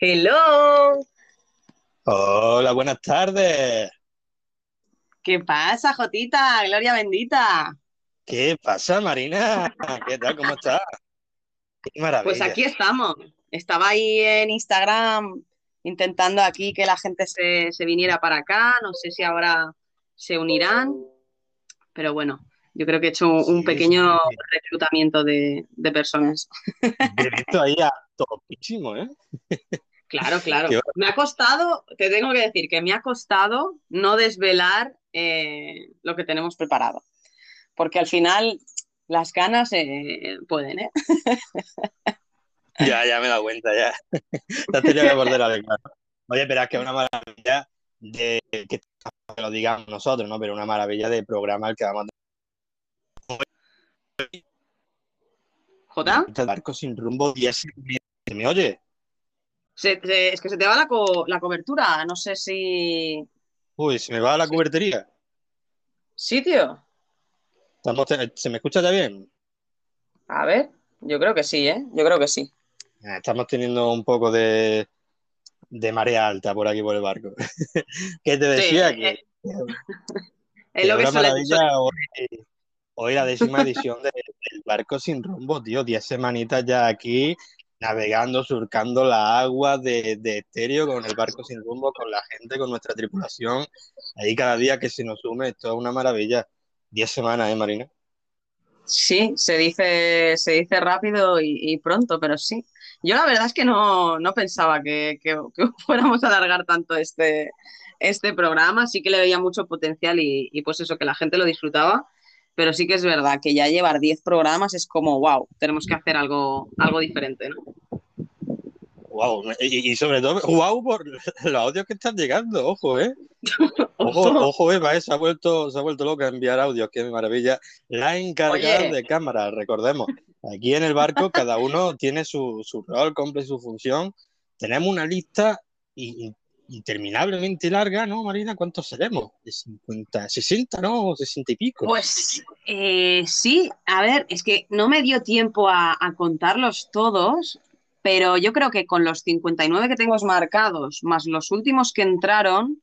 Hello. Hola, buenas tardes. ¿Qué pasa, Jotita? Gloria bendita. ¿Qué pasa, Marina? ¿Qué tal? ¿Cómo estás? Qué maravilla. Pues aquí estamos. Estaba ahí en Instagram intentando aquí que la gente se, se viniera para acá. No sé si ahora se unirán, pero bueno, yo creo que he hecho un Sí, pequeño sí. reclutamiento de, de personas. Te he visto ahí a topísimo, ¿eh? Claro, claro. Me ha costado, te tengo que decir que me ha costado no desvelar eh, lo que tenemos preparado, porque al final las ganas eh, pueden, ¿eh? Ya, ya me he dado cuenta, ya. Te tenido que volver a. Oye, pero es que es una maravilla de que lo digamos nosotros, ¿no? Pero una maravilla de programa el que vamos Jota, a barco sin rumbo 10 ¿Se me oye? Se- se- es que se te va la, co- la cobertura, no sé si... Uy, se me va la cubertería. Sí, tío. Estamos- ¿Se me escucha ya bien? A ver, yo creo que sí, ¿eh? Yo creo que sí. Ah, Estamos teniendo un poco de, de marea alta por aquí por el barco. ¿Qué te Sí, decía? eh, Que, eh, es que lo que maravilla hoy, hoy la décima edición de- del barco sin rumbo, tío. Diez semanitas ya aquí navegando, surcando la agua de, de estéreo con el barco sin rumbo, con la gente, con nuestra tripulación. Ahí cada día que se nos sume, esto es una maravilla. Diez semanas, ¿eh, Marina? Sí, se dice, se dice rápido y, pronto, pero sí. Yo la verdad es que no, no pensaba que, que- que fuéramos a alargar tanto este, este programa, sí que le veía mucho potencial y, y pues eso, que la gente lo disfrutaba, pero sí que es verdad que ya llevar 10 programas es como, wow, tenemos que hacer algo, algo diferente, ¿no? Wow. Y, y sobre todo, wow por los audios que están llegando, ojo, ¿eh? Ojo, Ojo. Eva, eh, se ha vuelto, se ha vuelto loca a enviar audios, qué maravilla. La encargada Oye. de cámara, recordemos, aquí en el barco cada uno tiene su, su rol, cumple su función. Tenemos una lista in- interminablemente larga, ¿no, Marina? ¿Cuántos seremos? ¿De 50, 60, no? 60 y pico. Pues eh, sí, a ver, es que no me dio tiempo a, a contarlos todos, pero yo creo que con los 59 que tengo marcados, más los últimos que entraron,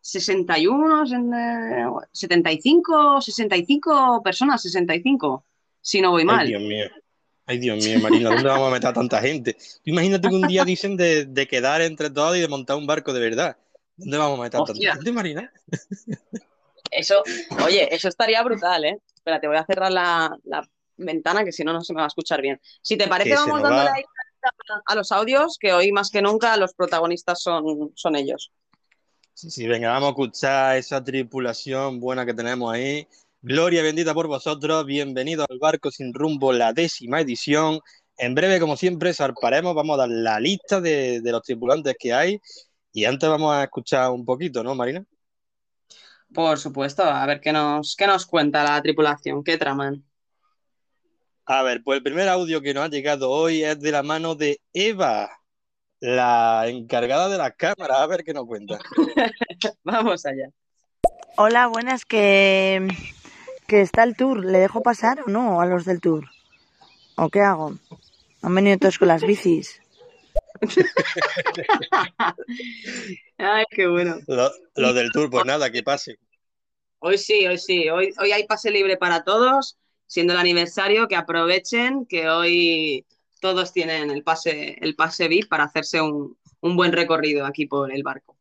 61, en, eh, 75, 65 personas, 65, si no voy Ay, mal. Dios mío. Ay, Dios mío, Marina, ¿dónde vamos a meter a tanta gente? Imagínate que un día dicen de, de quedar entre todos y de montar un barco de verdad. ¿Dónde vamos a meter a tanta gente, Marina? Eso, oye, eso estaría brutal, ¿eh? Espérate, voy a cerrar la, la ventana que si no, no se me va a escuchar bien. Si te parece, Que vamos dándole va. ahí a, a los audios, que hoy más que nunca los protagonistas son, son ellos. Sí, sí, venga, vamos a escuchar esa tripulación buena que tenemos ahí. Gloria bendita por vosotros. Bienvenidos al barco sin rumbo, la décima edición. En breve, como siempre, zarparemos. Vamos a dar la lista de, de los tripulantes que hay. Y antes vamos a escuchar un poquito, ¿no, Marina? Por supuesto, a ver qué nos, qué nos cuenta la tripulación, qué traman. A ver, pues el primer audio que nos ha llegado hoy es de la mano de Eva, la encargada de las cámaras. A ver qué nos cuenta. Vamos allá. Hola, buenas, que, que está el tour. ¿Le dejo pasar o no a los del tour? ¿O qué hago? Han venido todos con las bicis. Ay, qué bueno. Lo, lo del tour, pues nada, que pase. Hoy sí, hoy sí, hoy, hoy hay pase libre para todos, siendo el aniversario, que aprovechen que hoy todos tienen el pase, el pase VIP para hacerse un, un buen recorrido aquí por el barco.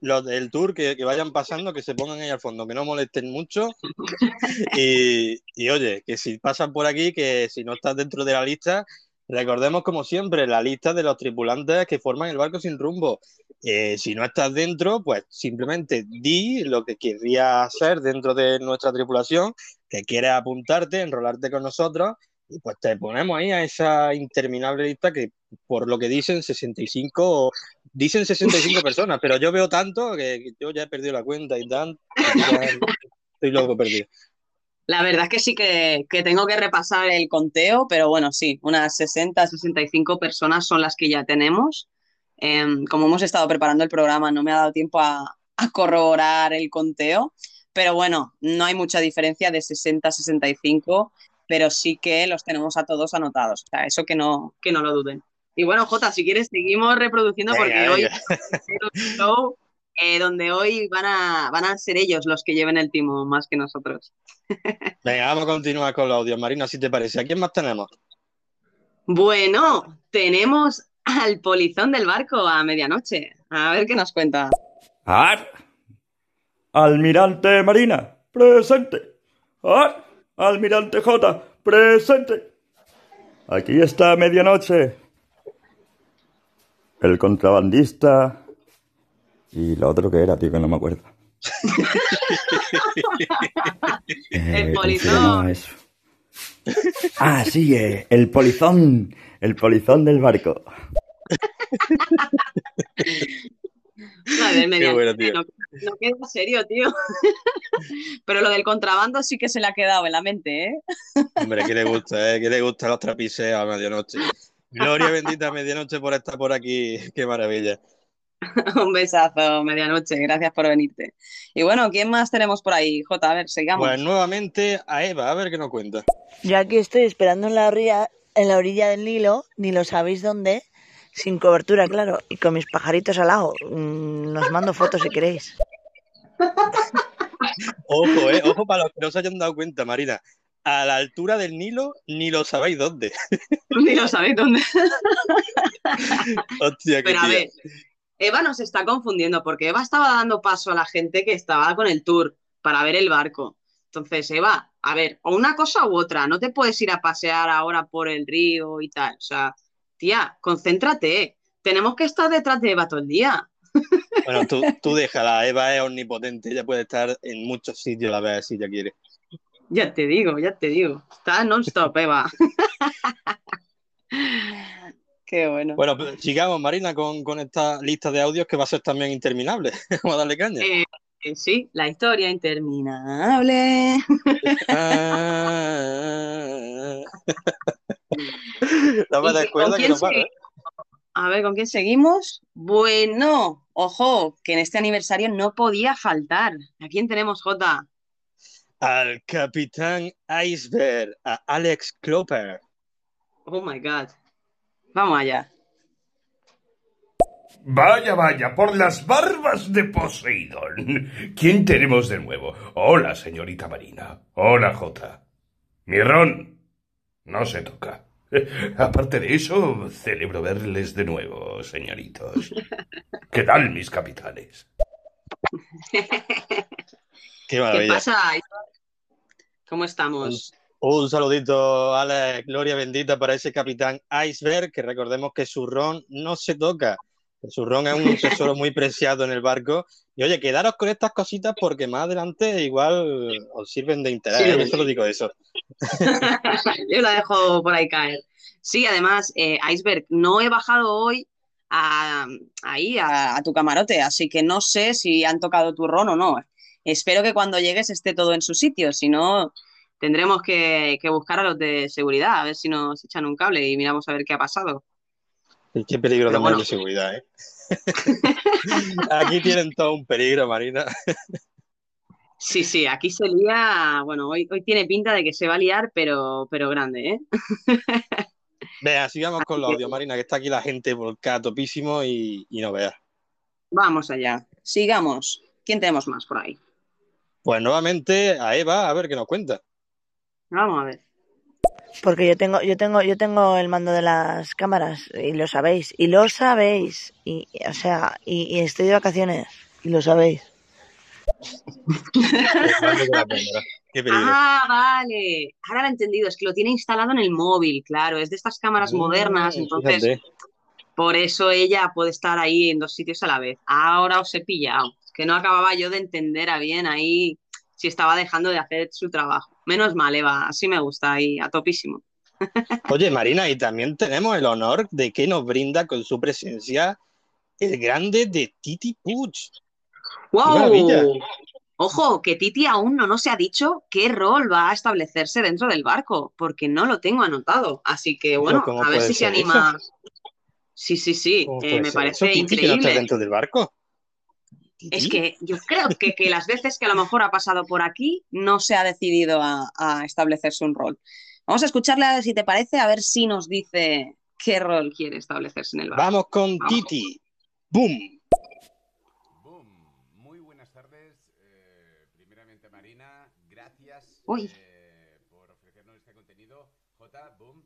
Los del tour que, que vayan pasando, que se pongan ahí al fondo, que no molesten mucho. Y, y oye, que si pasan por aquí, que si no estás dentro de la lista, recordemos como siempre la lista de los tripulantes que forman el barco sin rumbo. Eh, si no estás dentro, pues simplemente di lo que querrías hacer dentro de nuestra tripulación, que quieres apuntarte, enrolarte con nosotros, y pues te ponemos ahí a esa interminable lista que por lo que dicen 65 Dicen 65 personas, pero yo veo tanto que, yo ya he perdido la cuenta y ya estoy loco perdido. La verdad es que sí que, que tengo que repasar el conteo, pero bueno, sí, unas 60, 65 personas son las que ya tenemos. Eh, como hemos estado preparando el programa, no me ha dado tiempo a, a corroborar el conteo, pero bueno, no hay mucha diferencia de 60 a 65, pero sí que los tenemos a todos anotados. O sea, eso que no, que no lo duden. Y bueno, Jota, si quieres, seguimos reproduciendo porque Venga, hoy un show eh, donde hoy van a, van a ser ellos los que lleven el timo más que nosotros. Venga, vamos a continuar con los audios, Marina, si te parece. ¿A quién más tenemos? Bueno, tenemos al polizón del barco a medianoche. A ver qué nos cuenta. ¡Ar! Almirante Marina, presente. ¡Ar! Almirante J, presente. Aquí está medianoche. El contrabandista. Y lo otro que era, tío, que no me acuerdo. Eh, ¿cómo se polizón. Ah, sí, eh, el polizón. El polizón del barco. Bueno, tío. no, no queda serio, tío. Pero lo del contrabando sí que se le ha quedado en la mente, ¿eh? Hombre, que le gusta, ¿eh? Que le gusta los trapiseos a medianoche. Gloria bendita a medianoche por estar por aquí. Qué maravilla. Un besazo, medianoche. Gracias por venirte. Y bueno, ¿quién más tenemos por ahí? Jota, a ver, sigamos. Pues nuevamente a Eva, a ver qué nos cuenta. Yo aquí estoy esperando en la orilla, en la orilla del Nilo, ni lo sabéis dónde, sin cobertura, claro, y con mis pajaritos al lado. Mm, Os mando fotos si queréis. Ojo, eh, ojo para los que no se hayan dado cuenta, Marina. A la altura del Nilo, ni lo sabéis dónde. Ni lo sabéis dónde. Hostia, qué Pero a ver, Eva nos está confundiendo porque Eva estaba dando paso a la gente que estaba con el tour para ver el barco. Entonces, Eva, a ver, o una cosa u otra, no te puedes ir a pasear ahora por el río y tal. O sea, tía, concéntrate. Tenemos que estar detrás de Eva todo el día. Bueno, tú, tú déjala, Eva es omnipotente, ella puede estar en muchos sitios a la vez si ella quiere. Ya te digo, ya te digo. Está non-stop, Eva. Qué bueno. Bueno, pues, sigamos, Marina, con, con esta lista de audios que va a ser también interminable. Vamos a darle caña. Eh, eh, sí, la historia interminable. Ah. ¿Eh? A ver, ¿con quién seguimos? Bueno, ojo, que en este aniversario no podía faltar. ¿A quién tenemos, Jota? Al Capitán Iceberg, a Alex Cloper. Oh my God. Vamos allá. Vaya, vaya, por las barbas de Poseidón. ¿Quién tenemos de nuevo? Hola, señorita Marina. Hola, Jota. Mi ron. No se toca. Aparte de eso, celebro verles de nuevo, señoritos. ¿Qué tal, mis capitanes? Qué ¿Qué pasa? ¿Cómo estamos? Un saludito, Alex, gloria bendita para ese Capitán Iceberg, que recordemos que su ron no se toca. Su ron es un tesoro muy preciado en el barco. Y oye, quedaros con estas cositas porque más adelante igual os sirven de interés. Sí. Yo solo digo eso. Yo la dejo por ahí caer. Sí, además, eh, Iceberg, no he bajado hoy a- ahí a, a tu camarote, así que no sé si han tocado tu ron o no. Espero que cuando llegues esté todo en su sitio, si no, tendremos que, que buscar a los de seguridad, a ver si nos echan un cable y miramos a ver qué ha pasado. Y Qué peligro también bueno. de seguridad, ¿eh? Aquí tienen todo un peligro, Marina. Sí, sí, aquí se lía, bueno, hoy, hoy tiene pinta de que se va a liar, pero, pero grande, ¿eh? Venga, sigamos con los audios, Marina, que está aquí la gente volcada topísimo y, y no veas. Vamos allá, sigamos. ¿Quién tenemos más por ahí? Pues nuevamente a Eva, a ver qué nos cuenta. Vamos a ver. Porque yo tengo, yo tengo, yo tengo el mando de las cámaras y lo sabéis, y lo sabéis, y o sea, y, y estoy de vacaciones y lo sabéis. Qué. Ah, vale. Ahora lo he entendido. Es que lo tiene instalado en el móvil, claro. Es de estas cámaras modernas, Mm, entonces fíjate. por eso ella puede estar ahí en dos sitios a la vez. Ahora os he pillado. Es que no acababa yo de entender a bien ahí si estaba dejando de hacer su trabajo. Menos mal, Eva. Así me gusta ahí, a topísimo. Oye, Marina, y también tenemos el honor de que nos brinda con su presencia el grande de Titi Puig. ¡Wow! Ojo, que Titi aún no nos ha dicho qué rol va a establecerse dentro del barco, porque no lo tengo anotado. Así que bueno, ¿cómo a ver si se anima. Sí, sí, sí, ¿Cómo eh, me parece eso, Titi, que no está increíble. dentro del barco? Es que yo creo que, que las veces que a lo mejor ha pasado por aquí no se ha decidido a, a establecerse un rol. Vamos a escucharle a ver si te parece, a ver si nos dice qué rol quiere establecerse en el barco. Vamos con Vamos. Titi. ¡Boom! Boom. Muy buenas tardes. Eh, primeramente, Marina, gracias Uy. eh, por ofrecernos este contenido. J, boom.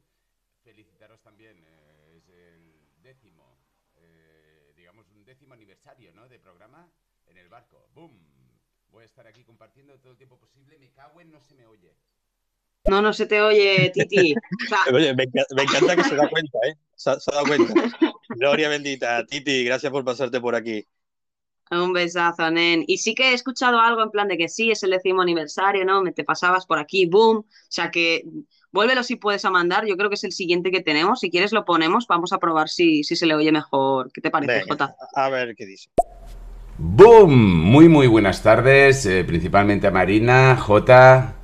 Felicitaros también. eh, es el décimo, eh, digamos, un décimo aniversario ¿no? de programa en el barco. Boom. Voy a estar aquí compartiendo todo el tiempo posible. Me cago en no se me oye. No, no se te oye, Titi. O sea, Oye, me, enca- me encanta que se da cuenta, ¿eh? Se, ha- se ha dado cuenta. Gloria bendita. Titi, gracias por pasarte por aquí. un besazo, nen. Y sí que he escuchado algo en plan de que sí, es el décimo aniversario, ¿no? Me te pasabas por aquí, boom. O sea que vuélvelo si puedes a mandar. Yo creo que es el siguiente que tenemos. Si quieres lo ponemos. Vamos a probar si, si se le oye mejor. ¿Qué te parece, Venga, Jota? a ver qué dice. ¡Boom! Muy, muy buenas tardes, eh, principalmente a Marina, J,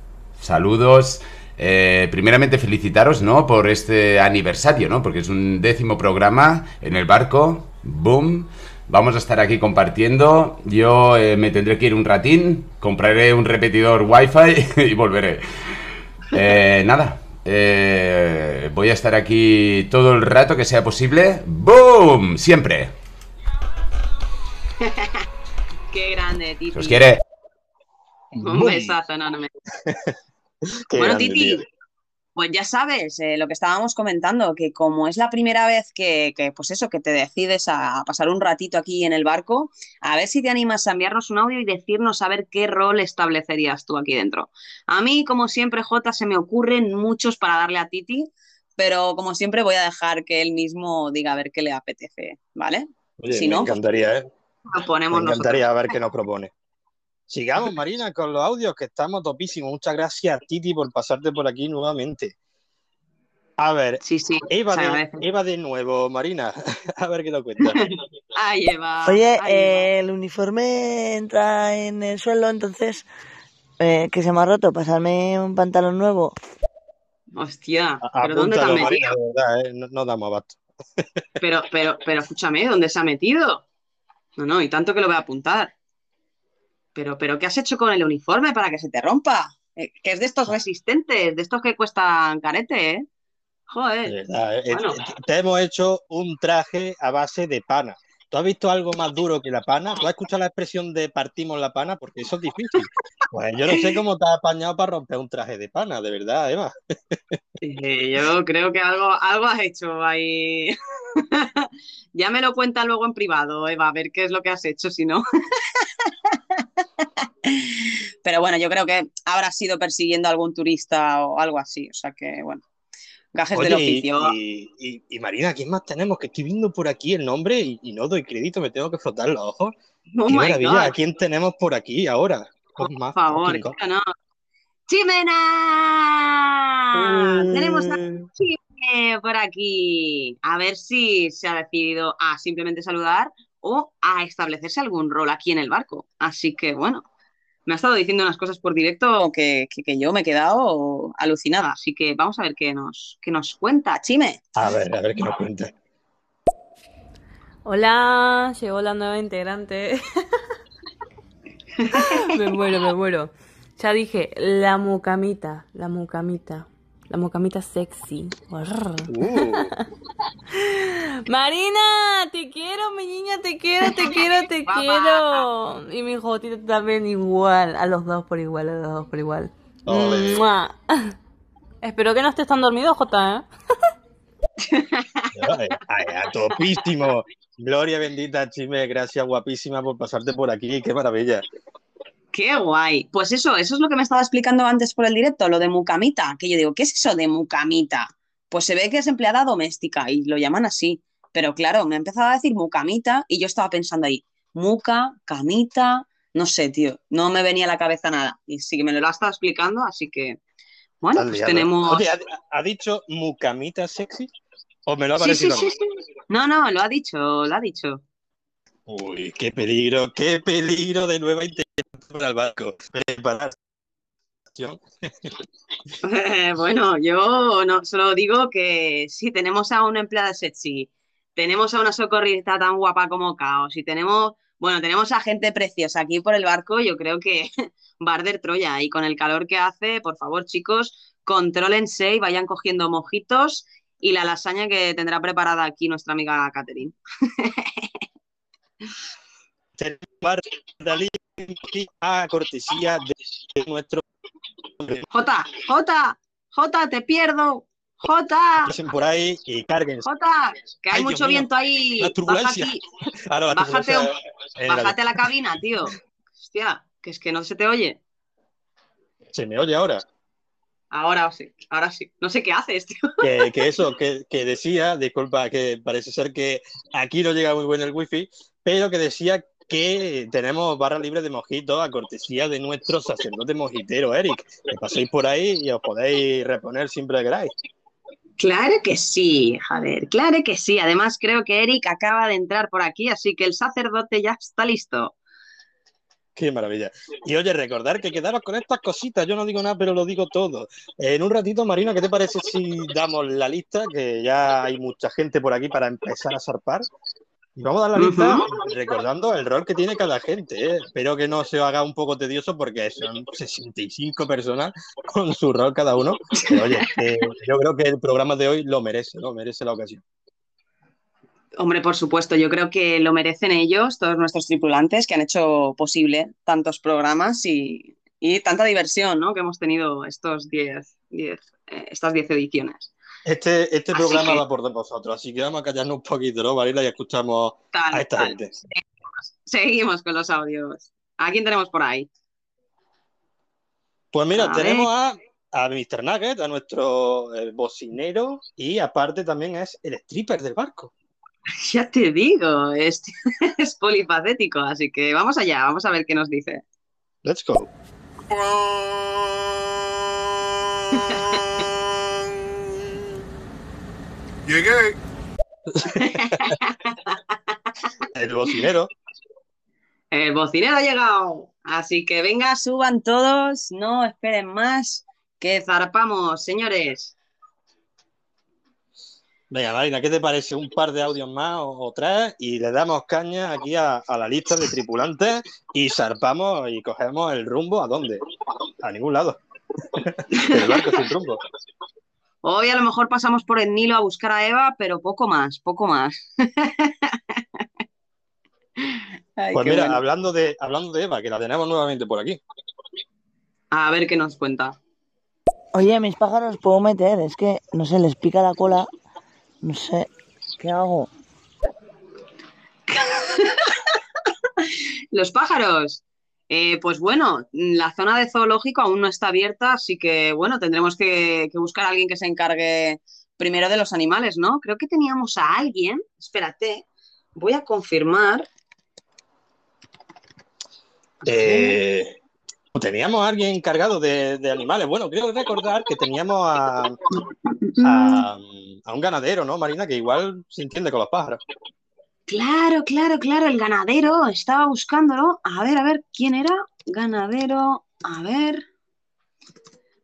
saludos. Eh, primeramente felicitaros, ¿no? Por este aniversario, ¿no? Porque es un décimo programa en el barco. ¡Boom! Vamos a estar aquí compartiendo. Yo eh, me tendré que ir un ratín, compraré un repetidor Wi-Fi y volveré. Eh, nada, voy a estar aquí todo el rato que sea posible. ¡Boom! Siempre. Qué grande, Titi. Os quiere. Un besazo enorme. Qué Bueno, grande, Titi, tío. pues ya sabes eh, lo que estábamos comentando, que como es la primera vez que, que, pues eso, que te decides a pasar un ratito aquí en el barco, a ver si te animas a enviarnos un audio y decirnos a ver qué rol establecerías tú aquí dentro. A mí, como siempre, Jota, se me ocurren muchos para darle a Titi, pero como siempre voy a dejar que él mismo diga a ver qué le apetece, ¿vale? Oye, si me no, pues encantaría, ¿eh? Lo Me ponemos nosotros. encantaría ver qué nos propone. Sigamos, Marina, con los audios, que estamos topísimos. Muchas gracias, Titi, por pasarte por aquí nuevamente. A ver, Sí, sí, Eva de, agradece. Eva de nuevo, Marina. A ver qué nos cuenta. Ay, Eva. Oye, ay, Eva. eh, el uniforme entra en el suelo, entonces, eh, que se me ha roto, pasarme un pantalón nuevo. Hostia, ¿pero dónde te has metido? Marina, de verdad, ¿eh? No, no damos abasto. Pero, pero, pero escúchame, ¿dónde se ha metido? No, no, y tanto que lo voy a apuntar. Pero, pero, ¿qué has hecho con el uniforme para que se te rompa? Eh, que es de estos resistentes, de estos que cuestan carete, ¿eh? De Joder. verdad, ¿eh? Bueno. Te hemos hecho un traje a base de pana. ¿Tú has visto algo más duro que la pana? ¿Tú has escuchado la expresión de partimos la pana? Porque eso es difícil. Pues yo no sé cómo te has apañado para romper un traje de pana, de verdad, Eva. Yo creo que algo, algo has hecho ahí. Ya me lo cuenta luego en privado, Eva, a ver qué es lo que has hecho, si no. Pero bueno, yo creo que habrás sido persiguiendo a algún turista o algo así. O sea que, bueno, gajes Oye, y, oficio. y- y- y Marina, ¿quién más tenemos? Que estoy viendo por aquí el nombre y, y no doy crédito, me tengo que frotar los ojos. Oh ¡Qué maravilla! God. ¿A quién tenemos por aquí ahora? Por más favor. ¡Chimena! Tenemos a Mm, Chime por aquí. A ver si se ha decidido a simplemente saludar o a establecerse algún rol aquí en el barco. Así que bueno, me ha estado diciendo unas cosas por directo que, que- que yo me he quedado alucinada. Así que vamos a ver qué nos, qué nos cuenta, Chime. A ver, a ver qué nos cuenta. Hola, llegó la nueva integrante. me muero, me muero. Ya dije, la mucamita, la mucamita, la mucamita sexy. Uh, Marina, te quiero, mi niña, te quiero, te quiero, te quiero. Y mi jotita también igual, a los dos por igual, a los dos por igual. Espero que no estés tan dormido, Jota, ¿eh? ay, ay, a topísimo. Gloria bendita, Chime, gracias guapísima por pasarte por aquí, qué maravilla. ¡Qué guay! Pues eso, eso es lo que me estaba explicando antes por el directo, lo de mucamita. Que yo digo, ¿qué es eso de mucamita? Pues se ve que es empleada doméstica y lo llaman así. Pero claro, me ha empezado a decir mucamita y yo estaba pensando ahí, muca, camita, no sé, tío, no me venía a la cabeza nada. Y sí que me lo ha estado explicando, así que, bueno, pues liada. tenemos... Oye, ¿ha, ha dicho mucamita sexy? ¿O me lo ha Sí, sí, parecido? a mí? sí, sí. No, no, lo ha dicho, lo ha dicho. Uy, qué peligro, qué peligro de nueva integración para el barco. Prepararse. Bueno, yo no solo digo que si tenemos a una empleada sexy, tenemos a una socorrista tan guapa como Caos y tenemos, bueno, tenemos a gente preciosa aquí por el barco, yo creo que va a arder Troya y con el calor que hace, por favor, chicos, contrólense y vayan cogiendo mojitos y la lasaña que tendrá preparada aquí nuestra amiga Catherine. a cortesía de nuestro Jota, Jota, Jota, te pierdo. Jota, pasen por ahí y cárguense. Jota, que hay Ay, Dios mucho mío, viento ahí. la Baja turbulencia. Ahora la Bájate turbulencia bájate a la cabina, tío. Hostia, que es que no se te oye. Se me oye ahora. Ahora sí, ahora sí. No sé qué haces, tío. Que, que eso, que, que decía, disculpa, que parece ser que aquí no llega muy bien el wifi, pero que decía que tenemos barra libre de mojitos a cortesía de nuestro sacerdote mojitero, Eric. Que paséis por ahí y os podéis reponer siempre que queráis. Claro que sí, joder, claro que sí. Además, creo que Eric acaba de entrar por aquí, así que el sacerdote ya está listo. Qué maravilla. Y oye, recordar que quedaros con estas cositas. Yo no digo nada, pero lo digo todo. En un ratito, Marina, ¿qué te parece si damos la lista? Que ya hay mucha gente por aquí para empezar a zarpar. Y vamos a dar la lista recordando el rol que tiene cada gente. ¿eh? Espero que no se haga un poco tedioso porque son 65 personas con su rol cada uno. Pero oye, que yo creo que el programa de hoy lo merece, ¿no? Merece la ocasión. Hombre, por supuesto, yo creo que lo merecen ellos, todos nuestros tripulantes, que han hecho posible tantos programas y, y tanta diversión, ¿no? Que hemos tenido estos 10, 10, eh, estas 10 ediciones. Este, este Así programa que- va por vosotros, así que vamos a callarnos un poquito, ¿no? Y escuchamos Tal, a esta tal. gente. Seguimos con los audios. ¿A quién tenemos por ahí? Pues mira, A tenemos a, a Mr. Nugget, a nuestro eh, bocinero, y aparte también es el stripper del barco. Ya te digo, es, es polifacético, así que vamos allá, vamos a ver qué nos dice. Let's go. Llegué. El bocinero. El bocinero ha llegado, así que venga, suban todos, no esperen más, que zarpamos, señores. Venga, Marina, ¿qué te parece? Un par de audios más o, o tres y le damos caña aquí a, a la lista de tripulantes y zarpamos y cogemos el rumbo a dónde? A ningún lado. el barco sin rumbo. Hoy a lo mejor pasamos por el Nilo a buscar a Eva, pero poco más, poco más. Ay, Pues mira, bueno. hablando de, hablando de Eva, que la tenemos nuevamente por aquí. A ver qué nos cuenta. Oye, mis pájaros puedo meter, es que, no sé, les pica la cola. No sé, ¿qué hago? Los pájaros. Eh, pues bueno, la zona de zoológico aún no está abierta, así que bueno, tendremos que, que buscar a alguien que se encargue primero de los animales, ¿no? Creo que teníamos a alguien, espérate, voy a confirmar. Eh, teníamos a alguien encargado de, de animales. Bueno, creo recordar que teníamos a, a, a un ganadero, ¿no, Marina? Que igual se entiende con los pájaros. Claro, claro, claro, el ganadero, estaba buscándolo. A ver, a ver, ¿quién era? Ganadero, a ver.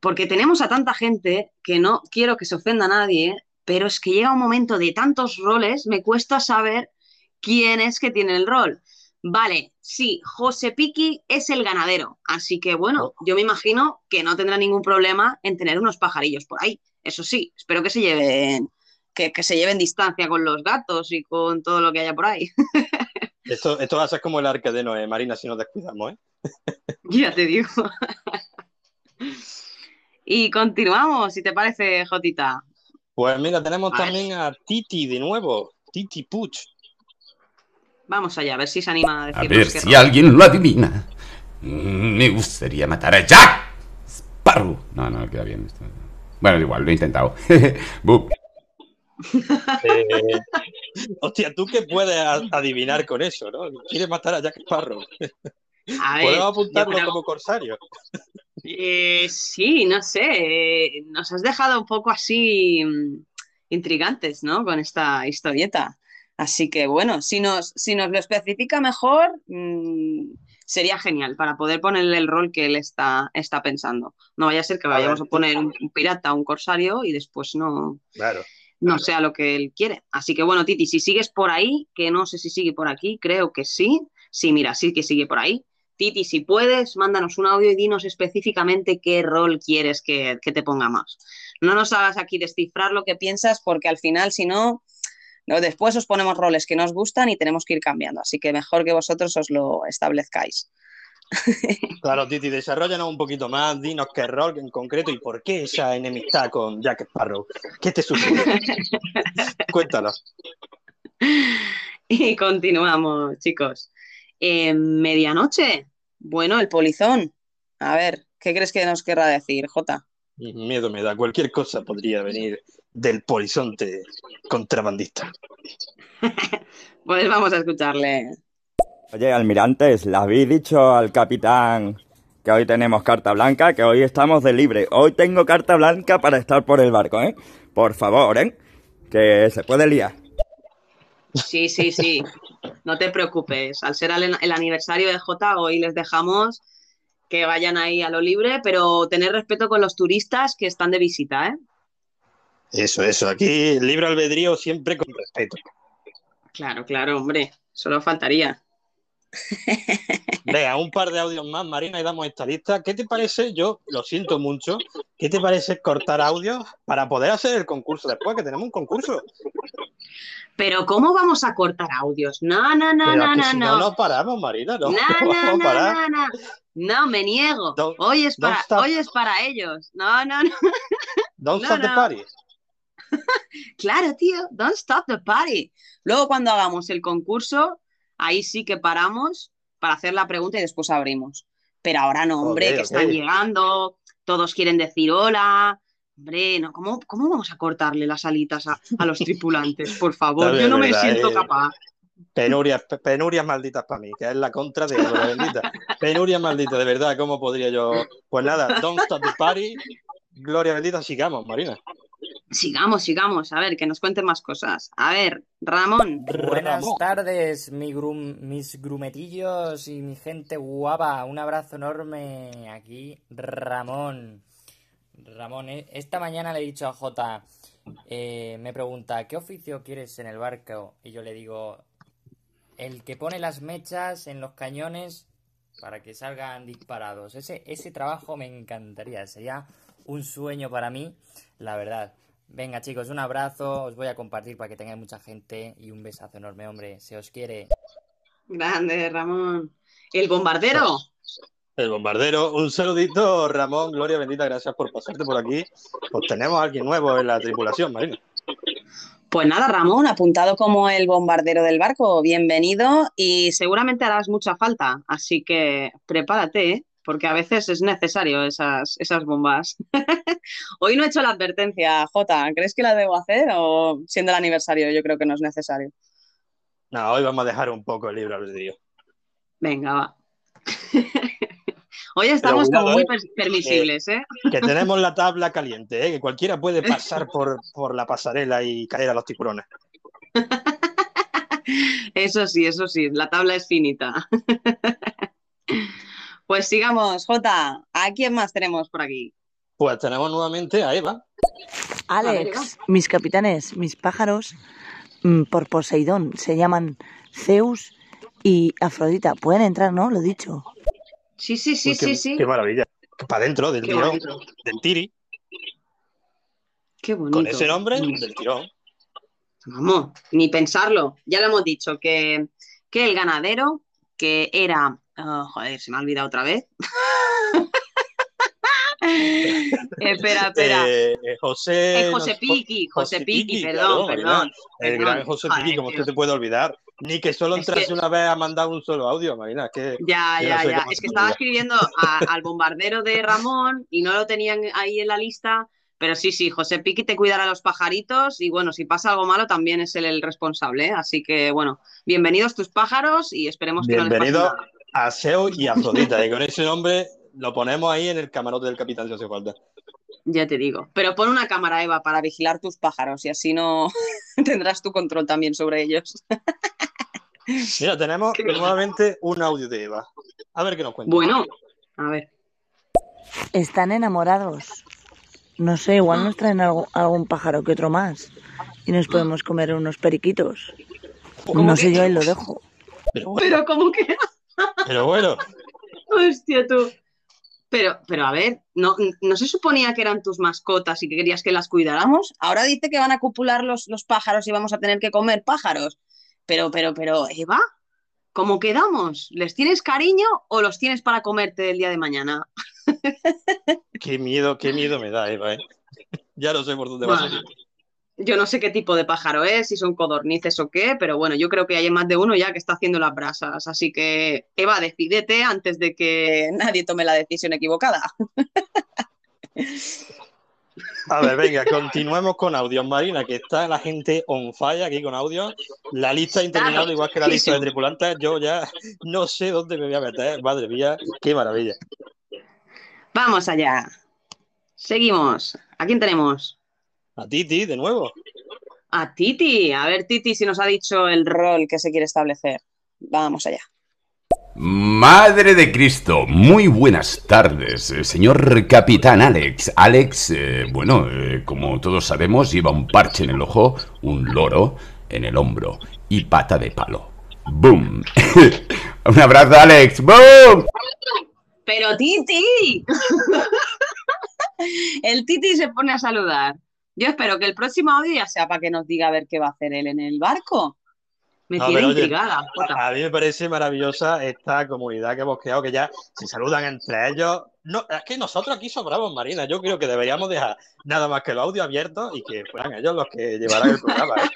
Porque tenemos a tanta gente que no quiero que se ofenda a nadie, pero es que llega un momento de tantos roles, me cuesta saber quién es que tiene el rol. Vale, sí, José Piqui es el ganadero, así que bueno, yo me imagino que no tendrá ningún problema en tener unos pajarillos por ahí. Eso sí, espero que se lleven, que, que se lleven distancia con los gatos y con todo lo que haya por ahí. Esto, esto va a ser como el arca de Noé, Marina, si nos descuidamos, ¿eh? Ya te digo. Y continuamos, si te parece, Jotita. Pues mira, tenemos Vale. también a Titi de nuevo, Titi Puch. Vamos allá, a ver si se anima a A decirnos ver qué si alguien lo adivina. Me gustaría matar a Jack Sparrow. No, no, queda bien esto. Bueno, igual, lo he intentado. Bup. Eh, hostia, ¿tú qué puedes a- adivinar con eso, no? ¿Quieres matar a Jack Sparrow? A ver, ¿Podemos yo apuntarlo creo- como corsario? Eh, sí, no sé, eh, nos has dejado un poco así mm, intrigantes, ¿no? Con esta historieta. Así que bueno, si nos, si nos lo especifica mejor, mm, sería genial para poder ponerle el rol que él está, está pensando. No vaya a ser que A vayamos ver, a poner un, un pirata un corsario y después no, Claro. no sea lo que él quiere. Así que bueno, Titi, si sigues por ahí, que no sé si sigue por aquí, creo que sí. Sí, mira, sí que sigue por ahí. Titi, si puedes, mándanos un audio y dinos específicamente qué rol quieres que, que te pongamos. no nos hagas aquí descifrar lo que piensas porque al final, si no, después os ponemos roles que nos gustan y tenemos que ir cambiando. Así que mejor que vosotros os lo establezcáis. Claro, Titi, desarrollanos un poquito más, dinos qué rol en concreto y por qué esa enemistad con Jack Sparrow. ¿Qué te sucede? Cuéntanos. Y continuamos, chicos. Eh, medianoche. Bueno, el polizón. A ver, ¿qué crees que nos querrá decir, Jota? Miedo me da, cualquier cosa podría venir del polizonte contrabandista. Pues vamos a escucharle. Oye, almirantes, ¿le habéis dicho al capitán que hoy tenemos carta blanca? Que hoy estamos de libre. Hoy tengo carta blanca para estar por el barco, ¿eh? Por favor, ¿eh? Que se puede liar. Sí, sí, sí. No te preocupes. Al ser el, el aniversario de Jota, hoy les dejamos que vayan ahí a lo libre, pero tener respeto con los turistas que están de visita, ¿eh? Eso, eso. Aquí libre albedrío siempre con respeto. Claro, claro, hombre. Solo faltaría. Venga, un par de audios más, Marina, y damos esta lista. ¿Qué te parece? Yo lo siento mucho. ¿Qué te parece cortar audios para poder hacer el concurso después? Que tenemos un concurso. Pero ¿cómo vamos a cortar audios? No, no, no, Pero no, no, si no. no, no paramos, Marina. No, No, no no, vamos no, parar. no, no. No, me niego. Don't- Hoy es para, hoy es para ellos. No, no, no. Don't No, stop the party. Claro, tío. Don't stop the party. Luego cuando hagamos el concurso, ahí sí que paramos para hacer la pregunta y después abrimos. Pero ahora no, hombre, que están llegando, todos quieren decir hola. Hombre, no, ¿cómo, cómo vamos a cortarle las alitas a, a los tripulantes? Por favor, yo no me siento eh. capaz. Penurias, pe- penurias malditas para mí, que es la contra de Gloria bendita. Penurias malditas, de verdad, ¿cómo podría yo? Pues nada, don't stop the party. Gloria bendita, sigamos, Marina. Sigamos, sigamos. A ver, que nos cuenten más cosas. A ver, Ramón. Buenas Ramón. tardes, mi grum- mis grumetillos y mi gente guapa. Un abrazo enorme. Aquí, Ramón. Ramón, eh, esta mañana le he dicho a Jota, eh, me pregunta, ¿qué oficio quieres en el barco? Y yo le digo, el que pone las mechas en los cañones para que salgan disparados. Ese, ese trabajo me encantaría, sería un sueño para mí, la verdad. Venga chicos, un abrazo, os voy a compartir para que tengáis mucha gente y un besazo enorme, hombre, se os quiere. Grande, Ramón. ¿El bombardero? El bombardero, un saludito, Ramón, Gloria bendita, gracias por pasarte por aquí. Pues tenemos a alguien nuevo en la tripulación, Marina. Pues nada, Ramón, apuntado como el bombardero del barco, bienvenido y seguramente harás mucha falta, así que prepárate, ¿eh? Porque a veces es necesario esas, esas bombas. Hoy no he hecho la advertencia, Jota, ¿crees que la debo hacer o siendo el aniversario yo creo que no es necesario? No, hoy vamos a dejar un poco el libre albedrío. Venga, va. Hoy estamos como muy per- permisibles, ¿eh? Que tenemos la tabla caliente, ¿eh? que cualquiera puede pasar por, por la pasarela y caer a los tiburones. Eso sí, eso sí, la tabla es finita. Pues sigamos, Jota, ¿a quién más tenemos por aquí? Pues tenemos nuevamente a Eva. Alex, mis capitanes, mis pájaros, mm, por Poseidón, se llaman Zeus y Afrodita. Pueden entrar, ¿no? Lo he dicho. Sí, sí, sí, Uy, qué, sí, sí. Qué maravilla. Para adentro del Qué tirón, bonito. del tiri. Qué bonito. Con ese nombre, del tirón. Vamos, ni pensarlo. Ya lo hemos dicho, que, que el ganadero, que era... ah, joder, se me ha olvidado otra vez. espera, espera. Eh, eh, José. Eh, José Piqui, José José Piqui, Piqui, perdón, claro, perdón. El perdón. gran José Piqui, como usted te puede olvidar. Ni que solo Es entrase que- una vez a mandar un solo audio, Marina. Que Ya, no ya, ya. Es que estaba escribiendo a- al bombardero de Ramón y no lo tenían ahí en la lista. Pero sí, sí, José Piqui te cuidará a los pajaritos y bueno, si pasa algo malo también es él el responsable. ¿eh? Así que bueno, bienvenidos tus pájaros y esperemos que no les bienvenido pase nada. A Seo y Afrodita. y con ese nombre lo ponemos ahí en el camarote del capitán si hace falta. Ya te digo. Pero pon una cámara, Eva, para vigilar tus pájaros y así no tendrás tu control también sobre ellos. Mira, tenemos Qué nuevamente un audio de Eva. A ver qué nos cuenta. Bueno, a ver. Están enamorados. No sé, igual nos traen algo- algún pájaro que otro más. Y nos podemos comer unos periquitos. ¿Cómo No sé, yo ahí lo dejo. Pero bueno, Pero como que... pero bueno, Hostia, tú. Pero, pero a ver, ¿no, ¿no se suponía que eran tus mascotas y que querías que las cuidáramos? Ahora dice que van a copular los, los pájaros y vamos a tener que comer pájaros. Pero, pero, pero, Eva, ¿cómo quedamos? ¿Les tienes cariño o los tienes para comerte el día de mañana? Qué miedo, qué miedo me da, Eva, ¿eh? Ya no sé por dónde va a salir. Yo no sé qué tipo de pájaro es, si son codornices o qué, pero bueno, yo creo que hay más de uno ya que está haciendo las brasas. Así que, Eva, decídete antes de que nadie tome la decisión equivocada. A ver, venga, continuemos con audios, Marina, que está la gente on fire aquí con audios. La lista interminable, igual que la lista de tripulantes, yo ya no sé dónde me voy a meter. Madre mía, qué maravilla. Vamos allá. Seguimos. ¿A quién tenemos? A Titi, de nuevo. A Titi. A ver, Titi, si nos ha dicho el rol que se quiere establecer. Vamos allá. Madre de Cristo, muy buenas tardes, eh, señor capitán Alex. Alex, eh, bueno, eh, como todos sabemos, lleva un parche en el ojo, un loro en el hombro y pata de palo. ¡Boom! un abrazo, Alex. ¡Boom! Pero Titi. el Titi se pone a saludar. Yo espero que el próximo audio ya sea para que nos diga a ver qué va a hacer él en el barco. Me No, tiene pero intrigada. A, mí me parece maravillosa esta comunidad que hemos creado, que ya se saludan entre ellos. No, es que nosotros aquí sobramos, Marina. Yo creo que deberíamos dejar nada más que los audios abiertos y que fueran ellos los que llevaran el programa. ¿eh?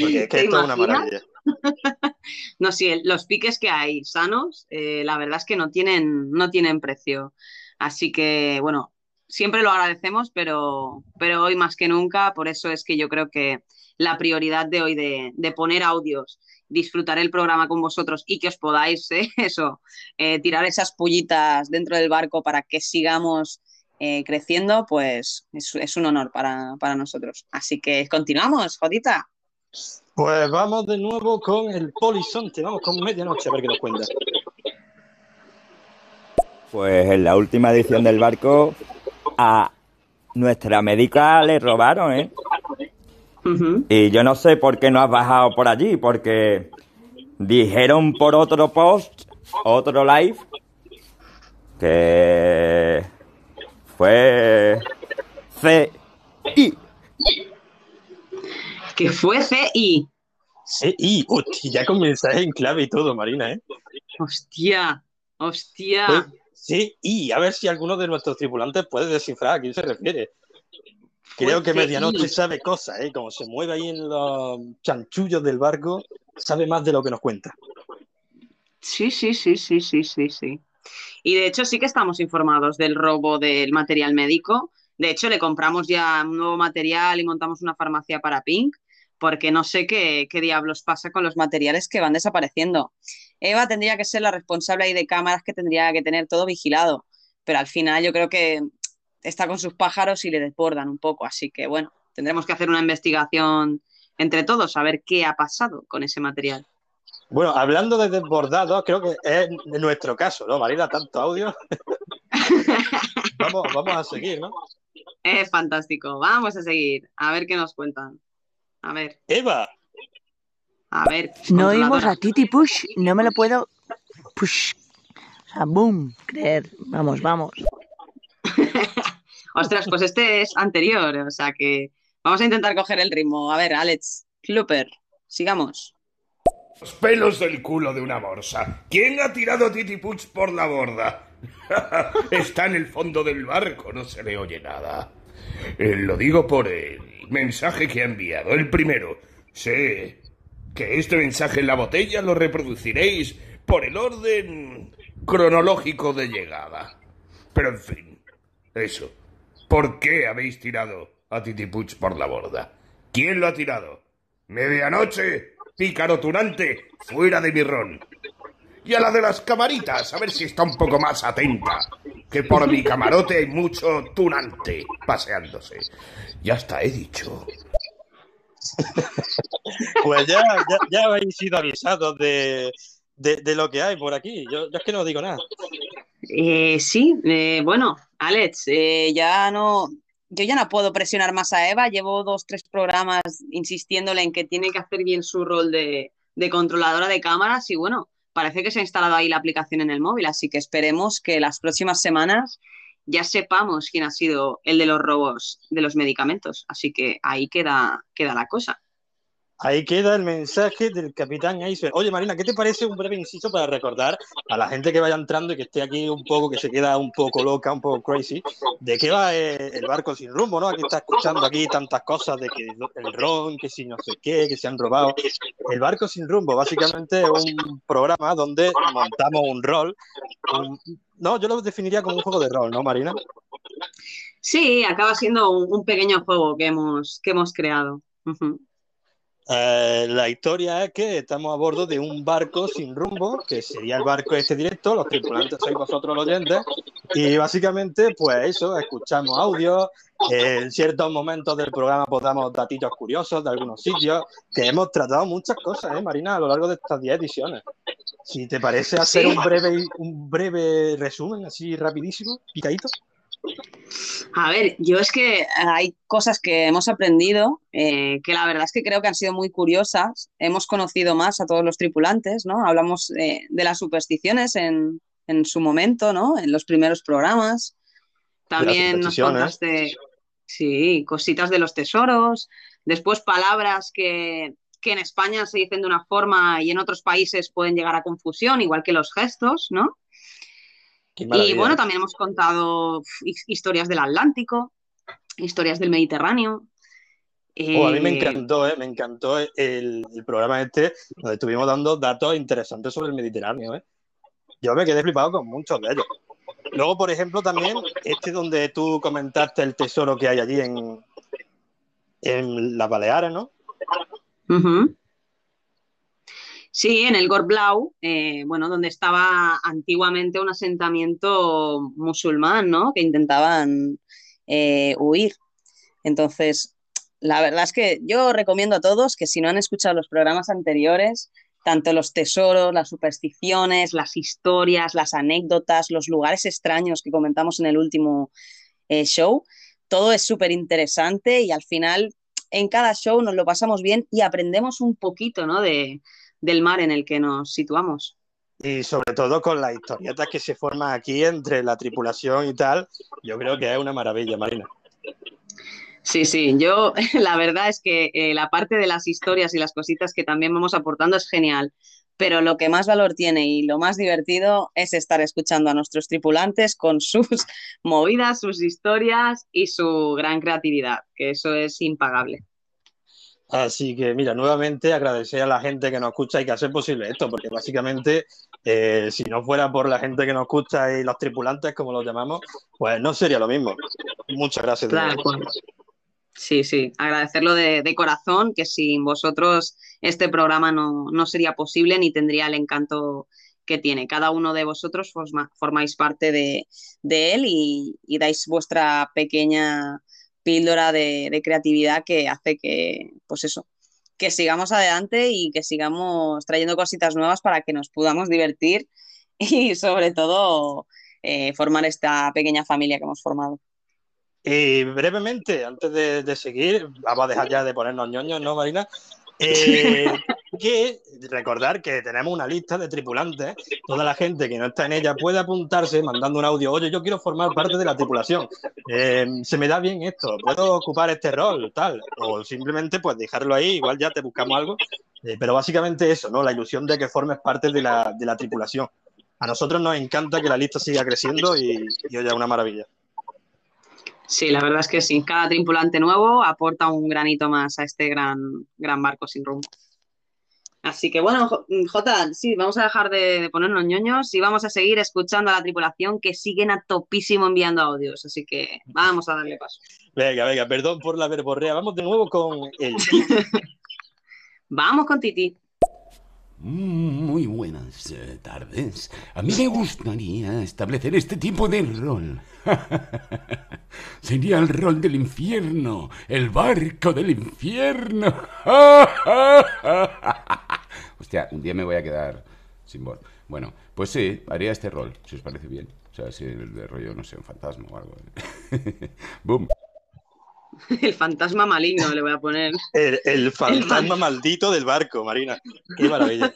Porque es que ¿Te esto es una imaginas? maravilla. No, sí, el- los piques que hay sanos, eh, la verdad es que no tienen, no tienen precio. Así que, bueno, siempre lo agradecemos, pero, pero hoy más que nunca, por eso es que yo creo que la prioridad de hoy de, de poner audios, disfrutar el programa con vosotros y que os podáis, eh, eso, eh, tirar esas pullitas dentro del barco para que sigamos eh, creciendo, pues es, es un honor para, para nosotros. Así que continuamos, Jodita. Pues vamos de nuevo con el polizonte. Vamos con medianoche a ver qué nos cuenta. Pues en la última edición del barco a nuestra médica le robaron, ¿eh? Y yo no sé por qué no has bajado por allí, porque dijeron por otro post, otro live, que fue CI. Que fue CI. Y hostia, ya con mensaje en clave y todo, Marina, ¿eh? Hostia, hostia. Sí, y a ver si alguno de nuestros tripulantes puede descifrar a quién se refiere. Creo que Fue Medianoche sabe cosas, ¿eh? Como se mueve ahí en los chanchullos del barco, sabe más de lo que nos cuenta. Sí, sí, sí, sí, sí, sí, sí. Y de hecho sí que estamos informados del robo del material médico. De hecho, le compramos ya un nuevo material y montamos una farmacia para Pink, porque no sé qué, qué diablos pasa con los materiales que van desapareciendo. Eva tendría que ser la responsable ahí de cámaras que tendría que tener todo vigilado, pero al final yo creo que está con sus pájaros y le desbordan un poco, así que bueno, tendremos que hacer una investigación entre todos a ver qué ha pasado con ese material. Bueno, hablando de desbordados, creo que es nuestro caso, ¿no, Marina? Tanto audio. vamos, vamos a seguir, ¿no? Es fantástico. Vamos a seguir. A ver qué nos cuentan. A ver, Eva, a ver. No oímos a Titi Push, no me lo puedo. Push. O sea, boom, creer. Vamos, vamos. Ostras, pues este es anterior, o sea que vamos a intentar coger el ritmo. A ver, Alex, Klupper, sigamos. Los pelos del culo de una morsa. ¿Quién ha tirado a Titi Puch por la borda? Está en el fondo del barco, no se le oye nada. Eh, lo digo por el mensaje que ha enviado. El primero. Sé que este mensaje en la botella lo reproduciréis por el orden cronológico de llegada. Pero en fin, eso. ¿Por qué habéis tirado a Titi Puch por la borda? ¿Quién lo ha tirado? Medianoche, pícaro tunante, fuera de mi ron. Y a la de las camaritas, a ver si está un poco más atenta. Que por mi camarote hay mucho tunante paseándose. Ya está, he dicho. pues ya, ya, habéis sido avisados de, de, lo que hay por aquí. Yo, yo es que no digo nada. Eh, sí, eh, bueno, Alex, eh, ya no, yo ya no puedo presionar más a Eva. Llevo dos, tres programas insistiéndole en que tiene que hacer bien su rol de, de controladora de cámaras y bueno, parece que se ha instalado ahí la aplicación en el móvil, así que esperemos que las próximas semanas ya sepamos quién ha sido el de los robos de los medicamentos. Así que ahí queda, queda la cosa. Ahí queda el mensaje del capitán Iceberg. Oye, Marina, ¿qué te parece un breve inciso para recordar a la gente que vaya entrando y que esté aquí un poco, que se queda un poco loca, un poco crazy, de qué va eh, el barco sin rumbo, ¿no? Aquí está escuchando aquí tantas cosas de que el ron, que si no sé qué, que se han robado. El barco sin rumbo, básicamente es un programa donde montamos un rol. No, yo lo definiría como un juego de rol, ¿no, Marina? Sí, acaba siendo un, pequeño juego que hemos, que hemos creado. Ujú. Eh, la historia es que estamos a bordo de un barco sin rumbo, que sería el barco este directo, los tripulantes sois vosotros los oyentes, y básicamente, pues eso, escuchamos audio, eh, en ciertos momentos del programa pues damos datitos curiosos de algunos sitios, que hemos tratado muchas cosas, ¿eh, Marina, a lo largo de estas 10 ediciones. Si te parece hacer Sí. un breve, un breve resumen, así rapidísimo, picadito. A ver, yo es que hay cosas que hemos aprendido eh, que la verdad es que creo que han sido muy curiosas. Hemos conocido más a todos los tripulantes, ¿no? Hablamos eh, de las supersticiones en, en su momento, ¿no? En los primeros programas. También nos contaste, sí, cositas de los tesoros. Después palabras que, que en España se dicen de una forma y en otros países pueden llegar a confusión, igual que los gestos, ¿no? Y bueno, también hemos contado historias del Atlántico, historias del Mediterráneo. Oh, a mí me Eh, encantó, ¿eh? me encantó el, el programa este, donde estuvimos dando datos interesantes sobre el Mediterráneo. ¿eh? Yo me quedé flipado con muchos de ellos. Luego, por ejemplo, también este donde tú comentaste el tesoro que hay allí en, en las Baleares, ¿no? ujú. Sí, en el Gorblau, eh, bueno, donde estaba antiguamente un asentamiento musulmán, ¿no? Que intentaban eh, huir. Entonces, la verdad es que yo recomiendo a todos que si no han escuchado los programas anteriores, tanto los tesoros, las supersticiones, las historias, las anécdotas, los lugares extraños que comentamos en el último eh, show, todo es súper interesante y al final en cada show nos lo pasamos bien y aprendemos un poquito, ¿no? de, del mar en el que nos situamos. Y sobre todo con las historietas que se forman aquí entre la tripulación y tal, yo creo que es una maravilla, Marina. Sí, sí, yo la verdad es que eh, la parte de las historias y las cositas que también vamos aportando es genial, pero lo que más valor tiene y lo más divertido es estar escuchando a nuestros tripulantes con sus movidas, sus historias y su gran creatividad, que eso es impagable. Así que, mira, nuevamente agradecer a la gente que nos escucha y que hace posible esto, porque básicamente, eh, si no fuera por la gente que nos escucha y los tripulantes, como los llamamos, pues no sería lo mismo. Muchas gracias. cual. Sí, sí, agradecerlo de, de corazón, que sin vosotros este programa no, no sería posible ni tendría el encanto que tiene. Cada uno de vosotros forma- formáis parte de, de él y, y dais vuestra pequeña píldora de, de creatividad que hace que, pues eso, que sigamos adelante y que sigamos trayendo cositas nuevas para que nos podamos divertir y sobre todo eh, formar esta pequeña familia que hemos formado. Y brevemente, antes de, de seguir, vamos a dejar ya de ponernos ñoños, ¿no, Marina? Eh, que recordar que tenemos una lista de tripulantes. Toda la gente que no está en ella puede apuntarse mandando un audio. Oye, yo quiero formar parte de la tripulación. Eh, se me da bien esto. Puedo ocupar este rol, tal. O simplemente, pues dejarlo ahí. Igual ya te buscamos algo. Eh, pero básicamente eso, ¿no? La ilusión de que formes parte de la, de la tripulación. A nosotros nos encanta que la lista siga creciendo y, y oye, una maravilla. Sí, la verdad es que sí. Cada tripulante nuevo aporta un granito más a este gran, gran barco sin rumbo. Así que bueno, Jo- Jota, sí, vamos a dejar de, de ponernos ñoños y vamos a seguir escuchando a la tripulación que siguen a topísimo enviando audios. Así que vamos a darle paso. Venga, venga, perdón por la verborrea. Vamos de nuevo con el Vamos con Titi. Mm, Muy buenas eh, tardes. A mí me gustaría establecer este tipo de rol. Sería el rol del infierno, el barco del infierno. Hostia, un día me voy a quedar sin voz. Bueno, pues sí, haría este rol, si os parece bien. O sea, si el de rollo, no sé, un fantasma o algo. Boom. El fantasma maligno le voy a poner. El, el fantasma El maldito del barco, Marina. Qué maravilla.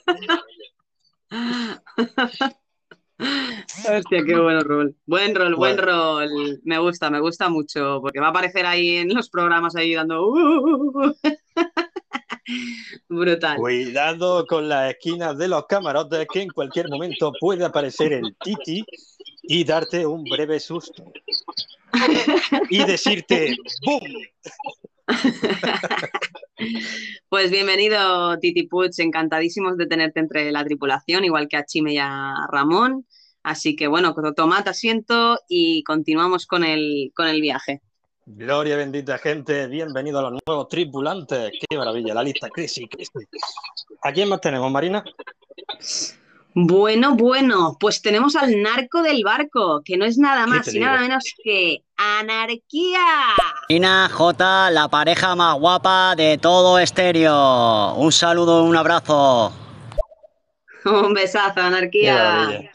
Hostia, qué buen rol. Buen rol, buen rol. Me gusta, me gusta mucho, porque va a aparecer ahí en los programas ahí dando... "Uh". Brutal. Cuidado con las esquinas de los camarotes, que en cualquier momento puede aparecer el Titi y darte un breve susto. Y decirte ¡Bum! Pues bienvenido, Titi Puig, encantadísimos de tenerte entre la tripulación, igual que a Chime y a Ramón. Así que bueno, tomad asiento y continuamos con el, con el viaje. Gloria bendita gente, bienvenido a los nuevos tripulantes. Qué maravilla, la lista Crazy, Crazy. ¿A quién más tenemos, Marina? Bueno, bueno, pues tenemos al narco del barco, que no es nada ¿Qué más y digo? nada menos que anarquía. Marina J, la pareja más guapa de todo estéreo. Un saludo, un abrazo. Un besazo, anarquía.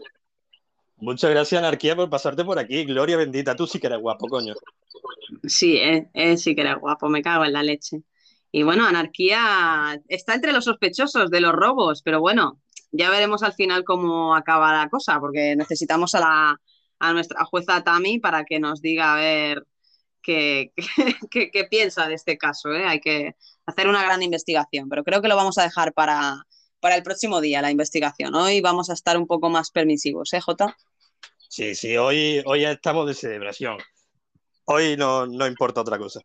Muchas gracias, Anarquía, por pasarte por aquí. Gloria bendita, tú sí que eres guapo, coño. Sí, eh, eh, sí que era guapo, me cago en la leche. Y bueno, Anarquía está entre los sospechosos de los robos, pero bueno, ya veremos al final cómo acaba la cosa, porque necesitamos a la a nuestra jueza Tami para que nos diga a ver qué, qué, qué piensa de este caso, ¿eh? Hay que hacer una gran investigación, pero creo que lo vamos a dejar para, para el próximo día, la investigación. Hoy vamos a estar un poco más permisivos, ¿eh, Jota? Sí, sí, hoy, hoy estamos de celebración. Hoy no, no importa otra cosa.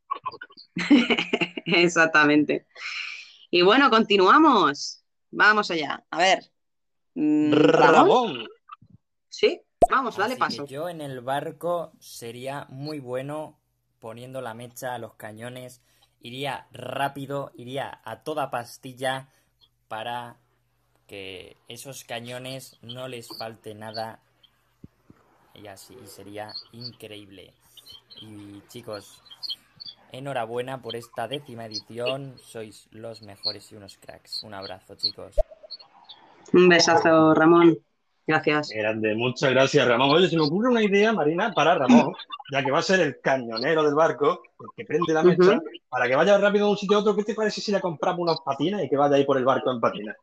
Exactamente. Y bueno, continuamos. Vamos allá. A ver. Mm, ¿Ramón? Ramón, Sí, vamos, dale Así paso. que yo en el barco sería muy bueno poniendo la mecha a los cañones. Iría rápido, iría a toda pastilla para que esos cañones no les falte nada. Y así y sería increíble. Y chicos, enhorabuena por esta décima edición. Sois los mejores y unos cracks. Un abrazo, chicos. Un besazo, Ramón. Gracias. grande, muchas gracias, Ramón. Oye, se me ocurre una idea, Marina, para Ramón, ya que va a ser el cañonero del barco, el que prende la mecha, para que vaya rápido de un sitio a otro. ¿Qué te parece si le compramos unos patines y que vaya ahí por el barco en patines?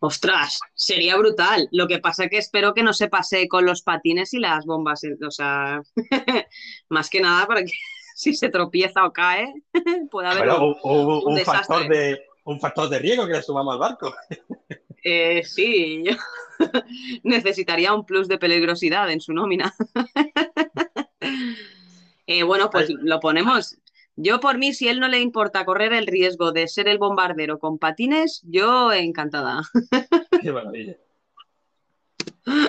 Ostras, sería brutal. Lo que pasa es que espero que no se pase con los patines y las bombas. eh, O sea, más que nada para que si se tropieza o cae, pueda haber Bueno, un, un, un- un factor de, un factor de riesgo que le sumamos al barco. Eh, sí, yo necesitaría un plus de peligrosidad en su nómina. Eh, bueno, pues lo ponemos. Yo por mí, si él no le importa correr el riesgo de ser el bombardero con patines, yo encantada. Qué maravilla.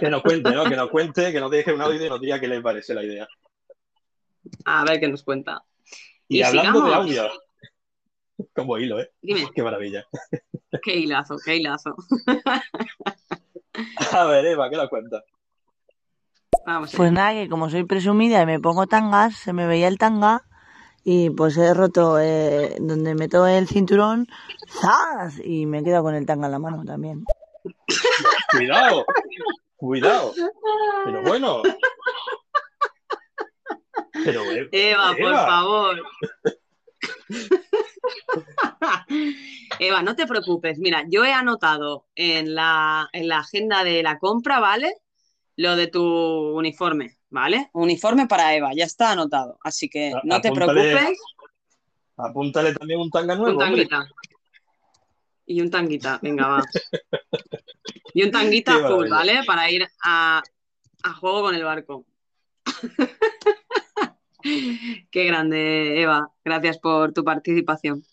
Que nos cuente, ¿no? Que nos cuente, que nos deje un audio y nos diga qué les parece la idea. A ver qué nos cuenta. Y, Y hablando de audio, como hilo, ¿eh? Dime, Qué maravilla. qué hilazo, qué hilazo. A ver, Eva, ¿qué nos cuenta? Vamos. Pues nada, que como soy presumida y me pongo tangas, se me veía el tanga y pues he roto eh, donde meto el cinturón, ¡zas! Y me he quedado con el tanga en la mano también. Cuidado, cuidado. Pero bueno. Pero, eh, Eva, por Eva. favor. Eva, no te preocupes. Mira, yo he anotado en la, en la agenda de la compra, ¿vale? Lo de tu uniforme, ¿vale? Uniforme para Eva, ya está anotado. Así que A- no te apúntale preocupes. apúntale también un tanga Un nuevo, hombre. tanguita. Y un tanguita, venga, va. Y un tanguita azul. ¿vale? Para ir a, a juego con el barco. Qué grande, Eva. Gracias por tu participación.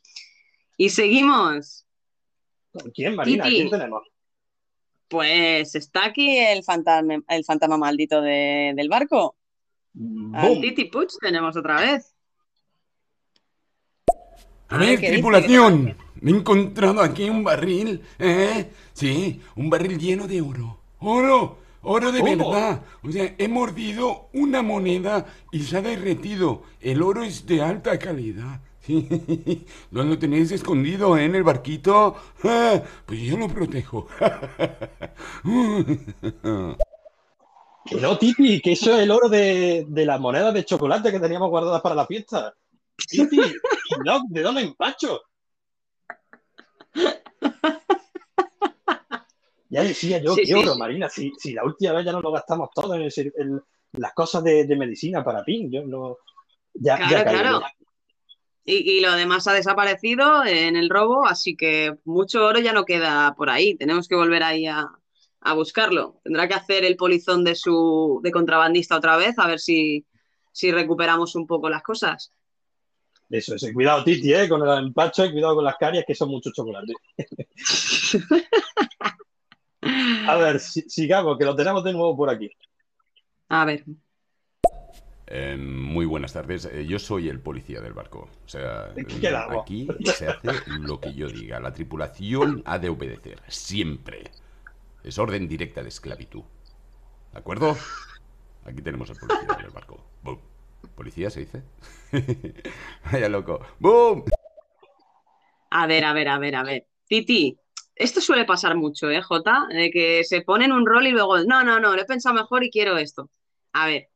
Y seguimos. ¿Con quién, Marina? Titi. ¿Quién tenemos? Pues está aquí el fantasma, el fantasma maldito de- del barco. Al ¡Bum! Titi Puig tenemos otra vez. A ver, tripulación, me he encontrado aquí un barril, ¿eh? Sí, un barril lleno de oro. ¡Oro! ¡Oro de ¿Cómo? verdad! O sea, he mordido una moneda y se ha derretido. El oro es de alta calidad. Sí. ¿No lo tenéis escondido en el barquito? Ah, Pues yo lo protejo. Que no, Titi, que eso es el oro de, de las monedas de chocolate que teníamos guardadas para la fiesta. Titi, no, ¿de dónde empacho? Ya decía yo, Sí, qué sí. oro, Marina, si, si la última vez ya nos lo gastamos todo en, el ser- en las cosas de, de medicina para PIN, yo no... Ya, ya Claro, caigo claro. Y, y lo demás ha desaparecido en el robo, así que mucho oro ya no queda por ahí. Tenemos que volver ahí a, a buscarlo. Tendrá que hacer el polizón de su de contrabandista otra vez, a ver si, si recuperamos un poco las cosas. Eso, eso. Cuidado, Titi, ¿eh? Con el empacho y cuidado con las caries, que son mucho chocolate. A ver, si- sigamos, que lo tenemos de nuevo por aquí. A ver. Eh, muy buenas tardes. Eh, yo soy el policía del barco. O sea, aquí se hace lo que yo diga. La tripulación ha de obedecer. Siempre. Es orden directa de esclavitud. ¿De acuerdo? Aquí tenemos al policía del barco. Boom. ¿Policía se dice? Vaya loco. ¡Boom! A ver, a ver, a ver, a ver. Titi, esto suele pasar mucho, ¿eh, Jota? De que se ponen un rol y luego, no, no, no, lo he pensado mejor y quiero esto. A ver,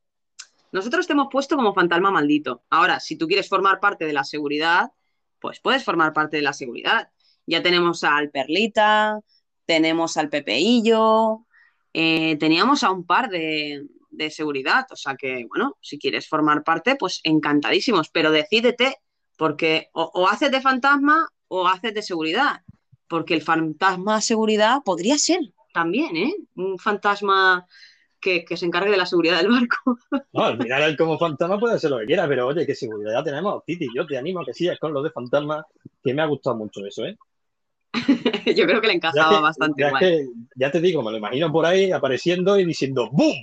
nosotros te hemos puesto como fantasma maldito. Ahora, si tú quieres formar parte de la seguridad, pues puedes formar parte de la seguridad. Ya tenemos al Perlita, tenemos al Pepeillo, eh, teníamos a un par de, de seguridad. O sea que, bueno, si quieres formar parte, pues encantadísimos, pero decídete, porque o, o haces de fantasma o haces de seguridad, porque el fantasma seguridad podría ser también, ¿eh? Un fantasma que, que se encargue de la seguridad del barco. No, al final él como fantasma puede hacer lo que quiera, pero oye, qué seguridad tenemos, Titi. Yo te animo a que sigas con lo de fantasma, que me ha gustado mucho eso, ¿eh? Yo creo que le Ya encajaba que- bastante ya que- ya te digo, me lo imagino por ahí apareciendo y diciendo ¡BOOM!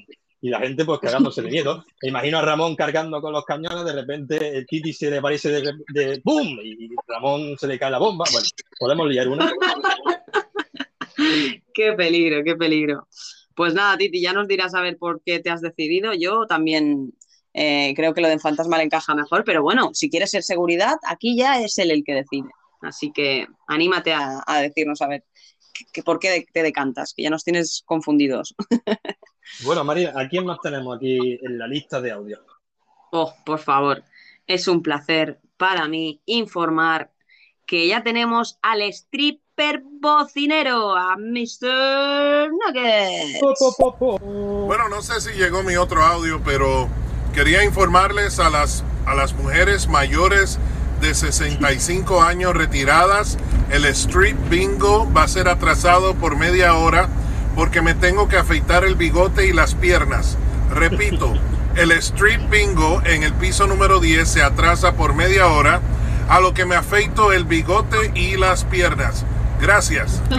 Y la gente pues cagándose de miedo. Me imagino a Ramón cargando con los cañones, de repente el Titi se le parece de, de ¡BOOM! Y Ramón se le cae la bomba. Bueno, podemos liar una. Qué peligro, qué peligro. Pues nada, Titi, ya nos dirás a ver por qué te has decidido. Yo también eh, creo que lo de fantasma le encaja mejor, pero bueno, si quieres ser seguridad, aquí ya es él el que decide. Así que anímate a, a decirnos a ver que, que por qué te decantas, que ya nos tienes confundidos. Bueno, María, ¿a quién más tenemos aquí en la lista de audio? Oh, por favor, es un placer para mí informar que ya tenemos al stripper bocinero, a Mr. Nuggets. Bueno, no sé si llegó mi otro audio, pero quería informarles a las, a las mujeres mayores de 65 años retiradas, el Street Bingo va a ser atrasado por media hora porque me tengo que afeitar el bigote y las piernas. Repito, el Street Bingo en el piso número 10 se atrasa por media hora, a lo que me afeito el bigote y las piernas. Gracias.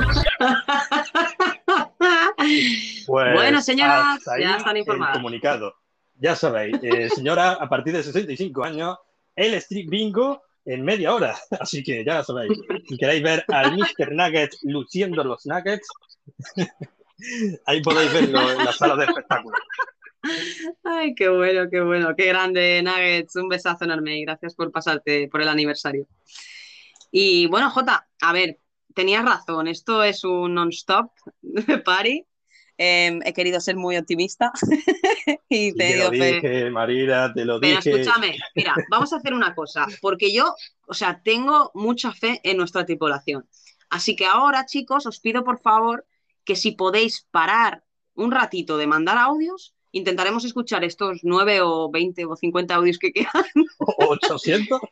Pues, Bueno, señoras, ya están informadas. comunicado. Ya sabéis, eh, señora, a partir de 65 años, el Street Bingo en media hora. Así que ya sabéis, si queréis ver al Mr. Nugget luciendo los nuggets, ahí podéis verlo en la sala de espectáculos. Ay, qué bueno, qué bueno, qué grande, Nuggets. Un besazo enorme y gracias por pasarte por el aniversario. Y bueno, Jota, a ver, tenías razón, esto es un non-stop party. Eh, he querido ser muy optimista y te lo ido fe- dije, Marina, te lo Pero dije. escúchame, mira, vamos a hacer una cosa, porque yo, o sea, tengo mucha fe en nuestra tripulación. Así que ahora, chicos, os pido por favor que si podéis parar un ratito de mandar audios, intentaremos escuchar estos nueve o 20 o 50 audios que quedan. ¿O 800?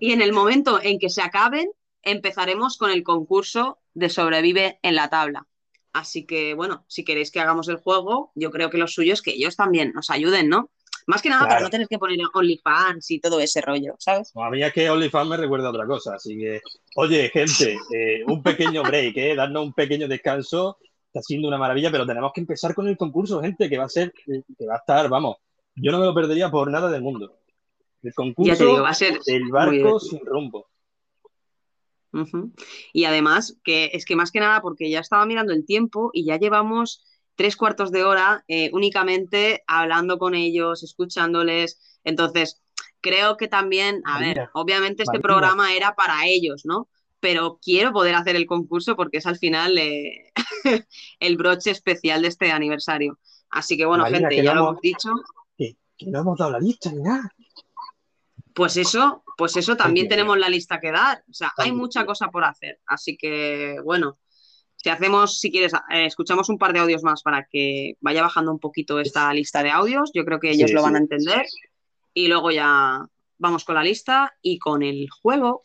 Y en el momento en que se acaben, empezaremos con el concurso de sobrevive en la tabla. Así que, bueno, si queréis que hagamos el juego, yo creo que lo suyo es que ellos también nos ayuden, ¿no? Más que nada para no tener que poner OnlyFans y todo ese rollo, ¿sabes? No, a mí es que OnlyFans me recuerda a otra cosa. Así que, oye, gente, eh, un pequeño break, ¿eh? darnos un pequeño descanso. Está siendo una maravilla, pero tenemos que empezar con el concurso, gente, que va a ser, eh, que va a estar, vamos, yo no me lo perdería por nada del mundo. El concurso Ya te digo, va a ser del barco sin rumbo. Y además, que es que más que nada, porque ya estaba mirando el tiempo y ya llevamos tres cuartos de hora eh, únicamente hablando con ellos, escuchándoles. Entonces, creo que también, a ver, obviamente este Marina. programa era para ellos, ¿no? Pero quiero poder hacer el concurso porque es al final eh, el broche especial de este aniversario. Así que bueno, Marina, gente, que ya no lo hemos- dicho. Que, que no hemos dado la lista ni nada. Pues eso, pues eso también tenemos la lista que dar. O sea, hay Ay, mucha cosa por hacer. Así que, bueno, Si hacemos, si quieres, eh, escuchamos un par de audios más para que vaya bajando un poquito esta lista de audios. Yo creo que ellos Sí, lo van a sí. entender. Y luego ya vamos con la lista y con el juego.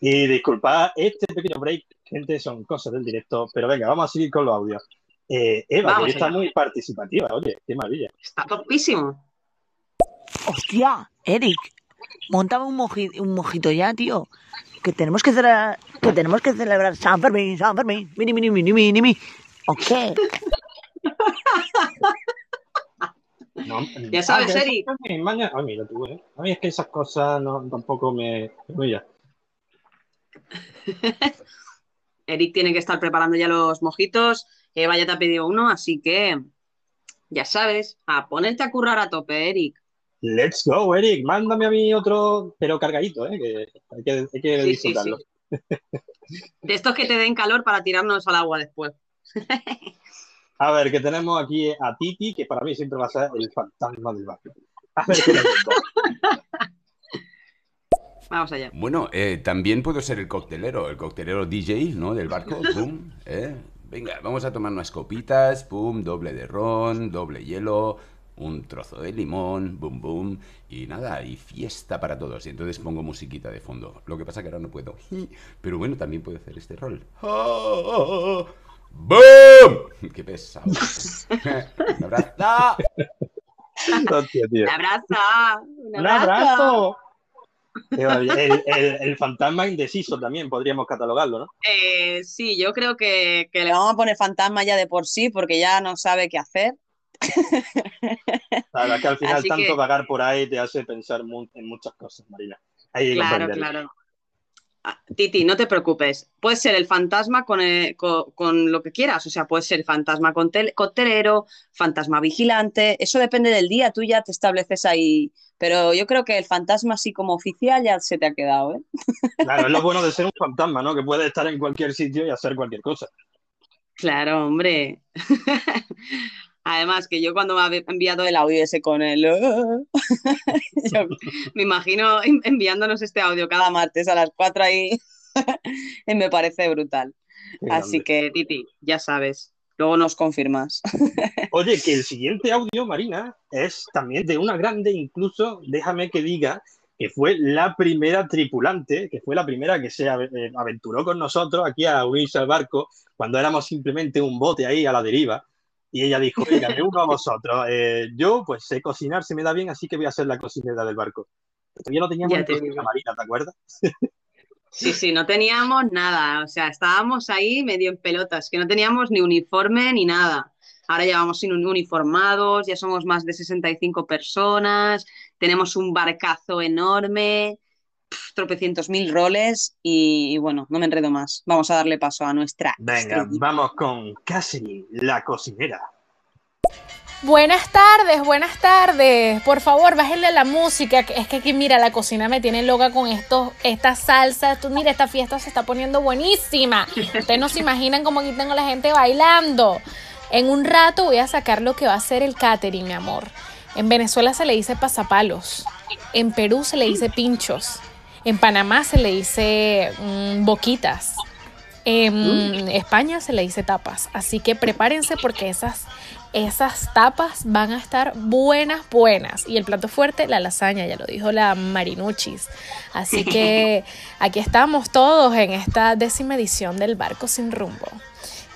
Y disculpad este pequeño break, gente, son cosas del directo, pero venga, vamos a seguir con los audios. Eh, Eva, Vamos que está muy participativa, oye, qué maravilla. Está topísimo. Hostia, Eric, un, moji- un mojito ya, tío. Que tenemos que celebrar, que tenemos que celebrar San Fermín, San Fermín, mini, mini, mini, mini, mini. ¿O qué? No, Ya sabes, mira tú, ¿eh? A mí es que esas cosas no, tampoco me... Mira, Eric tiene que estar preparando ya los mojitos. Eva ya te ha pedido uno, así que ya sabes, a ponerte a currar a tope, Eric. Let's go, Eric, mándame a mí otro, pero cargadito, ¿eh? Que hay que, hay que Sí, sí, disfrutarlo. De estos que te den calor para tirarnos al agua después. A ver, que tenemos aquí a Titi, que para mí siempre va a ser el fantasma del barrio. A ver qué. Vamos allá. Bueno, eh, también puedo ser el coctelero, el coctelero DJ, ¿no? Del barco, pum, ¿eh? Venga, vamos a tomar unas copitas, pum, doble de ron, doble hielo, un trozo de limón, bum, bum, y nada, y fiesta para todos. Y entonces pongo musiquita de fondo. Lo que pasa que ahora no puedo. Pero bueno, también puedo hacer este rol. ¡Bum! ¡Qué pesado! ¡Un abrazo! Hostia, tío. Un abrazo. Un ¡Un abrazo! El, el- el fantasma indeciso también podríamos catalogarlo, ¿no? Eh, sí, yo creo que, que le vamos a poner fantasma ya de por sí, porque ya no sabe qué hacer. La verdad es que al final Así tanto que- vagar por ahí te hace pensar en muchas cosas, Marina. Hay Claro, claro. Ah, Titi, no te preocupes. Puedes ser el fantasma con, eh, co- con lo que quieras. O sea, puedes ser fantasma coctelero, fantasma vigilante. Eso depende del día. Tú ya te estableces ahí. Pero yo creo que el fantasma así como oficial ya se te ha quedado, ¿eh? Claro, es lo bueno de ser un fantasma, ¿no? Que puede estar en cualquier sitio y hacer cualquier cosa. Claro, hombre. Además, que yo cuando me ha enviado el audio ese con el... yo me imagino en- enviándonos este audio cada martes a las 4 ahí. y me parece brutal. Qué Así grande. que, Titi, ya sabes. Luego nos confirmas. Oye, que el siguiente audio, Marina, es también de una grande, incluso, déjame que diga, que fue la primera tripulante, que fue la primera que se eh, aventuró con nosotros aquí a unirse al barco, cuando éramos simplemente un bote ahí a la deriva. Y ella dijo, venga, me uno a vosotros. Eh, yo, pues sé cocinar, se me da bien, así que voy a ser la cocinera del barco. Todavía no teníamos Ya ni te. Marina, ¿te acuerdas? Sí, sí, no teníamos nada. O sea, estábamos ahí medio en pelotas, que no teníamos ni uniforme ni nada. Ahora ya vamos sin un- uniformados, ya somos más de 65 personas, tenemos un barcazo enorme, tropecientos mil roles y, y bueno, no me enredo más. Vamos a darle paso a nuestra Venga, estrellita. vamos con Catherine, la cocinera. Buenas tardes, buenas tardes. Por favor, bájenle a la música. que Es que aquí, mira, la cocina me tiene loca con estos, esta salsa. Tú, mira, esta fiesta se está poniendo buenísima. Ustedes no se imaginan cómo aquí tengo la gente bailando. En un rato voy a sacar lo que va a ser el catering, mi amor. En Venezuela se le dice pasapalos. En Perú se le dice pinchos. En Panamá se le dice mm, boquitas. En España se le dice tapas. Así que prepárense porque esas, esas tapas van a estar buenas, buenas. Y el plato fuerte, la lasaña, ya lo dijo la Marinuchis. Así que aquí estamos todos en esta décima edición del Barco Sin Rumbo.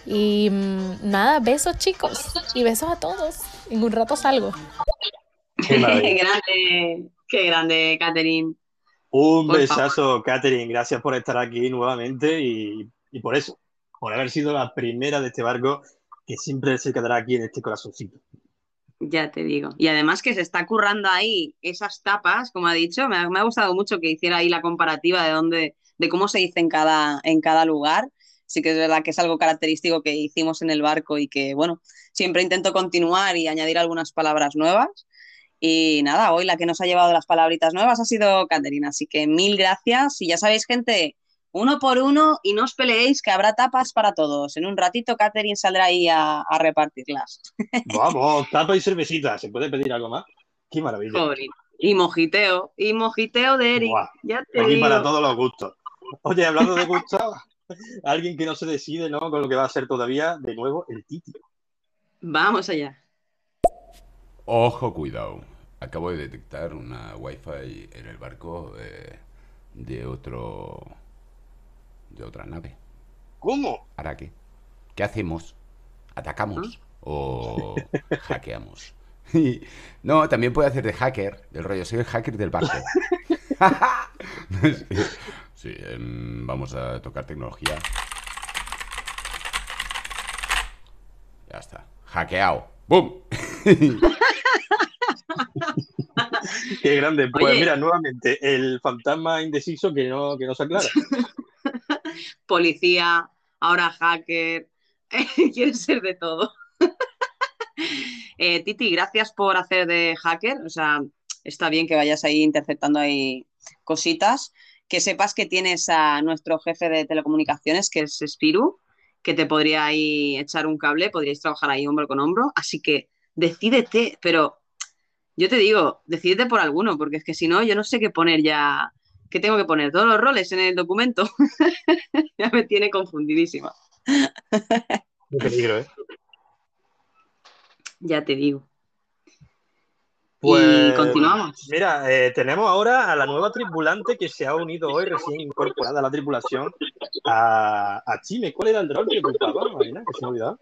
Y mm, nada, besos chicos y besos a todos. En un rato salgo. Qué grande, qué grande, Catherine. Un Por besazo, Catherine. Gracias por estar aquí nuevamente y, y por eso, por haber sido la primera de este barco que siempre se quedará aquí en este corazoncito. Ya te digo. Y además que se está currando ahí esas tapas, como ha dicho, me ha, me ha gustado mucho que hiciera ahí la comparativa de dónde, de cómo se dice en cada, en cada lugar. Sí que es verdad que es algo característico que hicimos en el barco y que, bueno, siempre intento continuar y añadir algunas palabras nuevas. Y nada, hoy la que nos ha llevado las palabritas nuevas ha sido Caterina, así que mil gracias. Y ya sabéis, gente, uno por uno y no os peleéis que habrá tapas para todos. En un ratito Catherine saldrá ahí a, a repartirlas. Vamos, tapa y cervecita. ¿Se puede pedir algo más? Qué maravilla. Joder. Y mojiteo, y mojiteo de Eric. Buah, Ya te Aquí digo. para todos los gustos. Oye, hablando de gustos, alguien que no se decide, ¿no? Con lo que va a ser todavía, de nuevo, el Titi. Vamos allá. Ojo, cuidado. Acabo de detectar una wifi en el barco eh, de otro. de otra nave. ¿Cómo? ¿Ahora qué? ¿Qué hacemos? ¿Atacamos? ¿O hackeamos? no, también puede hacer de hacker, del rollo, soy el hacker del barco. sí, sí, em, vamos a tocar tecnología. Ya está. Hackeado. ¡Bum! Qué grande. Pues Oye. mira, nuevamente, el fantasma indeciso que no, que no se aclara. Policía, ahora hacker, quiere ser de todo. Eh, Titi, gracias por hacer de hacker. O sea, está bien que vayas ahí interceptando ahí cositas. Que sepas que tienes a nuestro jefe de telecomunicaciones, que es Spiru, que te podría ahí echar un cable, podríais trabajar ahí hombro con hombro. Así que decídete, pero yo te digo, decídete por alguno, porque es que si no, yo no sé qué poner ya. ¿Qué tengo que poner? ¿Todos los roles en el documento? ya me tiene confundidísima. Qué peligro, ¿eh? Ya te digo. Pues, Y continuamos. Mira, eh, tenemos ahora a la nueva tripulante que se ha unido hoy, recién incorporada a la tripulación, a, a Chime. ¿Cuál era el rol que ocupaba, Marina? Que se me ha olvidado.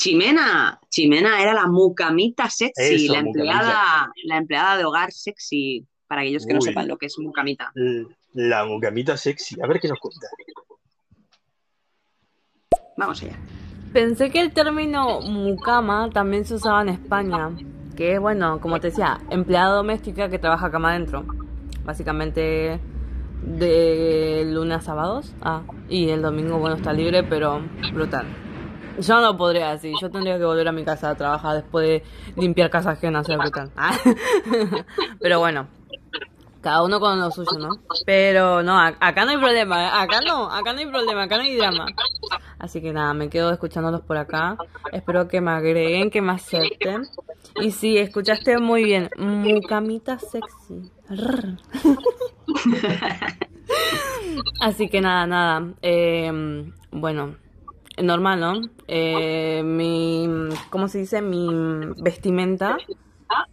Chimena, Chimena era la mucamita sexy, Eso, la mucamita. empleada, la empleada de hogar sexy, para aquellos que no sepan lo que es mucamita. La mucamita sexy. A ver qué nos cuenta. Vamos allá. Pensé que el término mucama también se usaba en España, que es, bueno, como te decía, empleada doméstica que trabaja cama adentro. Básicamente de lunes a sábados. Ah, y el domingo, bueno, está libre, pero brutal. Yo no podría así, yo tendría que volver a mi casa a trabajar después de limpiar casa ajena, o sea, brutal. Ah. pero bueno, cada uno con lo suyo, ¿no? Pero no, acá no hay problema, ¿eh? acá no, acá no hay problema, acá no hay drama. Así que nada, me quedo escuchándolos por acá. Espero que me agreguen, que me acepten. Y sí, escuchaste muy bien. Mucamita sexy. Así que nada, nada. Eh, bueno, normal, ¿no? Eh, mi, ¿cómo se dice? Mi vestimenta,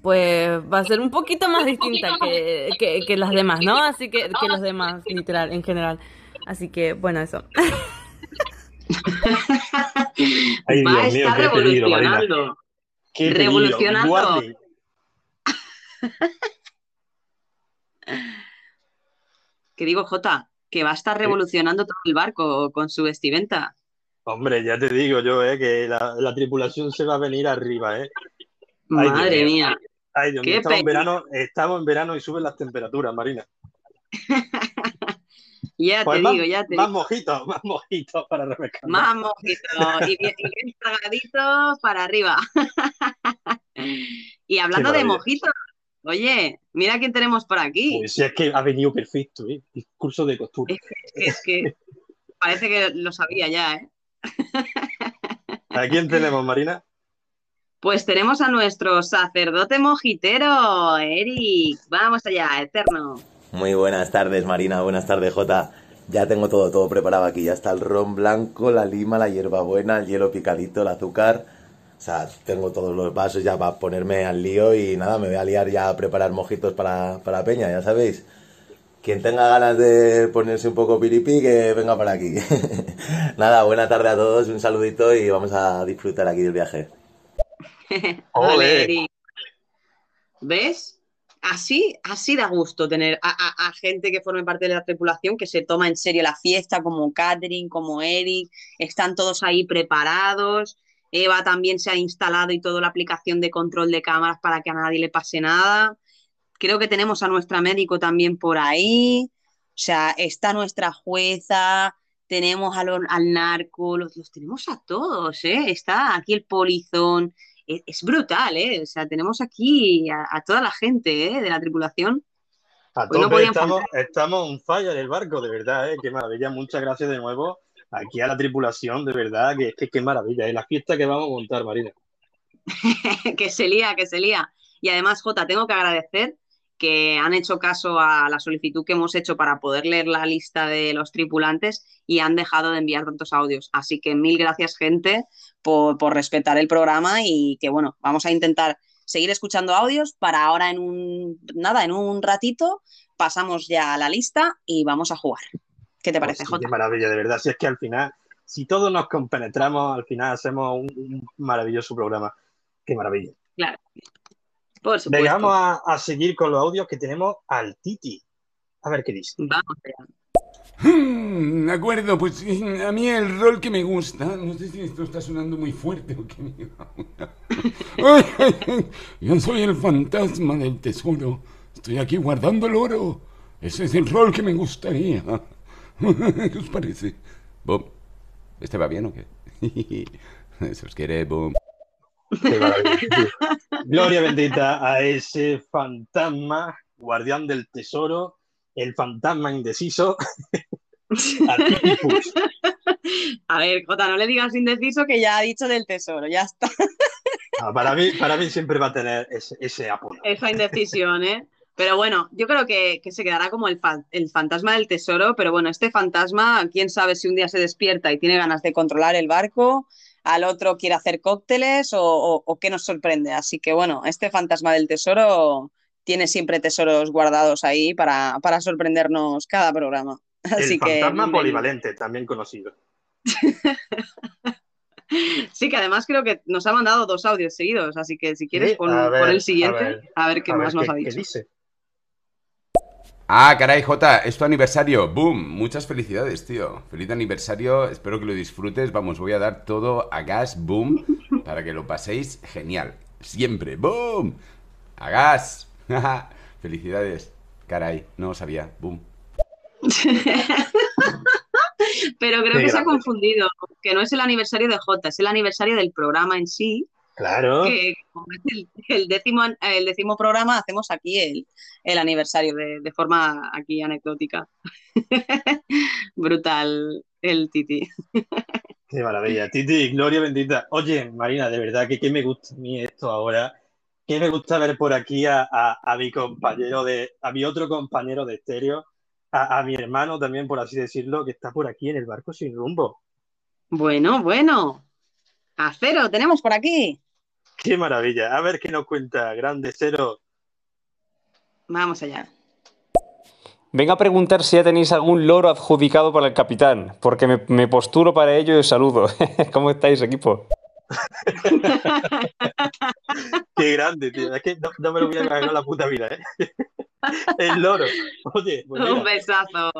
pues va a ser un poquito más distinta que, que, que las demás, ¿no? Así que, que los demás, literal, en general. Así que, bueno, eso. Ay, Va a Dios mío, estar qué peligro, Marina. Qué peligro. Revolucionando. Guardi. Que digo, Jota, que va a estar revolucionando todo el barco con su vestimenta. Hombre, ya te digo yo, eh, que la, la tripulación se va a venir arriba, eh. Ay, Madre mía. Ay, Dios mío, Qué estamos en verano, estamos en verano y suben las temperaturas, Marina. Ya Pues te más, digo, ya te más digo. mojitos, más mojitos para refrescar. Más mojito y bien, bien cargadito para arriba. Y hablando de mojitos, oye, mira quién tenemos por aquí. Pues si es que ha venido perfecto, ¿eh? Discurso de costura. Es que, es que parece que lo sabía ya, ¿eh? ¿A quién tenemos, Marina? Pues tenemos a nuestro sacerdote mojitero, Eric. Vamos allá, eterno. Muy buenas tardes, Marina. Buenas tardes, Jota. Ya tengo todo, todo preparado aquí. Ya está el ron blanco, la lima, la hierbabuena, el hielo picadito, el azúcar. O sea, tengo todos los vasos ya para ponerme al lío y nada, me voy a liar ya a preparar mojitos para, para Peña, ya sabéis. Quien tenga ganas de ponerse un poco piripi, que venga para aquí. nada, buena tarde a todos, un saludito y vamos a disfrutar aquí del viaje. Ole. ¿Ves? Así, así da gusto tener a, a- a gente que forme parte de la tripulación, que se toma en serio la fiesta, como Catherine, como Eric, están todos ahí preparados. Eva también se ha instalado y toda la aplicación de control de cámaras para que a nadie le pase nada. Creo que tenemos a nuestra médico también por ahí. O sea, está nuestra jueza, tenemos a lo- al narco, los, los tenemos a todos, ¿eh? Está aquí el polizón. Es, es brutal, ¿eh? O sea, tenemos aquí a, a toda la gente, ¿eh? De la tripulación. A no podían estamos, estamos un falla en el barco, de verdad, ¿eh? Qué maravilla. Muchas gracias de nuevo aquí a la tripulación, de verdad, que es que qué maravilla. Es la fiesta que vamos a montar, Marina. que se lía, que se lía. Y además, Jota, tengo que agradecer que han hecho caso a la solicitud que hemos hecho para poder leer la lista de los tripulantes y han dejado de enviar tantos audios. Así que mil gracias, gente, por, por respetar el programa y que, bueno, vamos a intentar seguir escuchando audios para ahora en un, nada, en un ratito pasamos ya a la lista y vamos a jugar. ¿Qué te parece, Oh, sí, Jota? Qué maravilla, de verdad. Si es que al final, si todos nos compenetramos, al final hacemos un, un maravilloso programa. Qué maravilla. Claro. Por supuesto. Venga, vamos a, a seguir con los audios que tenemos al Titi. A ver qué dice. Vamos allá. Hmm, De acuerdo, pues a mí el rol que me gusta, no sé si esto está sonando muy fuerte o qué. Yo soy el fantasma del tesoro. Estoy aquí guardando el oro. Ese es el rol que me gustaría. ¿Qué os parece? Boom. ¿Este va bien o qué? Se os quiere, boom. Qué. Gloria bendita a ese fantasma, guardián del tesoro, el fantasma indeciso. A ver, Jota, no le digas indeciso que ya ha dicho del tesoro, ya está. Ah, para, mí, para mí siempre va a tener ese, ese apodo. Esa indecisión, ¿eh? Pero bueno, yo creo que, que se quedará como el, fa- el fantasma del tesoro, pero bueno, este fantasma, quién sabe si un día se despierta y tiene ganas de controlar el barco, al otro quiere hacer cócteles o, o- o qué nos sorprende. Así que bueno, este fantasma del tesoro tiene siempre tesoros guardados ahí para, para sorprendernos cada programa. Así El que fantasma polivalente, también conocido. Sí, que además creo que nos ha mandado dos audios seguidos, así que si quieres pon, a ver, pon el a siguiente, ver, a ver qué a ver más nos qué- ha qué dicho. dice. Ah, caray, Jota, es tu aniversario. Boom, muchas felicidades, tío. Feliz aniversario, espero que lo disfrutes. Vamos, voy a dar todo a gas, boom, para que lo paséis genial. Siempre, boom. A gas. felicidades. Caray, no lo sabía. Boom. Pero creo Qué que se ha confundido, que no es el aniversario de Jota, es el aniversario del programa en sí, Claro. que como es el, el décimo, el décimo programa, hacemos aquí el, el aniversario de, de forma aquí anecdótica. Brutal el Titi. Qué maravilla. Titi, gloria bendita. Oye, Marina, de verdad que, que me gusta a mí esto ahora. Que me gusta ver por aquí a, a- a mi compañero de, a mi otro compañero de estéreo, a, a mi hermano también, por así decirlo, que está por aquí en el barco sin rumbo. Bueno, bueno. A cero, tenemos por aquí. Qué maravilla. A ver qué nos cuenta, grande cero. Vamos allá. Venga a preguntar si ya tenéis algún loro adjudicado para el capitán, porque me, me postulo para ello y os saludo. ¿Cómo estáis, equipo? Qué grande, tío. Es que no, no me lo voy a cagar con la puta vida, ¿eh? El loro. Oye, pues Un besazo.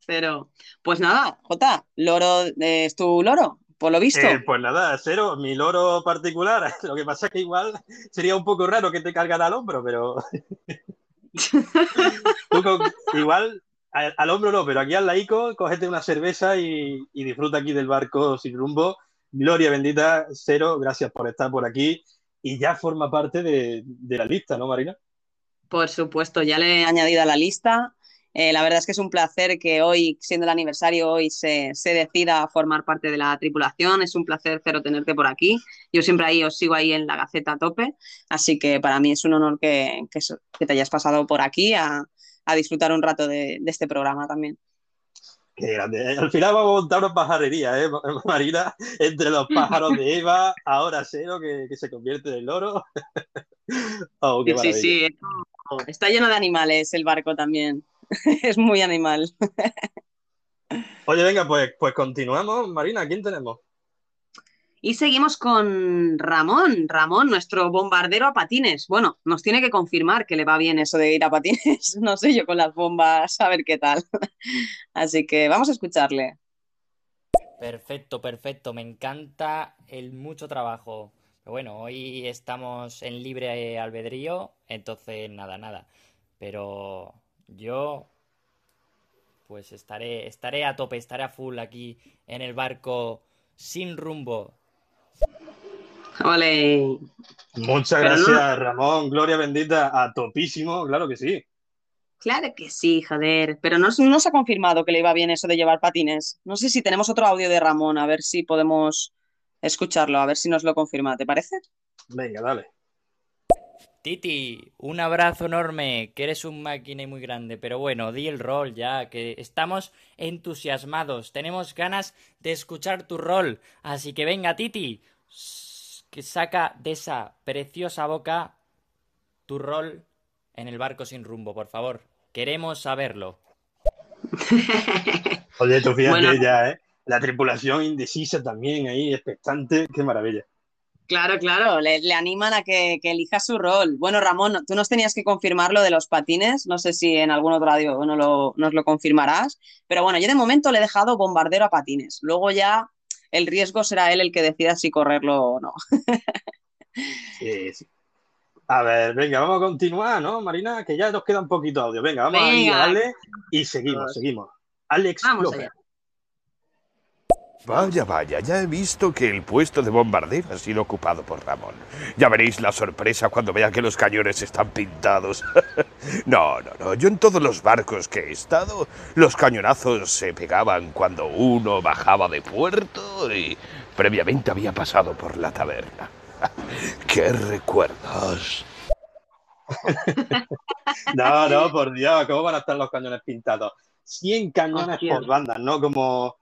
Cero. Pues nada, Jota, loro, eh, ¿es tu loro? Por lo visto. eh, pues nada, cero, mi loro particular. Lo que pasa es que igual sería un poco raro que te cargara al hombro, pero Tú con- igual al, al hombro no, pero aquí al laico, cógete una cerveza y, y disfruta aquí del barco sin rumbo. Gloria bendita, cero, gracias por estar por aquí. Y ya forma parte de, de la lista, ¿no, Marina? Por supuesto, ya le he añadido a la lista. Eh, la verdad es que es un placer que hoy, siendo el aniversario, hoy se, se decida formar parte de la tripulación. Es un placer, Cero, tenerte por aquí. Yo siempre ahí os sigo ahí en la Gaceta a tope, así que para mí es un honor que, que, te hayas pasado por aquí a, a disfrutar un rato de, de este programa también. Qué grande. Al final vamos a montar una pajarería, ¿eh, Marina? Entre los pájaros de Eva, ahora cero, que, que se convierte en loro. Oh, Sí, sí, está lleno de animales el barco también. es muy animal. Oye, venga, pues, pues continuamos. Marina, ¿quién tenemos? Y seguimos con Ramón. Ramón, nuestro bombardero a patines. Bueno, nos tiene que confirmar que le va bien eso de ir a patines. No sé yo con las bombas, a ver qué tal. Así que vamos a escucharle. Perfecto, perfecto. Me encanta el mucho trabajo. Pero bueno, hoy estamos en libre albedrío, entonces nada, nada. Pero yo pues estaré, estaré a tope, estaré a full aquí en el barco sin rumbo. Ole. Muchas Pero no- gracias, Ramón. Gloria bendita, a topísimo, claro que sí. Claro que sí, joder. Pero no, no se ha confirmado que le iba bien eso de llevar patines. No sé si tenemos otro audio de Ramón, a ver si podemos escucharlo, a ver si nos lo confirma. ¿Te parece? Venga, dale. Titi, un abrazo enorme, que eres un máquina y muy grande, pero bueno, di el rol ya, que estamos entusiasmados, tenemos ganas de escuchar tu rol, así que venga Titi, que saca de esa preciosa boca tu rol en el barco sin rumbo, por favor, queremos saberlo. Oye, tú fíjate Bueno. ya, ¿eh? La tripulación indecisa también ahí, expectante, qué maravilla. Claro, claro, le, le animan a que, que elija su rol. Bueno, Ramón, tú nos tenías que confirmar lo de los patines, no sé si en algún otro audio no lo- nos lo confirmarás, pero bueno, yo de momento le he dejado bombardero a patines, luego ya el riesgo será él el que decida si correrlo o no. Sí, sí. A ver, venga, vamos a continuar, ¿no, Marina? Que ya nos queda un poquito de audio. Venga, vamos a ir Venga. a darle y seguimos, seguimos. Alex Vamos López. allá. Vaya, vaya, ya he visto que el puesto de bombardero ha sido ocupado por Ramón. Ya veréis la sorpresa cuando vea que los cañones están pintados. no, no, no, yo en todos los barcos que he estado, los cañonazos se pegaban cuando uno bajaba de puerto y previamente había pasado por la taberna. ¡Qué recuerdos! No, no, por Dios, ¿cómo van a estar los cañones pintados? 100 cañones Hostia. por banda, ¿no? Como,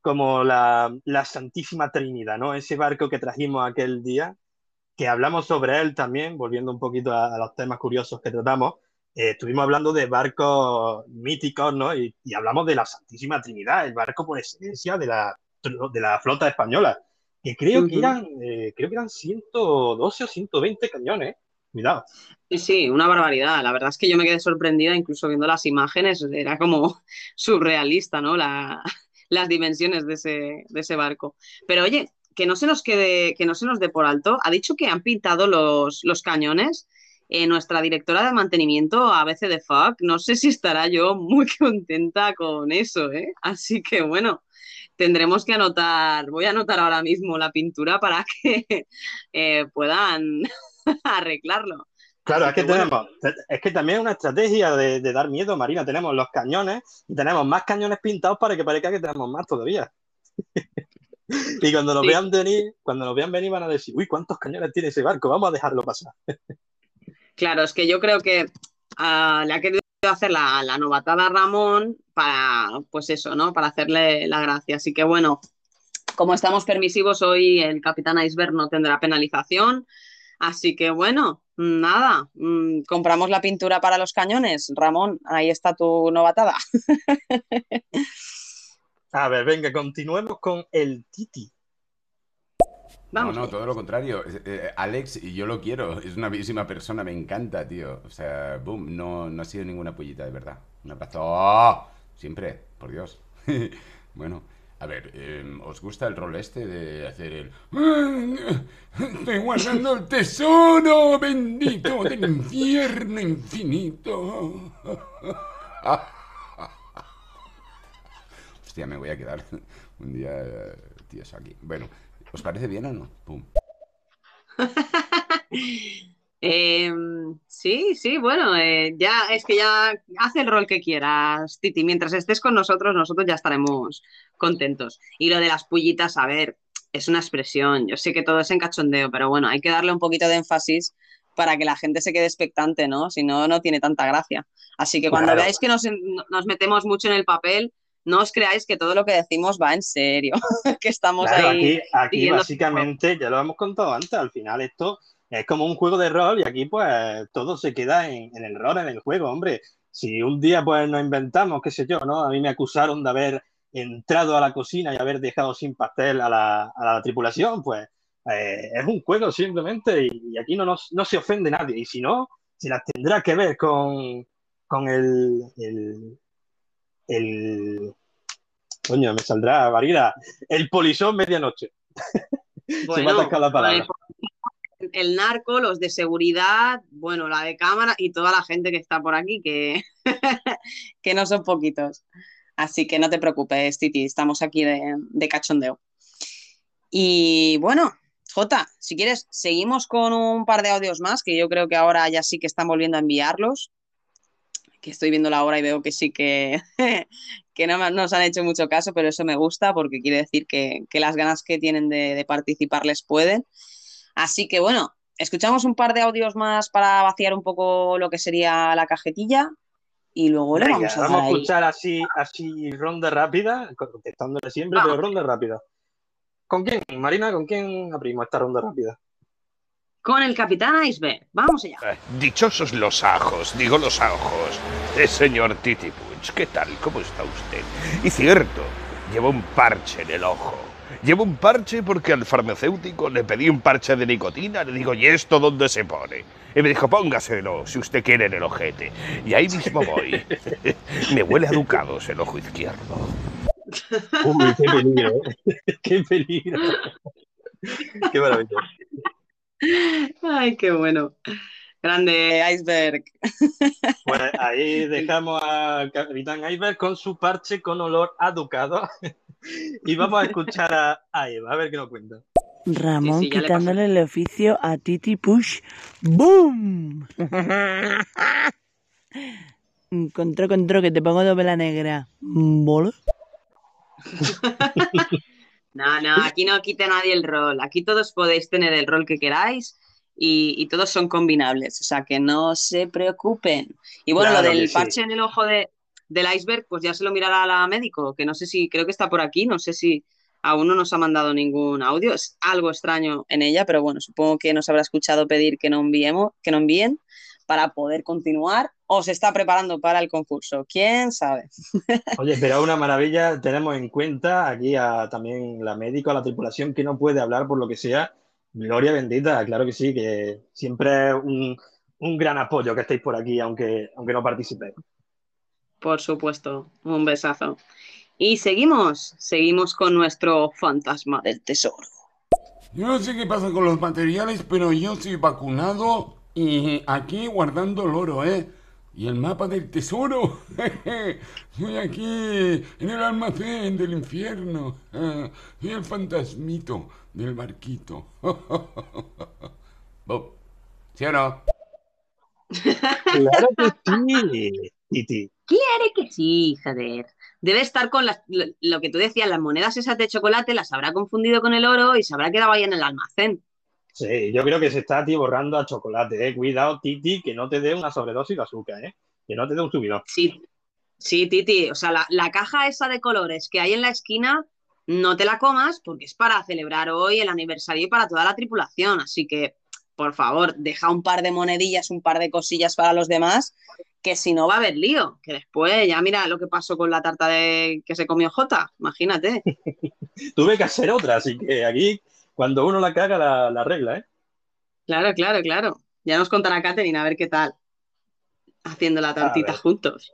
como la, la Santísima Trinidad, ¿no? Ese barco que trajimos aquel día, que hablamos sobre él también, volviendo un poquito a, a los temas curiosos que tratamos, eh, estuvimos hablando de barcos míticos, ¿no? Y, y hablamos de la Santísima Trinidad, el barco por excelencia de la, de la flota española, que creo que Ujú. eran, eh, creo que eran 112 o 120 cañones. Cuidado. Sí, sí, una barbaridad. La verdad es que yo me quedé sorprendida, incluso viendo las imágenes, era como surrealista, ¿no? La, las dimensiones de ese, de ese barco. Pero oye, que no se nos quede, que no se nos dé por alto. Ha dicho que han pintado los, los cañones. Eh, nuestra directora de mantenimiento, ABC de FAC, no sé si estará yo muy contenta con eso, ¿eh? Así que bueno, tendremos que anotar, voy a anotar ahora mismo la pintura para que eh, puedan arreglarlo. Claro, es que tenemos, es que también es una estrategia de, de dar miedo, Marina. Tenemos los cañones y tenemos más cañones pintados para que parezca que tenemos más todavía. Y cuando nos Sí. vean venir, cuando nos vean venir van a decir, uy, ¿cuántos cañones tiene ese barco? Vamos a dejarlo pasar. Claro, es que yo creo que ah, le ha querido hacer la, la novatada a Ramón para, pues eso, ¿no? Para hacerle la gracia. Así que bueno, como estamos permisivos, hoy el Capitán Iceberg no tendrá penalización. Así que bueno, nada, mm, compramos la pintura para los cañones. Ramón, ahí está tu novatada. A ver, venga, continuemos con el Titi. Vamos. No, no, todo lo contrario. Eh, Alex, y yo lo quiero, es una bellísima persona, me encanta, tío. O sea, boom, no, no ha sido ninguna pollita, de verdad. Un abrazo. ¡Oh! Siempre, por Dios. bueno, a ver, eh, ¿os gusta el rol este de hacer el... Estoy guardando el tesoro bendito del infierno infinito. Hostia, me voy a quedar un día eh, tieso aquí. Bueno, ¿os parece bien o no? Pum. Eh, sí, sí, bueno, eh, ya es que ya hace el rol que quieras, Titi. Mientras estés con nosotros, nosotros ya estaremos contentos. Y lo de las pullitas, a ver, es una expresión. Yo sé que todo es en cachondeo, pero bueno, hay que darle un poquito de énfasis para que la gente se quede expectante, ¿no? Si no, no tiene tanta gracia. Así que cuando Claro. veáis que nos, nos metemos mucho en el papel, no os creáis que todo lo que decimos va en serio, que estamos Claro, ahí. aquí, aquí básicamente, ya lo hemos contado antes, al final esto es como un juego de rol y aquí pues todo se queda en, en el rol, en el juego, hombre. Si un día pues nos inventamos, qué sé yo, ¿no? A mí me acusaron de haber entrado a la cocina y haber dejado sin pastel a la, a la tripulación, pues eh, es un juego simplemente y, y aquí no, nos, no se ofende nadie. Y si no, se las tendrá que ver con, con el, el, el... Coño, me saldrá, Marina, el polizón medianoche. se me ha la palabra. El narco, los de seguridad, bueno, la de cámara y toda la gente que está por aquí, que, que no son poquitos. Así que no te preocupes, Titi, estamos aquí de, de cachondeo. Y bueno, Jota, si quieres, seguimos con un par de audios más, que yo creo que ahora ya sí que están volviendo a enviarlos. Que estoy viendo la hora y veo que sí que, que no nos han hecho mucho caso, pero eso me gusta porque quiere decir que, que las ganas que tienen de, de participar les pueden. Así que bueno, escuchamos un par de audios más para vaciar un poco lo que sería la cajetilla y luego le vamos a vamos ahí. escuchar así, así ronda rápida, contestándole siempre, pero ronda rápida. ¿Con quién, Marina? ¿Con quién abrimos esta ronda rápida? Con el Capitán Iceberg. Vamos allá. Eh, Dichosos los ajos, digo los ajos. Eh, señor Titi Puig, ¿qué tal? ¿Cómo está usted? Y cierto, lleva un parche en el ojo. Llevo un parche porque al farmacéutico le pedí un parche de nicotina. Le digo, ¿y esto dónde se pone? Y me dijo, póngaselo si usted quiere en el ojete. Y ahí mismo voy. me huele a ducados el ojo izquierdo. Uy, qué peligro, ¿eh? qué peligro. Qué maravilla. Ay, qué bueno. Grande Iceberg. Pues ahí dejamos a Capitán Iceberg con su parche con olor a ducado. Y vamos a escuchar a, a Eva, a ver qué nos cuenta. Ramón Sí, sí, quitándole el oficio a Titi Push. ¡Boom! Encontró, encontró, que te pongo doble la negra. ¿Bolo? No, no, aquí no quita nadie el rol. Aquí todos podéis tener el rol que queráis y, y todos son combinables. O sea, que no se preocupen. Y bueno, Claro lo del sí. parche en el ojo de, del iceberg, pues ya se lo mirará la médico, que no sé si, creo que está por aquí, no sé si aún no nos ha mandado ningún audio. Es algo extraño en ella, pero bueno, supongo que nos habrá escuchado pedir que no enviemos, que no envíen para poder continuar o se está preparando para el concurso. ¿Quién sabe? Oye, pero una maravilla, tenemos en cuenta aquí a también la médico, a la tripulación que no puede hablar por lo que sea. Gloria bendita, claro que sí, que siempre es un, un gran apoyo que estéis por aquí, aunque, aunque no participéis. Por supuesto, un besazo. Y seguimos, seguimos con nuestro fantasma del tesoro. Yo no sé qué pasa con los materiales, pero yo soy vacunado y aquí guardando el oro, ¿eh? Y el mapa del tesoro. Soy aquí en el almacén del infierno. Soy el fantasmito del barquito. Bum. ¿Sí o no? Claro que sí, Titi. Quiere que sí, joder. Debe estar con las, lo, lo que tú decías, las monedas esas de chocolate, las habrá confundido con el oro y se habrá quedado ahí en el almacén. Sí, yo creo que se está atiborrando a chocolate, ¿eh? Cuidado, Titi, que no te dé una sobredosis de azúcar, ¿eh? Que no te dé un subidón. Sí, sí, Titi. O sea, la, la caja esa de colores que hay en la esquina, no te la comas porque es para celebrar hoy el aniversario y para toda la tripulación. Así que, por favor, deja un par de monedillas, un par de cosillas para los demás, que si no va a haber lío. Que después, ya mira lo que pasó con la tarta de que se comió Jota, imagínate. Tuve que hacer otra, así que aquí, cuando uno la caga, la, la regla, ¿eh? Claro, claro, claro. Ya nos contará Katherine a ver qué tal. Haciendo la tortita juntos.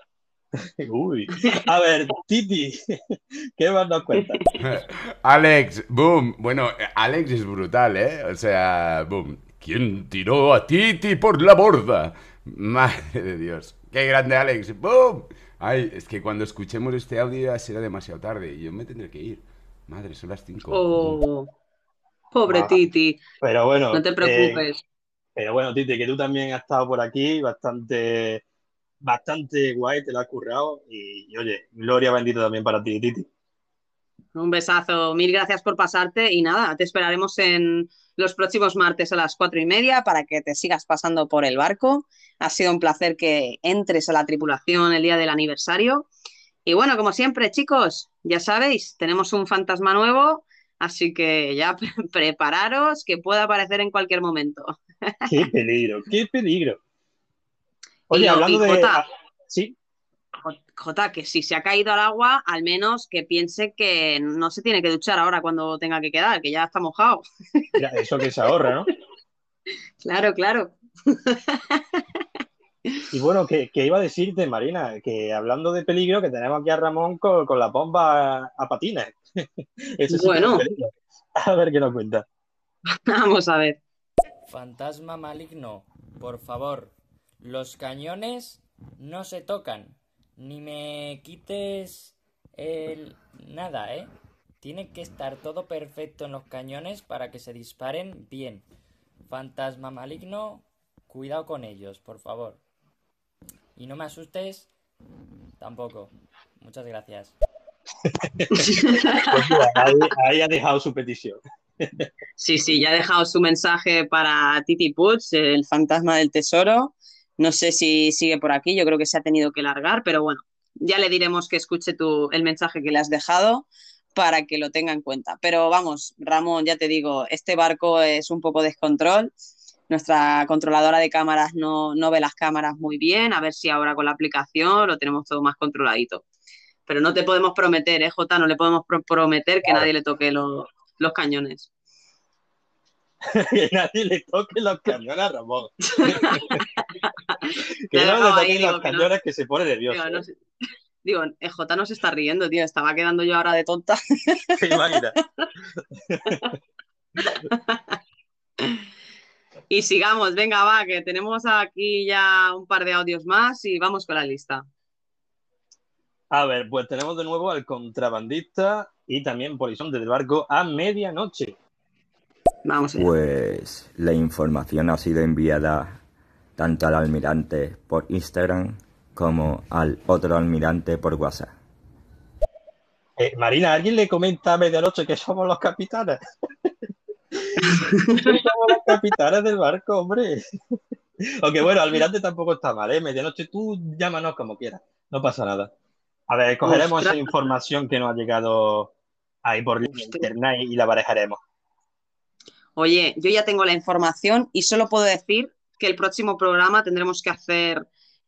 Uy. A ver, Titi, ¿qué más nos cuentas? Alex, boom. Bueno, Alex es brutal, ¿eh? O sea, boom. ¿Quién tiró a Titi por la borda? Madre de Dios. Qué grande, Alex. ¡Boom! Ay, es que cuando escuchemos este audio ya será demasiado tarde y yo me tendré que ir. Madre, son las 5. Oh, pobre Ah, Titi. Pero bueno, No te eh, preocupes. pero bueno, Titi, que tú también has estado por aquí, bastante, bastante guay, te lo has currado y, y, oye, gloria bendita también para ti, Titi. Un besazo. Mil gracias por pasarte y nada, te esperaremos en los próximos martes a las cuatro y media para que te sigas pasando por el barco. Ha sido un placer que entres a la tripulación el día del aniversario. Y bueno, como siempre, chicos, ya sabéis, tenemos un fantasma nuevo, así que ya pre- prepararos que pueda aparecer en cualquier momento. Qué peligro, qué peligro. Oye, hablando de... Jota, ah, sí, Jota, que si se ha caído al agua, al menos que piense que no se tiene que duchar ahora cuando tenga que quedar, que ya está mojado. mira, eso que se ahorra, ¿no? Claro, claro. Y bueno, que, que iba a decirte, Marina, que hablando de peligro, que tenemos aquí a Ramón con, con la bomba a, a patines. Eso sí que es Bueno. A ver qué nos cuenta. Vamos a ver. Fantasma maligno, por favor, los cañones no se tocan. Ni me quites el... nada, ¿eh? Tiene que estar todo perfecto en los cañones para que se disparen bien. Fantasma maligno, cuidado con ellos, por favor. Y no me asustes tampoco. Muchas gracias. Pues mira, ahí, ahí ha dejado su petición. Sí, sí, ya ha dejado su mensaje para Titi Puts, el fantasma del tesoro. No sé si sigue por aquí, yo creo que se ha tenido que largar, pero bueno, ya le diremos que escuche tu, el mensaje que le has dejado para que lo tenga en cuenta. Pero vamos, Ramón, ya te digo, este barco es un poco descontrol. Nuestra controladora de cámaras no, no ve las cámaras muy bien, a ver si ahora con la aplicación lo tenemos todo más controladito. Pero no te podemos prometer, ¿eh, Jota? No le podemos pro- prometer que Claro. nadie le toque lo- los cañones. que nadie le toque los cañones a Ramón. que no le toquen los no. cañones que se pone nervioso. Digo, no sé- digo, eh, Jota no se está riendo, tío. Estaba quedando yo ahora de tonta. ¿Te imaginas? Y sigamos, venga, va, que tenemos aquí ya un par de audios más y vamos con la lista. A ver, pues tenemos de nuevo al contrabandista y también polizón del barco a medianoche. Vamos Pues la información ha sido enviada tanto al almirante por Instagram como al otro almirante por WhatsApp. Eh, Marina, ¿alguien le comenta a medianoche que somos los capitanes? Somos los capitanes del barco, hombre. Aunque bueno, almirante tampoco está mal, ¿eh? Medianoche tú llámanos como quieras, no pasa nada. A ver, cogeremos Ostras. esa información que nos ha llegado ahí por internet y la barajaremos. Oye, yo ya tengo la información y solo puedo decir que el próximo programa tendremos que hacer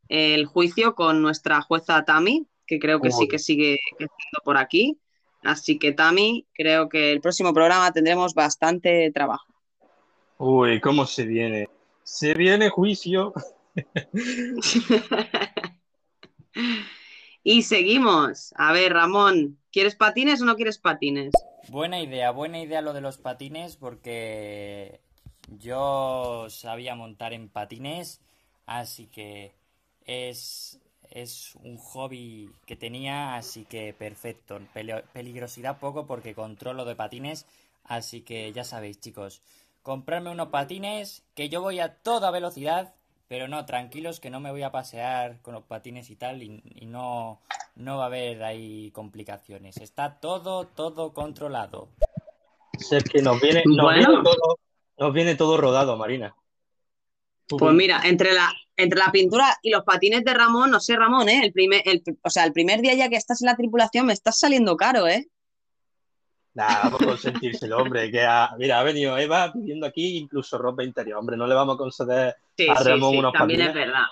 el juicio con nuestra jueza Tami, que creo que sí que sigue estando por aquí. Así que Tami, creo que el próximo programa tendremos bastante trabajo. Uy, ¿cómo se viene? Se viene juicio. Y seguimos. A ver, Ramón, ¿quieres patines o no quieres patines? Buena idea, buena idea lo de los patines porque yo sabía montar en patines, así que es, es un hobby que tenía, así que perfecto. Peligrosidad poco porque controlo de patines, así que ya sabéis chicos, comprarme unos patines que yo voy a toda velocidad, pero no, tranquilos que no me voy a pasear con los patines y tal y, y no, no va a haber ahí complicaciones. Está todo, todo controlado. Que nos viene, nos Bueno. viene todo, nos viene todo rodado, Marina. Pues mira, entre la, entre la pintura y los patines de Ramón, no sé, Ramón, ¿eh? El primer, el, o sea, el primer día ya que estás en la tripulación me estás saliendo caro, ¿eh? Nada, vamos a consentírselo, hombre. Que ha, mira, ha venido Eva pidiendo aquí incluso ropa interior. Hombre, no le vamos a conceder Sí, a sí, Ramón sí, unos también patines. es verdad.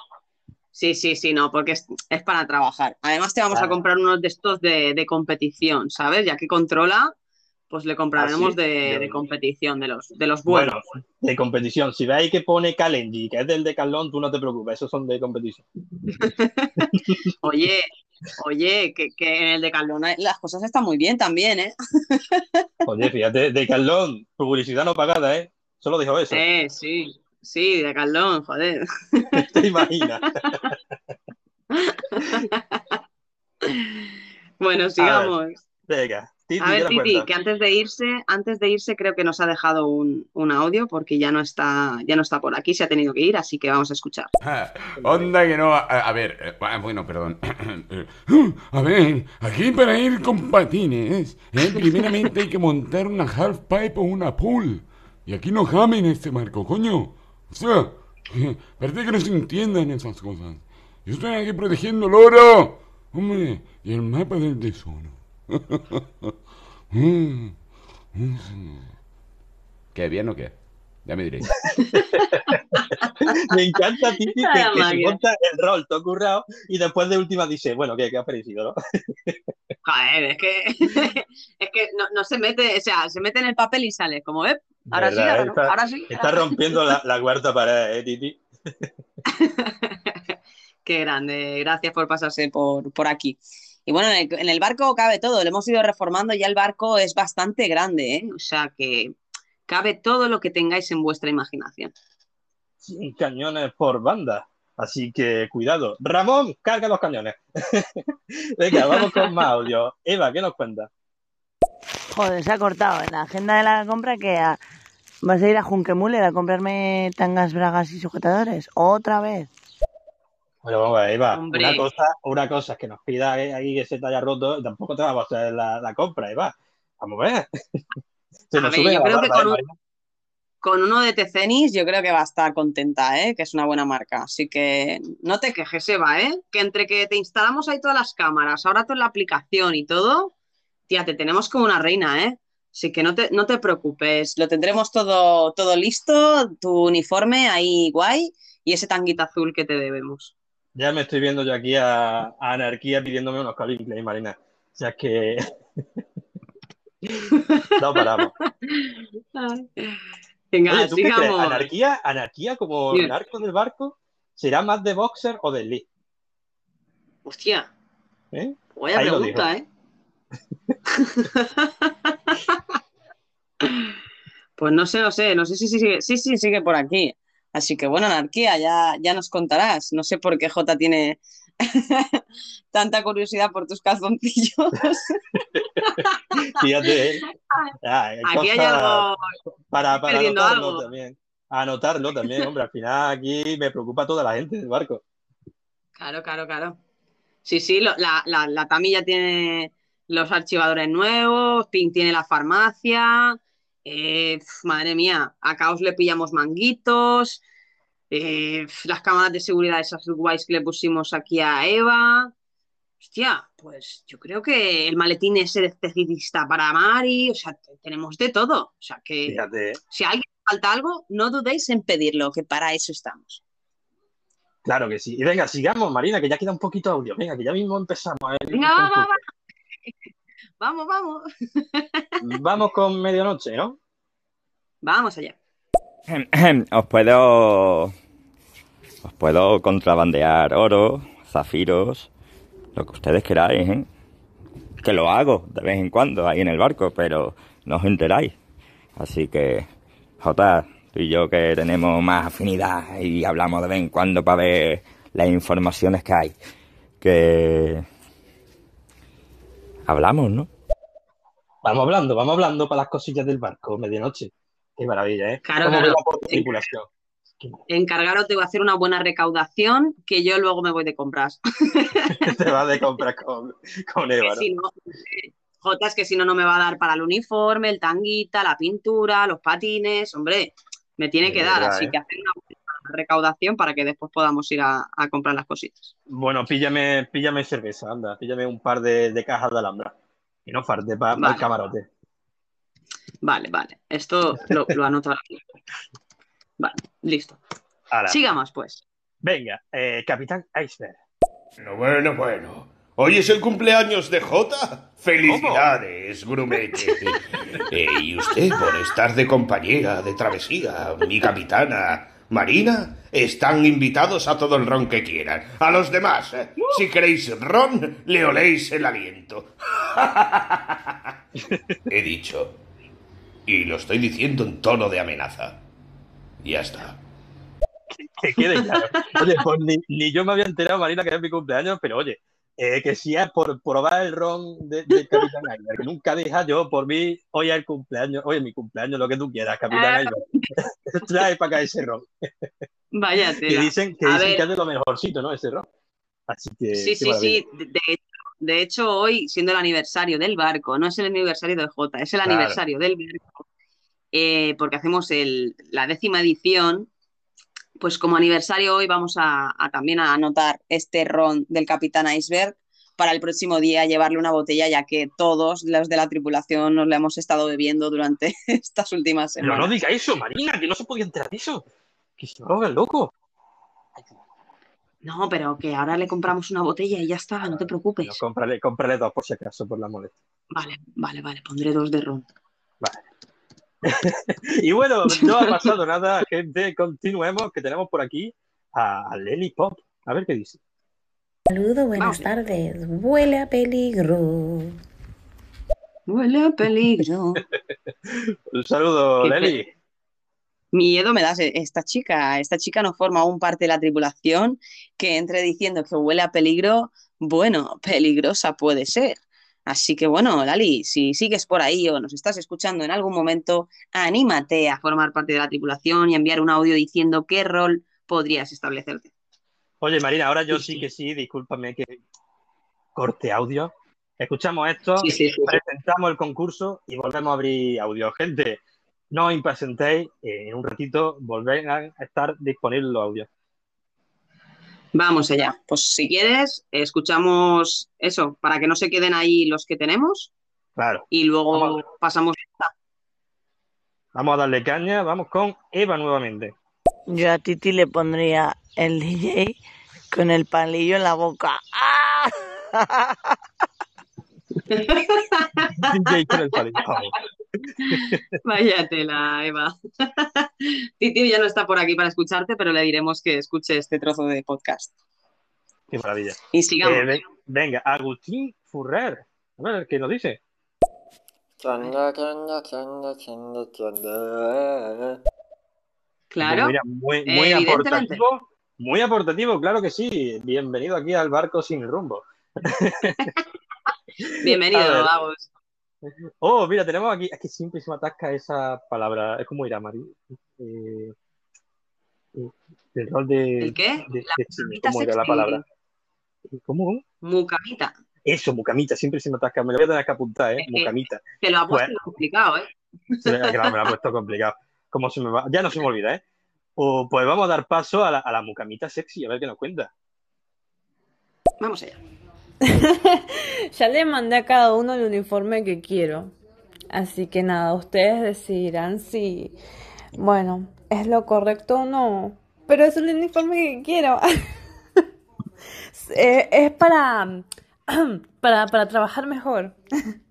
Sí, sí, sí, no, porque es, es para trabajar. Además te vamos a comprar unos de estos de, de competición, ¿sabes? Ya que controla, pues le compraremos de, de competición, de los, de los buenos. Bueno, de competición. Si veis que pone Kalenji, que es del Decathlon, tú no te preocupes, esos son de competición. Oye, oye, que, que en el de Carlona las cosas están muy bien también, ¿eh? Oye, fíjate, Decathlon, publicidad no pagada, ¿eh? Solo dijo eso. Eh, sí, sí, de Carlón, joder. ¿Te imaginas? Bueno, sigamos. Venga, Titi, A ver, ¿qué nos Titi, que antes de irse, antes de irse creo que nos ha dejado un, un audio porque ya no está, ya no está por aquí, se ha tenido que ir, así que vamos a escuchar. Onda que no. A, a ver, eh, ah, bueno, perdón. A ver, aquí para ir con patines, ¿eh? primeramente hay que montar una half pipe o una pool. Y aquí no jamen este marco, coño. O sea, parece que no se entiendan esas cosas. Yo estoy aquí protegiendo el oro. Hombre, y el mapa del tesoro. ¿Qué, bien o qué? Ya me diréis. Me encanta Titi que, se monta el rol todo currado y después de última dice, bueno, ¿qué, qué ha parecido, no? Joder, es que, es que no, no se mete, o sea, se mete en el papel y sale, como ves, ahora sí, ahora no, Está- ahora sí. Está rompiendo la, la cuarta pared, ¿eh, Titi? Qué grande, gracias por pasarse por, por aquí. Y bueno, en el, en el barco cabe todo, lo hemos ido reformando, ya el barco es bastante grande, ¿eh? O sea que cabe todo lo que tengáis en vuestra imaginación. 100 cañones por banda. Así que cuidado. Ramón, carga los cañones. Venga, vamos con más audio. Eva, ¿qué nos cuenta? Joder, se ha cortado en la agenda de la compra que a- vas a ir a Junquemuller a comprarme tangas, bragas y sujetadores. Otra vez. Vamos Eva. Hombre. Una cosa, una cosa es que nos pida que- aquí que se te haya roto tampoco te vamos a hacer la, la compra, Eva. Vamos a ver. Se A nos ver, sube yo creo que con. Con uno de Tecenis yo creo que va a estar contenta, ¿eh? Que es una buena marca. Así que no te quejes, Eva, ¿eh? Que entre que te instalamos ahí todas las cámaras, ahora toda la aplicación y todo, tía, te tenemos como una reina, ¿eh? Así que no te, no te preocupes, lo tendremos todo, todo listo, tu uniforme ahí guay y ese tanguita azul que te debemos. Ya me estoy viendo yo aquí a, a Anarquía pidiéndome unos Calvin Klein, Marina. O sea, es que... no paramos. Venga, Oye, ¿tú qué crees? sigamos. ¿Anarquía, anarquía como Bien. narco del barco? ¿Será más de boxer o de Lee? Hostia, ¿Eh? vaya Ahí pregunta. ¿eh? Pues no sé, no sé, no sé si sigue, sí, sí, sigue por aquí. Así que bueno, anarquía, ya, ya nos contarás. No sé por qué Jota tiene tanta curiosidad por tus calzoncillos. Fíjate, ¿eh? Ah, hay Aquí hay algo, para, anotarlo algo. también. Anotarlo también, hombre. Al final aquí me preocupa toda la gente del barco. Claro, claro, claro. Sí, sí, lo- la, la, la Tami ya tiene los archivadores nuevos, Pink tiene la farmacia. Eh, madre mía, a Caos le pillamos manguitos. eh, las cámaras de seguridad esas guays que le pusimos aquí a Eva. Hostia, pues yo creo que el maletín ese de especialista para Mari, o sea, te- tenemos de todo. O sea, que Fíjate. si a alguien falta algo, no dudéis en pedirlo, que para eso estamos. Claro que sí. Y venga, sigamos, Marina, que ya queda un poquito de audio. Venga, que ya mismo empezamos. el Venga, va, va, va. Vamos, vamos. Vamos con medianoche, ¿no? Vamos allá. Os puedo. Os puedo contrabandear oro, zafiros, lo que ustedes queráis, ¿eh? Que lo hago de vez en cuando ahí en el barco, pero no os enteráis. Así que, Jota, tú y yo que tenemos más afinidad y hablamos de vez en cuando para ver las informaciones que hay. Que. Hablamos, ¿no? Vamos hablando, vamos hablando para las cosillas del barco, medianoche. Qué maravilla, ¿eh? Claro, ¿Cómo claro. Encargaros de hacer una buena recaudación, que yo luego me voy de compras. Te vas de compras con, con Eva, ¿no? Si no, Jota, es que si no, no me va a dar para el uniforme, el tanguita, la pintura, los patines. Hombre, me tiene que dar, así ¿eh? que hacer una buena recaudación para que después podamos ir a, a comprar las cositas. Bueno, píllame, píllame cerveza, anda, píllame un par de, de cajas de alhambra. Y no falte para Vale. el camarote. Vale, vale. Esto lo, lo anoto ahora. Vale, listo. Sigamos, pues. Venga, eh, Capitán Iceberg. Bueno, bueno, bueno. ¿Hoy es el cumpleaños de Jota? ¡Felicidades, grumete! Eh, y usted, por estar de compañera, de travesía, mi capitana, Marina, están invitados a todo el ron que quieran. A los demás, eh, si queréis ron, le oléis el aliento. He dicho. Y lo estoy diciendo en tono de amenaza. Ya está. Que quede claro. Oye, pues ni, ni yo me había enterado, Marina, que era mi cumpleaños, pero oye, eh, que si es por probar el ron de, de Capitán Iceberg, que nunca deja yo, por mí, hoy es el cumpleaños, oye, mi cumpleaños, lo que tú quieras, Capitán Ah. Iceberg. Trae para acá ese ron. Vaya Que tela. dicen, que, dicen que es de lo mejorcito, ¿no? Ese ron. Así que. Sí, sí, sí. De, de hecho, de hecho, hoy, siendo el aniversario del barco, no es el aniversario de Jota, es el Claro. aniversario del barco, eh, porque hacemos el, la décima edición. Pues como aniversario hoy vamos a, a también a anotar este ron del Capitán Iceberg para el próximo día llevarle una botella, ya que todos los de la tripulación nos la hemos estado bebiendo durante estas últimas Pero no semanas. diga eso, Marina, que no se podía enterar de eso. Que se roba el loco. No, pero que ahora le compramos una botella y ya está, no te preocupes. No, cómprale, cómprale dos por si acaso, por la molestia. Vale, vale, vale, pondré dos de ron. Y bueno, no ha pasado nada, gente. Continuemos, que tenemos por aquí a, Lely Pop. A ver qué dice. Saludo, buenas tardes. Huele a peligro. Huele a peligro. Un saludo, Lely. Miedo me das esta chica. Esta chica no forma aún parte de la tripulación que entre diciendo que huele a peligro. Bueno, peligrosa puede ser. Así que bueno, Lali, si sigues por ahí o nos estás escuchando en algún momento, anímate a formar parte de la tripulación y enviar un audio diciendo qué rol podrías establecerte. Oye, Marina, ahora yo sí que sí, discúlpame que corte audio. Escuchamos esto, Sí, sí, presentamos el concurso y volvemos a abrir audio. Gente, no os impacientéis, eh, en un ratito volverán a estar disponibles los audios. Vamos allá. Pues si quieres, escuchamos eso, para que no se queden ahí los que tenemos Claro. y luego Vamos. pasamos. Vamos a darle caña, vamos con Eva nuevamente. Yo a Titi le pondría el DJ con el palillo en la boca. ¡Ah! DJ con el palillo. Vamos. Vaya tela, Eva. Titi ya no está por aquí para escucharte, pero le diremos que escuche este trozo de podcast. Qué maravilla. Y sigamos. Eh, ven- venga, Agustín Furrer. A ver, ¿qué nos dice? Claro. Mira, muy, aportativo. Muy aportativo, claro que sí. Bienvenido aquí al barco sin rumbo. Bienvenido. Agus. Oh, mira, tenemos aquí. Es que siempre se me atasca esa palabra. Es como irá, Mari. Eh, eh, el rol de. ¿El qué? de- La de ¿Cómo era la palabra? ¿Cómo? Mucamita. Eso, mucamita. Siempre se me atasca. Me lo voy a tener que apuntar, ¿eh? Es que- Mucamita. Te lo ha puesto Pues- complicado, ¿eh? Me, lo ha puesto complicado. ¿Cómo se me va? Ya no se me olvida, ¿eh? O, pues vamos a dar paso a la, a la mucamita sexy, a ver qué nos cuenta. Vamos allá. Ya le mandé a cada uno el uniforme que quiero. Así que nada, ustedes decidirán si, bueno, es lo correcto o no. Pero es el uniforme que quiero. Es para, para, para trabajar mejor.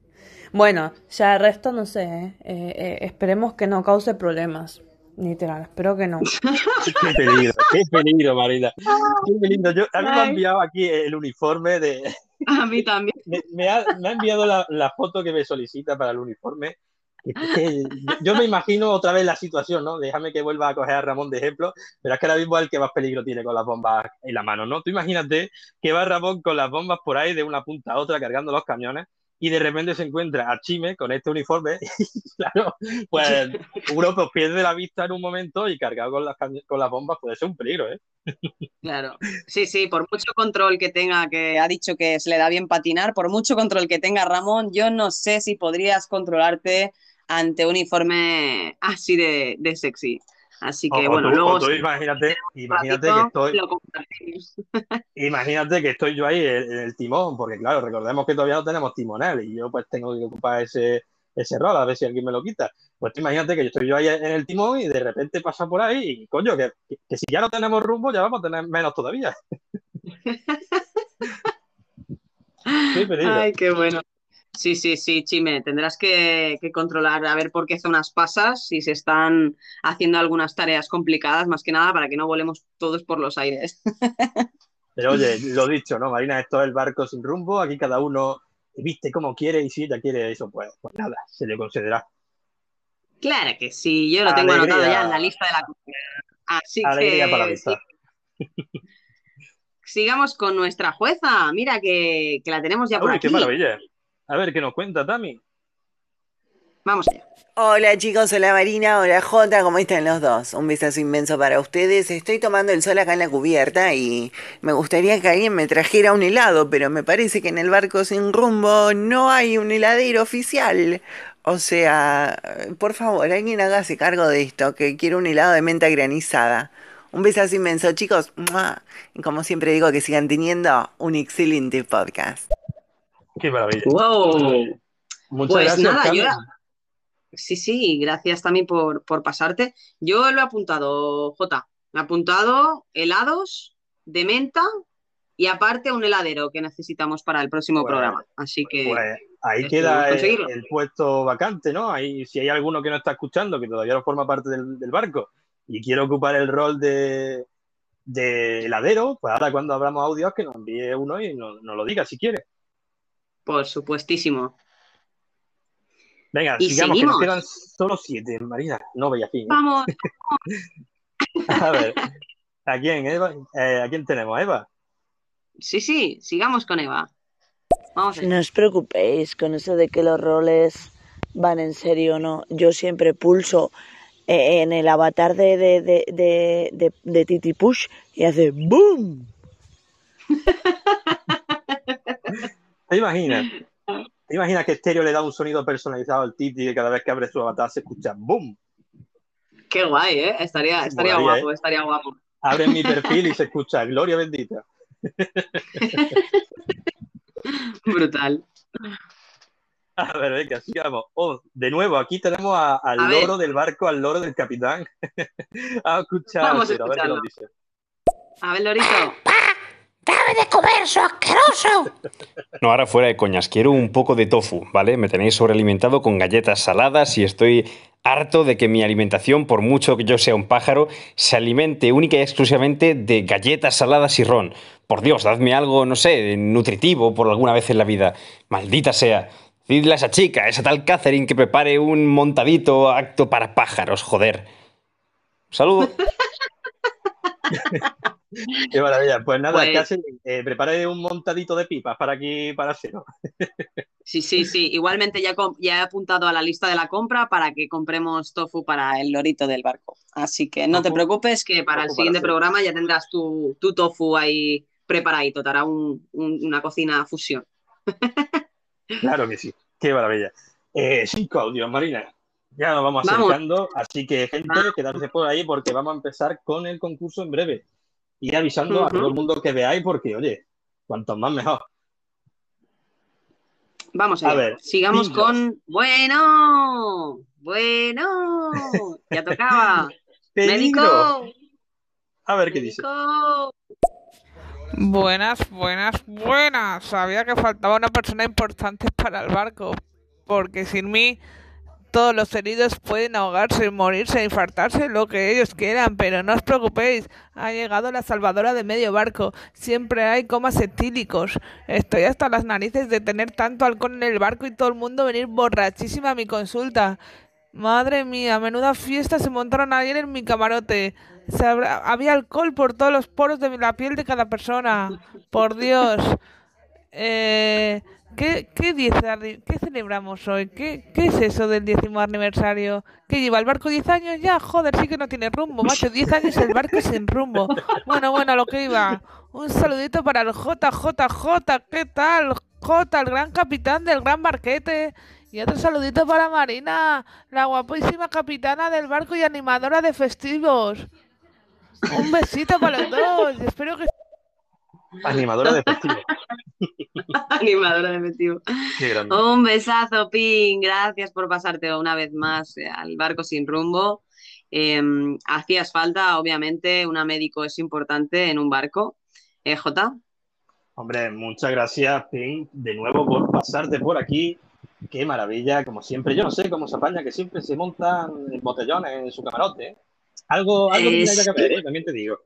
Bueno, ya el resto no sé. ¿eh? Eh, eh, esperemos que no cause problemas. Literal, espero que no. Qué peligro, qué peligro, Marina. Qué peligro. Yo, a mí me ha enviado aquí el uniforme de. A mí también. Me, me ha, me ha enviado la, la foto que me solicita para el uniforme. Yo me imagino otra vez la situación, ¿no? Déjame que vuelva a coger a Ramón de ejemplo, pero es que ahora mismo es el que más peligro tiene con las bombas en la mano, ¿no? Tú imagínate que va Ramón con las bombas por ahí de una punta a otra cargando los camiones y de repente se encuentra a Chime con este uniforme y claro, pues uno pues pierde la vista en un momento y cargado con las, con las bombas puede ser un peligro, ¿eh? Claro. Sí, sí, por mucho control que tenga, que ha dicho que se le da bien patinar, por mucho control que tenga Ramón, yo no sé si podrías controlarte ante un uniforme así de, de sexy. Así que O- bueno, tú- luego tú imagínate, imagínate que estoy. Imagínate que estoy yo ahí en en el timón, porque claro, recordemos que todavía no tenemos timonel y yo pues tengo que ocupar ese, ese rol a ver si alguien me lo quita. Pues imagínate que yo estoy yo ahí en el timón y de repente pasa por ahí y coño, que, que- que si ya no tenemos rumbo ya vamos a tener menos todavía. Peligro. Ay, qué bueno. Sí, sí, sí, Chime, tendrás que, que controlar a ver por qué zonas pasas, si se están haciendo algunas tareas complicadas, más que nada para que no volemos todos por los aires. Pero oye, lo dicho, ¿no, Marina? Esto es el barco sin rumbo, aquí cada uno viste como quiere y si ella quiere eso, pues, pues nada, se le concederá. Claro que sí, yo lo tengo Alegría. anotado ya en la lista de la. Así Alegría que para la sí, sigamos con nuestra jueza. Mira que, que la tenemos ya por Uy, aquí. qué maravilla. A ver, ¿qué nos cuenta, Tami? Vamos. Hola chicos, hola Marina, hola Jota, ¿cómo están los dos? Un besazo inmenso para ustedes. Estoy tomando el sol acá en la cubierta y me gustaría que alguien me trajera un helado, pero me parece que en el barco sin rumbo no hay un heladero oficial. O sea, por favor, alguien hágase cargo de esto, que quiero un helado de menta granizada. Un besazo inmenso, chicos. Y como siempre digo, que sigan teniendo un excelente podcast. Qué maravilla. Wow. Muchas Pues gracias, nada, yo sí, sí, gracias también por, por pasarte. Yo lo he apuntado, Jota. Me he apuntado helados de menta y aparte un heladero que necesitamos para el próximo Pues- programa. Así que Pues ahí esperemos queda el, puesto vacante, ¿no? Ahí, si hay alguno que no está escuchando, que todavía no forma parte del, del barco y quiere ocupar el rol de, de heladero, pues ahora cuando abramos audios que nos envíe uno y nos, nos lo diga si quiere. Por supuestísimo. Venga, Y sigamos, que nos seguimos. quedan solo siete, Marina. No veía fin. ¿eh? Vamos. A ver, ¿a quién, Eva? Eh, ¿a quién tenemos, Eva? Sí, sí, sigamos con Eva. Vamos allá. No os preocupéis con eso de que los roles van en serio o no. Yo siempre pulso eh, en el avatar de, de, de, de, de, de Titi Push y hace ¡boom! ¿Te imaginas? ¿Te imaginas que Estéreo le da un sonido personalizado al Titi y cada vez que abre su avatar se escucha ¡boom! Qué guay, ¿eh? Estaría, estaría Molaría, guapo, estaría guapo. Abre mi perfil y se escucha ¡Gloria bendita! Brutal. A ver, venga, sigamos. Oh, de nuevo, aquí tenemos a- al A ver. loro del barco, al loro del capitán. a escuchar, Vamos a pero a ver qué nos dice. A ver, Lorito. ¡Dame de comer, su asqueroso! No, ahora fuera de coñas, quiero un poco de tofu, ¿vale? Me tenéis sobrealimentado con galletas saladas y estoy harto de que mi alimentación, por mucho que yo sea un pájaro, se alimente única y exclusivamente de galletas saladas y ron. Por Dios, dadme algo, no sé, nutritivo por alguna vez en la vida. Maldita sea. Decidle a esa chica, a esa tal Catherine, que prepare un montadito acto para pájaros, joder. Saludos. Qué maravilla. Pues nada, Pues- casi eh, prepare un montadito de pipas para aquí, para cero. Sí, sí, sí. Igualmente ya, he apuntado a la lista de la compra para que compremos tofu para el lorito del barco. Así que no te preocupes que para el para siguiente programa ya tendrás tu, tu tofu ahí preparadito. Te hará un- un- una cocina fusión. Claro que sí. Qué maravilla. Eh, cinco audios, Marina. Ya nos vamos Vamos. acercando, así que gente, quedarse por ahí porque vamos a empezar con el concurso en breve. Y avisando a todo el mundo que veáis porque, oye, cuanto más mejor. Vamos A allá. ver, Sigamos con. Bueno, bueno. Ya tocaba. Médico. A ver qué dice. Buenas, buenas, buenas. Sabía que faltaba una persona importante para el barco, porque sin mí todos los heridos pueden ahogarse, morirse, infartarse, lo que ellos quieran, pero no os preocupéis, ha llegado la salvadora de medio barco. Siempre hay comas etílicos. Estoy hasta las narices de tener tanto alcohol en el barco y todo el mundo venir borrachísima a mi consulta. Madre mía, menuda fiesta se montaron ayer en mi camarote. Se había alcohol por todos los poros de la piel de cada persona. Por Dios. Eh, ¿qué, qué, diez arri- ¿Qué celebramos hoy? ¿Qué, ¿Qué es eso del décimo aniversario? ¿Que lleva el barco 10 años ya? Joder, sí que no tiene rumbo, macho. 10 años el barco sin rumbo. Bueno, bueno, lo que iba. Un saludito para el JJJ. ¿Qué tal? J, el gran capitán del gran barquete. Y otro saludito para Marina, la guapísima capitana del barco y animadora de festivos. Un besito para los dos. y espero que Animadora de festivo. Animadora de efectivo. Qué grande. Un besazo, Pin. Gracias por pasarte una vez más al barco sin rumbo. Eh, hacías falta, obviamente, una médico es importante en un barco. Eh, Jota. Hombre, muchas gracias, Pin, de nuevo por pasarte por aquí. Qué maravilla, como siempre. Yo no sé cómo se apaña, que siempre se montan botellones en su camarote. Algo, algo tiene que sí. ver, ¿eh? también te digo.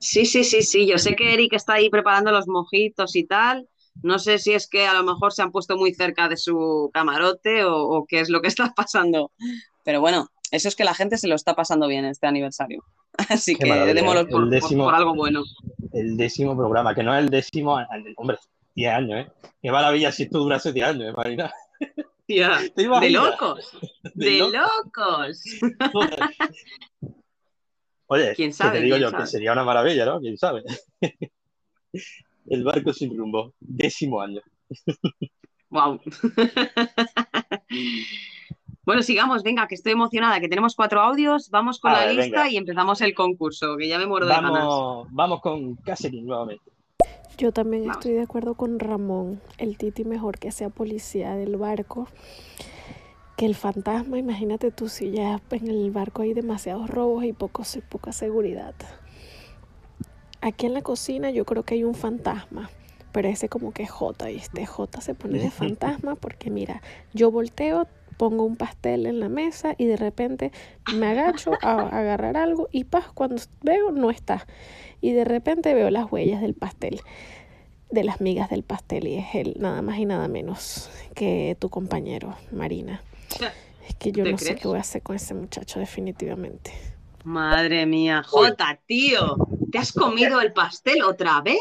Sí, sí, sí, sí. Yo sé que Eric está ahí preparando los mojitos y tal. No sé si es que a lo mejor se han puesto muy cerca de su camarote o, o qué es lo que está pasando. Pero bueno, eso es que la gente se lo está pasando bien este aniversario. Así Qué que démoslo por, algo bueno. El décimo programa, que no es el décimo, hombre, 10 años, ¿eh? Qué maravilla si esto durase 10 años, ¿eh, Marina? Tía, ¿Te de locos, De de locos. locos. Oye, ¿Quién que sabe? te digo ¿Quién yo, sabe? que sería una maravilla, ¿no? ¿Quién sabe? El barco sin rumbo, décimo año. Wow. Bueno, sigamos, venga, que estoy emocionada, que tenemos cuatro audios, vamos con A la ver, lista venga. y empezamos el concurso, que ya me muero de ganas. Vamos, vamos con Catherine nuevamente. Yo también estoy de acuerdo con Ramón. El Titi mejor que sea policía del barco que el fantasma. Imagínate tú si ya en el barco hay demasiados robos y poco, poca seguridad. Aquí en la cocina yo creo que hay un fantasma, pero ese como que es J, ¿viste? J se pone de fantasma porque mira, yo volteo, pongo un pastel en la mesa y de repente me agacho a agarrar algo y paz, cuando veo no está. Y de repente veo las huellas del pastel, de las migas del pastel y es él nada más y nada menos que tu compañero, Marina. Es que yo ¿Te no sé qué voy a hacer con ese muchacho definitivamente. Madre mía, Jota, tío, ¿te has comido el pastel otra vez?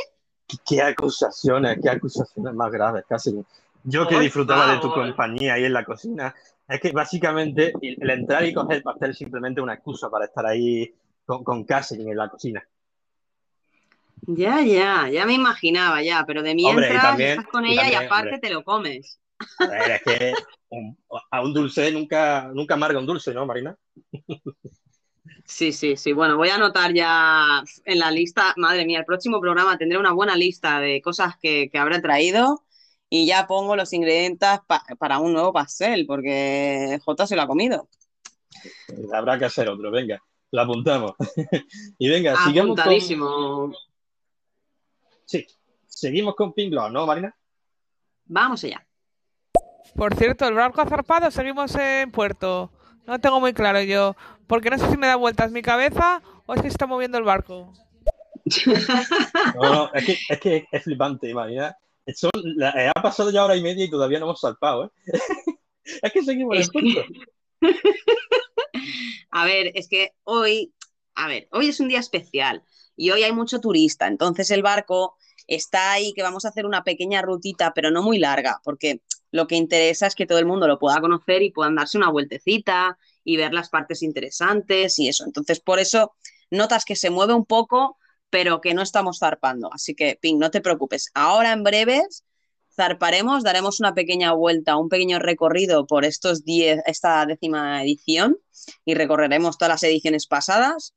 Qué acusaciones, qué acusaciones más graves, Catherine. Yo que Por disfrutaba de tu compañía ahí en la cocina, es que básicamente el el entrar y coger el pastel es simplemente una excusa para estar ahí con, con Catherine en la cocina. Ya, ya, ya me imaginaba ya, pero de mientras Hombre, también- estás con ella y también, aparte hombre. te lo comes. A ver, es que un- a un dulce nunca, nunca amarga un dulce, ¿no, Marina? Sí, sí, sí. Bueno, voy a anotar ya en la lista, madre mía, el próximo programa tendré una buena lista de cosas que, que habré traído y ya pongo los ingredientes pa- para un nuevo pastel, porque Jota se lo ha comido. Habrá que hacer otro, venga, lo apuntamos. y venga, sigamos con... Apuntadísimo. Sí, seguimos con Pink Gloss, ¿no, Marina? Vamos allá. Por cierto, el barco ha zarpado, seguimos en puerto. No tengo muy claro yo, porque no sé si me da vueltas mi cabeza o es que se está moviendo el barco. No, no, es que es, que es flipante, la- eh, ha pasado ya hora y media y todavía no hemos salpado, ¿eh? es que seguimos en punto. A ver, es que hoy, a ver, hoy es un día especial y hoy hay mucho turista, entonces el barco está ahí que vamos a hacer una pequeña rutita, pero no muy larga, porque lo que interesa es que todo el mundo lo pueda conocer y puedan darse una vueltecita y ver las partes interesantes y eso. Entonces, por eso notas que se mueve un poco, pero que no estamos zarpando. Así que, Pink, no te preocupes. Ahora en breves zarparemos, daremos una pequeña vuelta, un pequeño recorrido por estos diez, esta décima edición y recorreremos todas las ediciones pasadas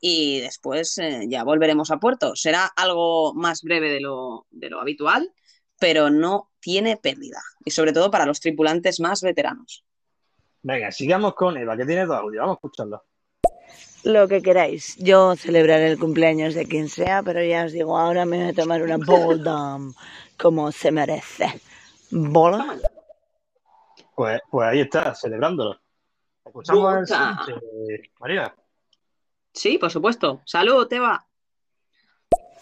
y después eh, ya volveremos a puerto. Será algo más breve de lo, de lo habitual, pero no tiene pérdida y sobre todo para los tripulantes más veteranos. Venga, sigamos con Eva, que tiene dos audios, vamos a escucharlo. Lo que queráis. Yo celebraré el cumpleaños de quien sea, pero ya os digo, ahora me voy a tomar una Boldam como se merece. ¿Bola? Pues, pues ahí está, celebrándolo. Escuchamos el Marina. Sí, por supuesto. Salud, Eva.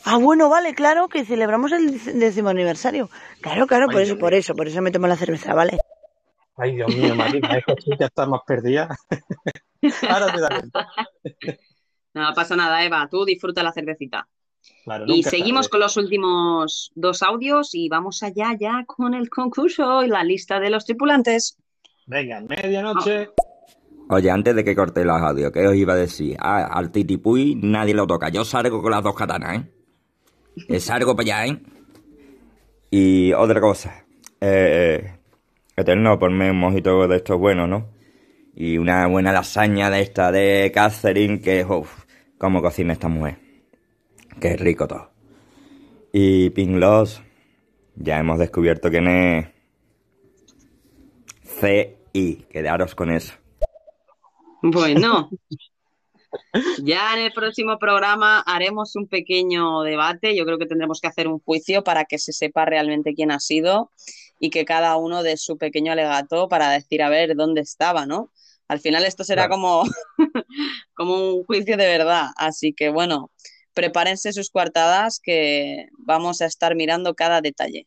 Ah, bueno, vale, claro, que celebramos el décimo aniversario. Claro, claro, por eso, por eso, por eso me tomo la cerveza, ¿vale? Ay, Dios mío, Marina, es que tú ya estás más perdida. Ahora te das cuenta. No pasa nada, Eva. Tú disfruta la cervecita. Claro, Y seguimos con los últimos dos audios y vamos allá ya con el concurso y la lista de los tripulantes. Venga, medianoche. Oye, antes de que corte los audios, ¿qué os iba a decir? Ah, al titipuy nadie lo toca. Yo salgo con las dos katanas, ¿eh? Eh, salgo para allá, ¿eh? Y otra cosa. Eh, Eterno, ponme un mojito de estos buenos, ¿no? Y una buena lasaña de esta de Catherine, que, uff, cómo cocina esta mujer. Qué rico todo. Y Pink Loss, ya hemos descubierto quién es CI. Quedaros con eso. Bueno, ya en el próximo programa haremos un pequeño debate. Yo creo que tendremos que hacer un juicio para que se sepa realmente quién ha sido y que cada uno dé su pequeño alegato para decir a ver dónde estaba, ¿no? Al final esto será Claro. como, como un juicio de verdad. Así que bueno, prepárense sus coartadas que vamos a estar mirando cada detalle.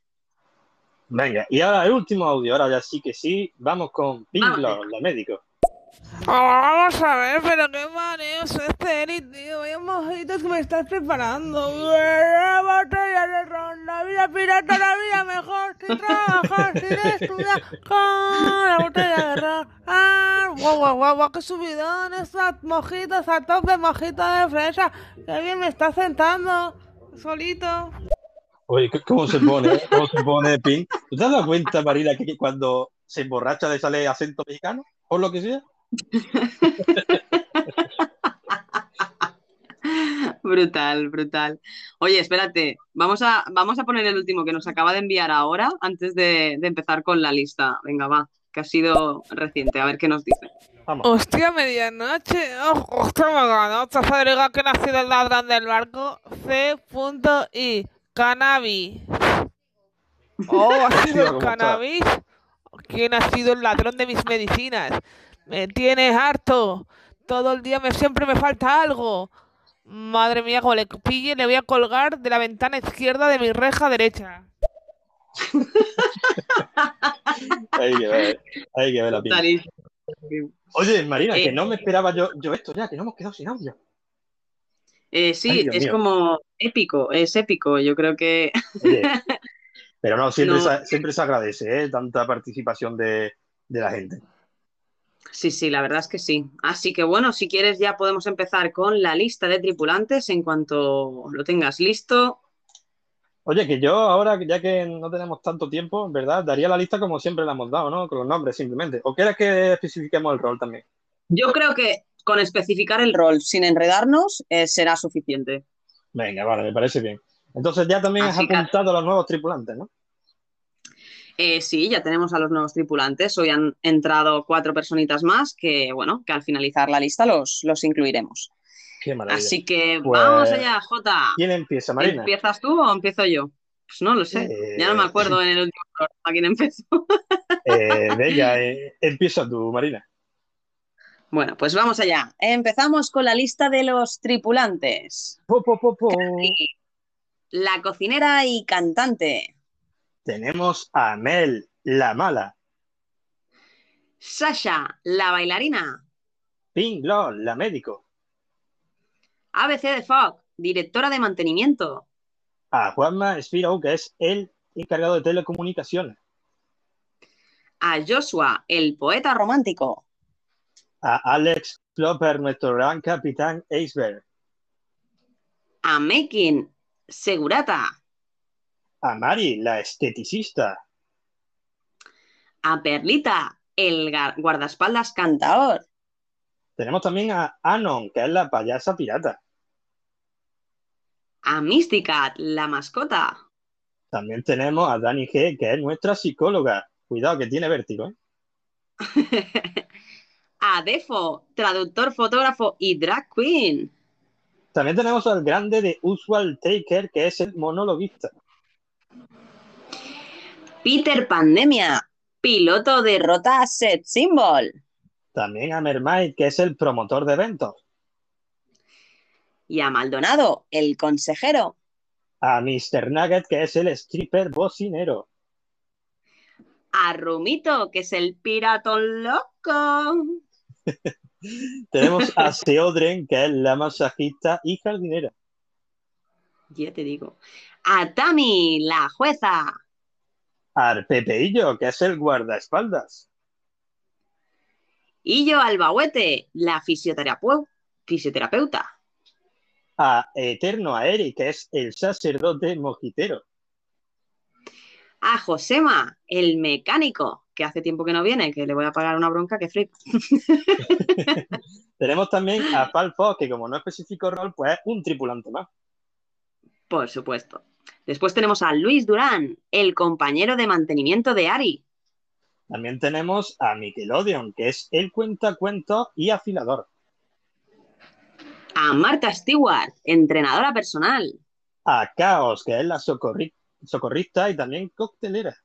Venga, y ahora el último audio, ahora ya sí que sí, vamos con Pink Vamos Gloss, la médico. Vamos a ver, pero qué mareo es este, Eri, tío. Vaya mojitos que me estás preparando. Una botella de ron, la vida pirata, la vida mejor, sin trabajar, sin estudiar, con la botella de ron. Ah, guau, guau, guau, guau, qué subidón, esas mojitas a tope, mojita de fresa. Qué bien me está sentando, solito. Oye, ¿c- ¿cómo se pone? eh? ¿Cómo se pone Pink? ¿Tú te has dado cuenta, Marina, que cuando se emborracha le sale acento mexicano? Por lo que sea. Brutal, brutal. Oye, espérate, vamos a, vamos a poner el último que nos acaba de enviar ahora antes de, de empezar con la lista. Venga, va, que ha sido reciente, a ver qué nos dice. Hostia, medianoche. Oh, hostia, medianoche. Diga que ha sido el ladrón del barco. C.I. Cannabis. Oh, ha sido el cannabis. ¿Quién ha sido el ladrón de mis medicinas? Me tienes harto. Todo el día me, siempre me falta algo. Madre mía, como le pille, le voy a colgar de la ventana izquierda de mi reja derecha. Hay que ver, hay que ver la. Brutalísimo. Oye, Marina, Eh, que no me esperaba yo, yo esto ya, que no hemos quedado sin audio. Eh, sí, es mío. como épico, es épico. Yo creo que Oye, pero no, siempre, No. Se, siempre se agradece, ¿eh? Tanta participación de, de la gente. Sí, sí, la verdad es que sí. Así que bueno, si quieres ya podemos empezar con la lista de tripulantes en cuanto lo tengas listo. Oye, que yo ahora, ya que no tenemos tanto tiempo, ¿verdad? Daría la lista como siempre la hemos dado, ¿no? Con los nombres simplemente. ¿O quieres que especifiquemos el rol también? Yo creo que con especificar el rol sin enredarnos eh, será suficiente. Venga, vale, me parece bien. Entonces ya también has que- apuntado a los nuevos tripulantes, ¿no? Eh, sí, ya tenemos a los nuevos tripulantes. Hoy han entrado cuatro personitas más que, bueno, que al finalizar la lista los, los incluiremos. Qué maravilla. Así que Pues, vamos allá, Jota. ¿Quién empieza, Marina? ¿Empiezas tú o empiezo yo? Pues no lo sé. Eh, Ya no me acuerdo en el último programa quién empezó. Eh, venga, eh, empieza tú, Marina. Bueno, pues vamos allá. Empezamos con la lista de los tripulantes. Carrie, la cocinera y cantante. Tenemos a Mel, la mala. Sasha, la bailarina. Pink Lord, la médico. ABC de Fog, directora de mantenimiento. A Juanma Spiro, que es el encargado de telecomunicaciones. A Joshua, el poeta romántico. A Alex Flopper, nuestro gran capitán Iceberg. A Making, segurata. A Mari, la esteticista. A Perlita, el guardaespaldas cantaor. Tenemos también a Anon, que es la payasa pirata. A Mysticat, la mascota. También tenemos a Dani G, que es nuestra psicóloga. Cuidado, que tiene vértigo, ¿eh? A Defo, traductor, fotógrafo y drag queen. También tenemos al grande de Usual Taker, que es el monologuista. Peter Pandemia, piloto de Rota Set Symbol. También a Mermaid, que es el promotor de eventos. Y a Maldonado, el consejero. A Mr. Nugget, que es el stripper bocinero. A Rumito, que es el piratón loco. Tenemos a Seodren, que es la masajista y jardinera. Ya te digo. A Tami, la jueza. A Pepeillo, que es el guardaespaldas. Y yo, Albahuete, la fisioterapeu- fisioterapeuta. A Eterno Aeri, que es el sacerdote mojitero. A Josema, el mecánico, que hace tiempo que no viene, que le voy a pagar una bronca que flip. Tenemos también a Pal Fox, que como no especifico rol, pues es un tripulante más. Por supuesto. Después tenemos a Luis Durán, el compañero de mantenimiento de Ari. También tenemos a Nickelodeon, que es el cuentacuentos y afilador. A Marta Stewart, entrenadora personal. A Caos, que es la socorri- socorrista y también coctelera.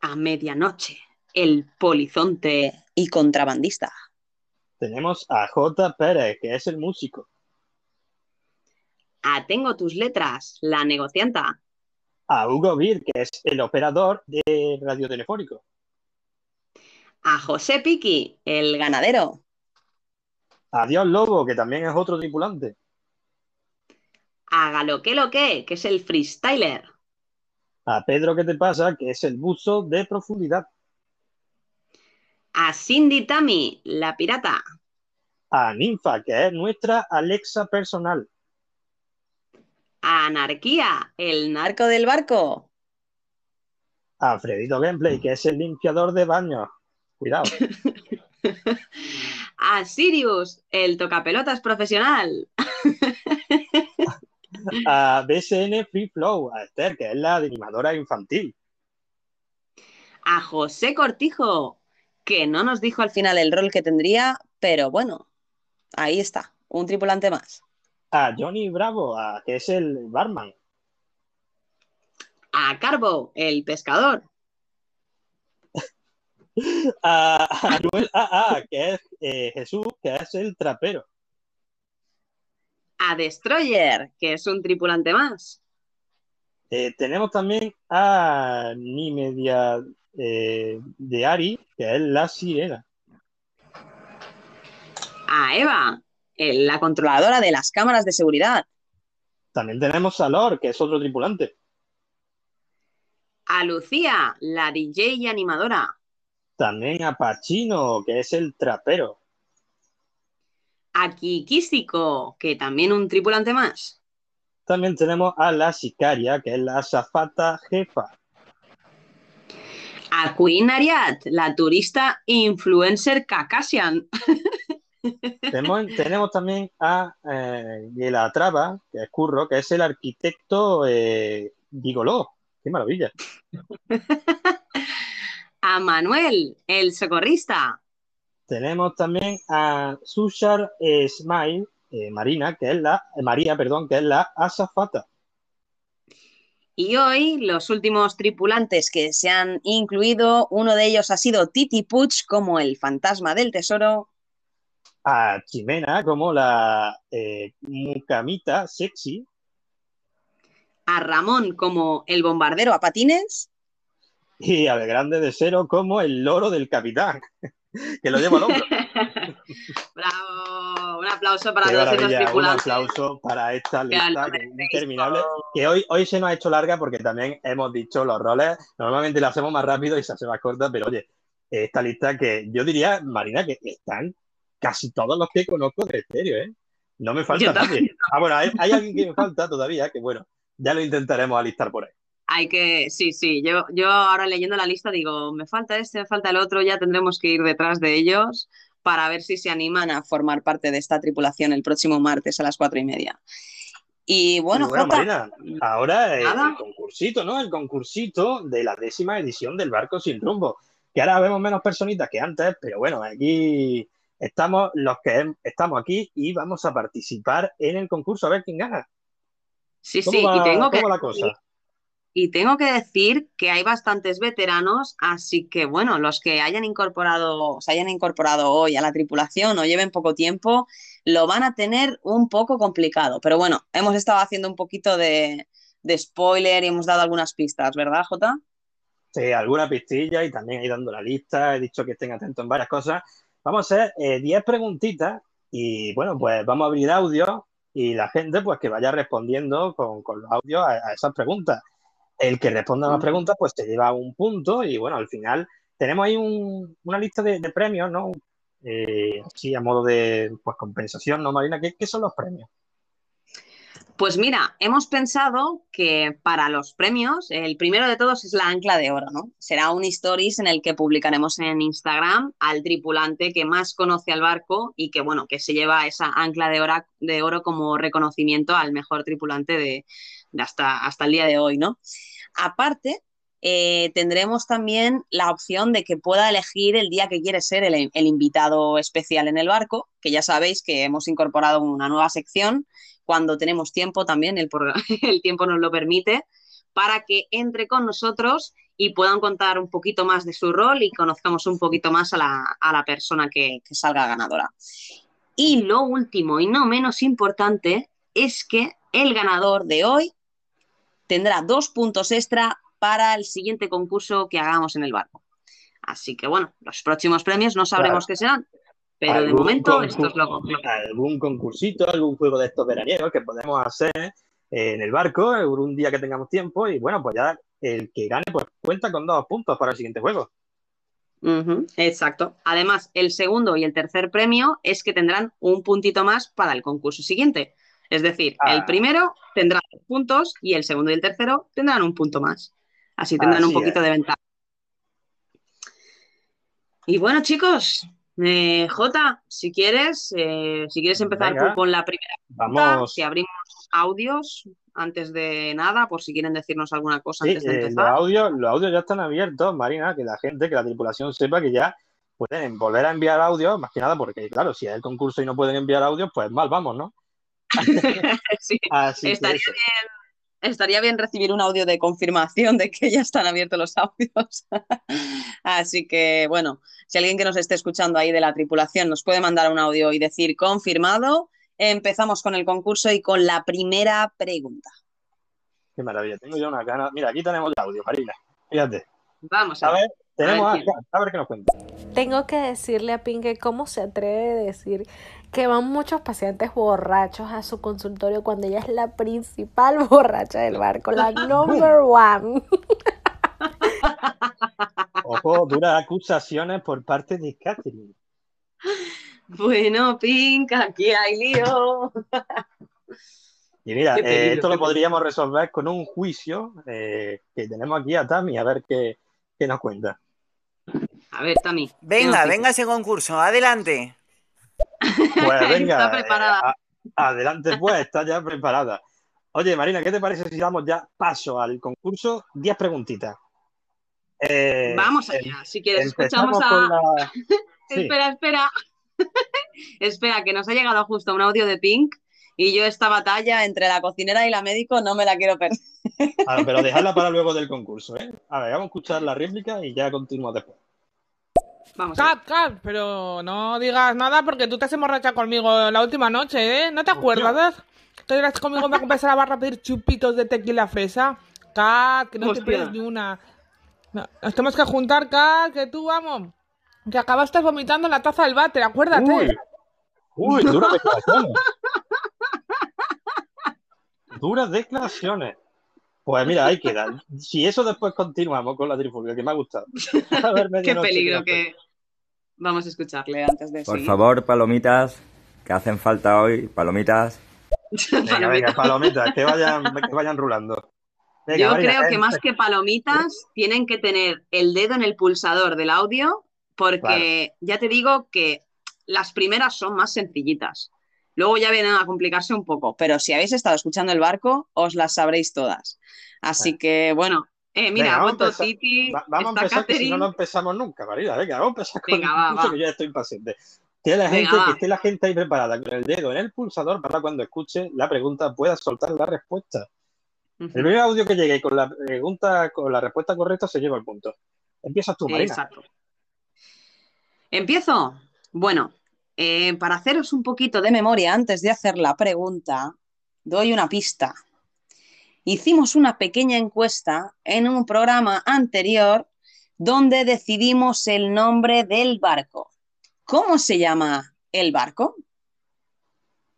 A Medianoche, el polizonte y contrabandista. Tenemos a J. Pérez, que es el músico. A Tengo tus letras, la negocianta. A Hugo Bir, que es el operador de radiotelefónico. A José Piqui, el ganadero. A Dios Lobo, que también es otro tripulante. A lo que, que es el freestyler. A Pedro, ¿qué te pasa? Que es el buzo de profundidad. A Cindy Tami, la pirata. A Ninfa, que es nuestra Alexa personal. Anarquía, el narco del barco. A Fredito Gameplay, que es el limpiador de baños. Cuidado. A Sirius, el tocapelotas profesional. A BSN Free Flow, a Esther, que es la animadora infantil. A José Cortijo, que no nos dijo al final el rol que tendría, pero bueno, ahí está, un tripulante más. A Johnny Bravo, a- que es el barman. A Carbo, el pescador. A, a Noel AA, que es eh, Jesús, que es el trapero. A Destroyer, que es un tripulante más. Eh, tenemos también a Nimedia eh, de Ari, que es la sirena. A Eva, la controladora de las cámaras de seguridad. También tenemos a Lor, que es otro tripulante. A Lucía, la DJ y animadora. también a Pachino, que es el trapero. A Kikístico, que también un tripulante más. También tenemos a la sicaria, que es la azafata jefa. A Queen Ariad, la turista influencer Cacasian. Tenemos, tenemos también a eh, la Traba, que es Curro, que es el arquitecto eh, Gigoló. ¡Qué maravilla! A Manuel, el socorrista. Tenemos también a Sushar eh, Smile, eh, Marina, que es la, eh, María, perdón, que es la azafata. Y hoy los últimos tripulantes que se han incluido, uno de ellos ha sido Titi Puch como el fantasma del tesoro. A Chimena como la eh, mucamita sexy. A Ramón como el bombardero a patines. Y al grande de cero como el loro del capitán, que lo lleva al hombro. Bravo, un aplauso para Qué todos un aplauso para esta lista al que es interminable. Que hoy, hoy se nos ha hecho larga porque también hemos dicho los roles. Normalmente la hacemos más rápido y se hace más corta, pero oye, esta lista que yo diría, Marina, que están casi todos los que conozco de estéreo, ¿eh? No me falta nadie. Ah, bueno, hay, hay alguien que me falta todavía, que bueno, ya lo intentaremos alistar por ahí. Hay que, sí, sí, yo, yo ahora leyendo la lista digo, me falta este, me falta el otro, ya tendremos que ir detrás de ellos para ver si se animan a formar parte de esta tripulación el próximo martes a las cuatro y media. Y bueno, bueno, Marina, ahora eh, Nada. el concursito, ¿no? El concursito de la décima edición del Barco Sin Rumbo. Que ahora vemos menos personitas que antes, pero bueno, aquí estamos los que estamos aquí y vamos a participar en el concurso a ver quién gana. sí, ¿Cómo sí, va- y tengo que la cosa? Y tengo que decir que hay bastantes veteranos, así que bueno, los que hayan incorporado, se hayan incorporado hoy a la tripulación o lleven poco tiempo, lo van a tener un poco complicado. Pero bueno, hemos estado haciendo un poquito de, de spoiler y hemos dado algunas pistas, ¿verdad, Jota? Sí, alguna pistilla y también ahí dando la lista. He dicho que estén atentos en varias cosas. Vamos a hacer eh, 10 preguntitas y bueno, pues vamos a abrir audio y la gente pues que vaya respondiendo con, con los audios a, a esas preguntas. El que responda más preguntas pues te lleva un punto y bueno, al final tenemos ahí un- una lista de, de premios, ¿no? Eh, así a modo de pues compensación, ¿no, Marina? ¿Qué, qué son los premios? Pues mira, hemos pensado que para los premios, el primero de todos es la ancla de oro, ¿no? Será un stories en el que publicaremos en Instagram al tripulante que más conoce al barco y que, bueno, que se lleva esa ancla de oro, de oro como reconocimiento al mejor tripulante de, hasta, hasta el día de hoy, ¿no? Aparte, eh, tendremos también la opción de que pueda elegir el día que quiere ser el invitado especial en el barco, que ya sabéis que hemos incorporado una nueva sección cuando tenemos tiempo también, el, tiempo nos lo permite, para que entre con nosotros y puedan contar un poquito más de su rol y conozcamos un poquito más a la, a la persona que, que salga ganadora. Y lo último y no menos importante es que el ganador de hoy tendrá dos puntos extra para el siguiente concurso que hagamos en el barco. Así que bueno, los próximos premios no sabremos Claro. qué serán, pero de ¿Algún momento esto es lo, lo que algún concursito, algún juego de estos veranieros que podemos hacer en el barco un día que tengamos tiempo y bueno, pues ya el que gane pues cuenta con dos puntos para el siguiente juego. Exacto. Además, el segundo y el tercer premio es que tendrán un puntito más para el concurso siguiente. Es decir, el Ah. primero tendrá dos puntos y el segundo y el tercero tendrán un punto más. Así tendrán un poquito es. de ventaja. Y bueno, chicos, eh, Jota, si quieres, eh, si quieres empezar Venga. tú con la primera pregunta, Vamos. si abrimos audios antes de nada, por si quieren decirnos alguna cosa Sí, antes de eh, los empezar. audios, los audios ya están abiertos, Marina, que la gente, que la tripulación sepa que ya pueden volver a enviar audios, más que nada porque, claro, si es el concurso y no pueden enviar audios, pues mal vamos, ¿no? Sí, Así estaría bien, estaría bien recibir un audio de confirmación de que ya están abiertos los audios. Así que, bueno, si alguien que nos esté escuchando ahí de la tripulación nos puede mandar un audio y decir confirmado, empezamos con el concurso y con la primera pregunta. Qué maravilla, tengo ya una gana. Mira, aquí tenemos el audio, Marina. Fíjate. Vamos A ver, tenemos A a, ver a ver qué nos cuenta. Tengo que decirle a Pink que cómo se atreve a decir que van muchos pacientes borrachos a su consultorio cuando ella es la principal borracha del barco, la number one. Ojo, duras acusaciones por parte de Catherine. Bueno, Pink, aquí hay lío. Y mira, eh, esto lo podríamos resolver con un juicio eh, que tenemos aquí a Tami, a ver qué, qué nos cuenta. A ver, Tami. Venga, ¿qué nos venga ese concurso, adelante. Pues venga, Está preparada. eh, a- adelante pues, está ya preparada. Oye, Marina, ¿qué te parece si damos ya paso al concurso? Diez preguntitas. Eh, Vamos em- allá. Si quieres, escuchamos a. con la... Sí. Espera, espera. espera, que nos ha llegado justo un audio de Pink y yo esta batalla entre la cocinera y la médico no me la quiero perder. Ah, pero dejadla para luego del concurso, ¿eh? A ver, vamos a escuchar la réplica y ya continuamos después. Vamos. Cat, Cat, pero no digas nada porque tú te has emborrachado conmigo la última noche, ¿eh? ¿No te acuerdas? Que eras conmigo me acompañaste a la barra a pedir chupitos de tequila fresa. Cat, que no te pierdas ni una. No, nos tenemos que juntar, Cat, que tú, vamos. Que acabaste vomitando en la taza del váter, acuérdate. Uy, uy, duras declaraciones. Duras declaraciones. Pues mira, ahí queda. Si eso después continuamos con la trifulga, que me ha gustado. A ver, Qué peligro ¿qué que. Vamos a escucharle antes de Por seguir. favor, palomitas, que hacen falta hoy, palomitas. Venga, venga, palomitas, que vayan, que vayan rulando. Venga, Yo creo que más que palomitas tienen que tener el dedo en el pulsador del audio porque ya te digo que las primeras son más sencillitas. Luego ya vienen a complicarse un poco, pero si habéis estado escuchando el barco, os las sabréis todas. Así que, bueno, eh, mira, ha vamos a empezar. Va- vamos a que si no, no empezamos nunca, Marina. Venga, vamos a empezar con Venga, va, va. que ya estoy impaciente. Que, la Venga, gente, que esté la gente ahí preparada con el dedo en el pulsador para cuando escuche la pregunta pueda soltar la respuesta. El primer audio que llegue con la pregunta, con la respuesta correcta, se lleva el punto. Empiezas tú, Marina. Exacto. ¿Empiezo? Bueno, eh, para haceros un poquito de memoria antes de hacer la pregunta, doy una pista. Hicimos una pequeña encuesta en un programa anterior donde decidimos el nombre del barco. ¿Cómo se llama el barco?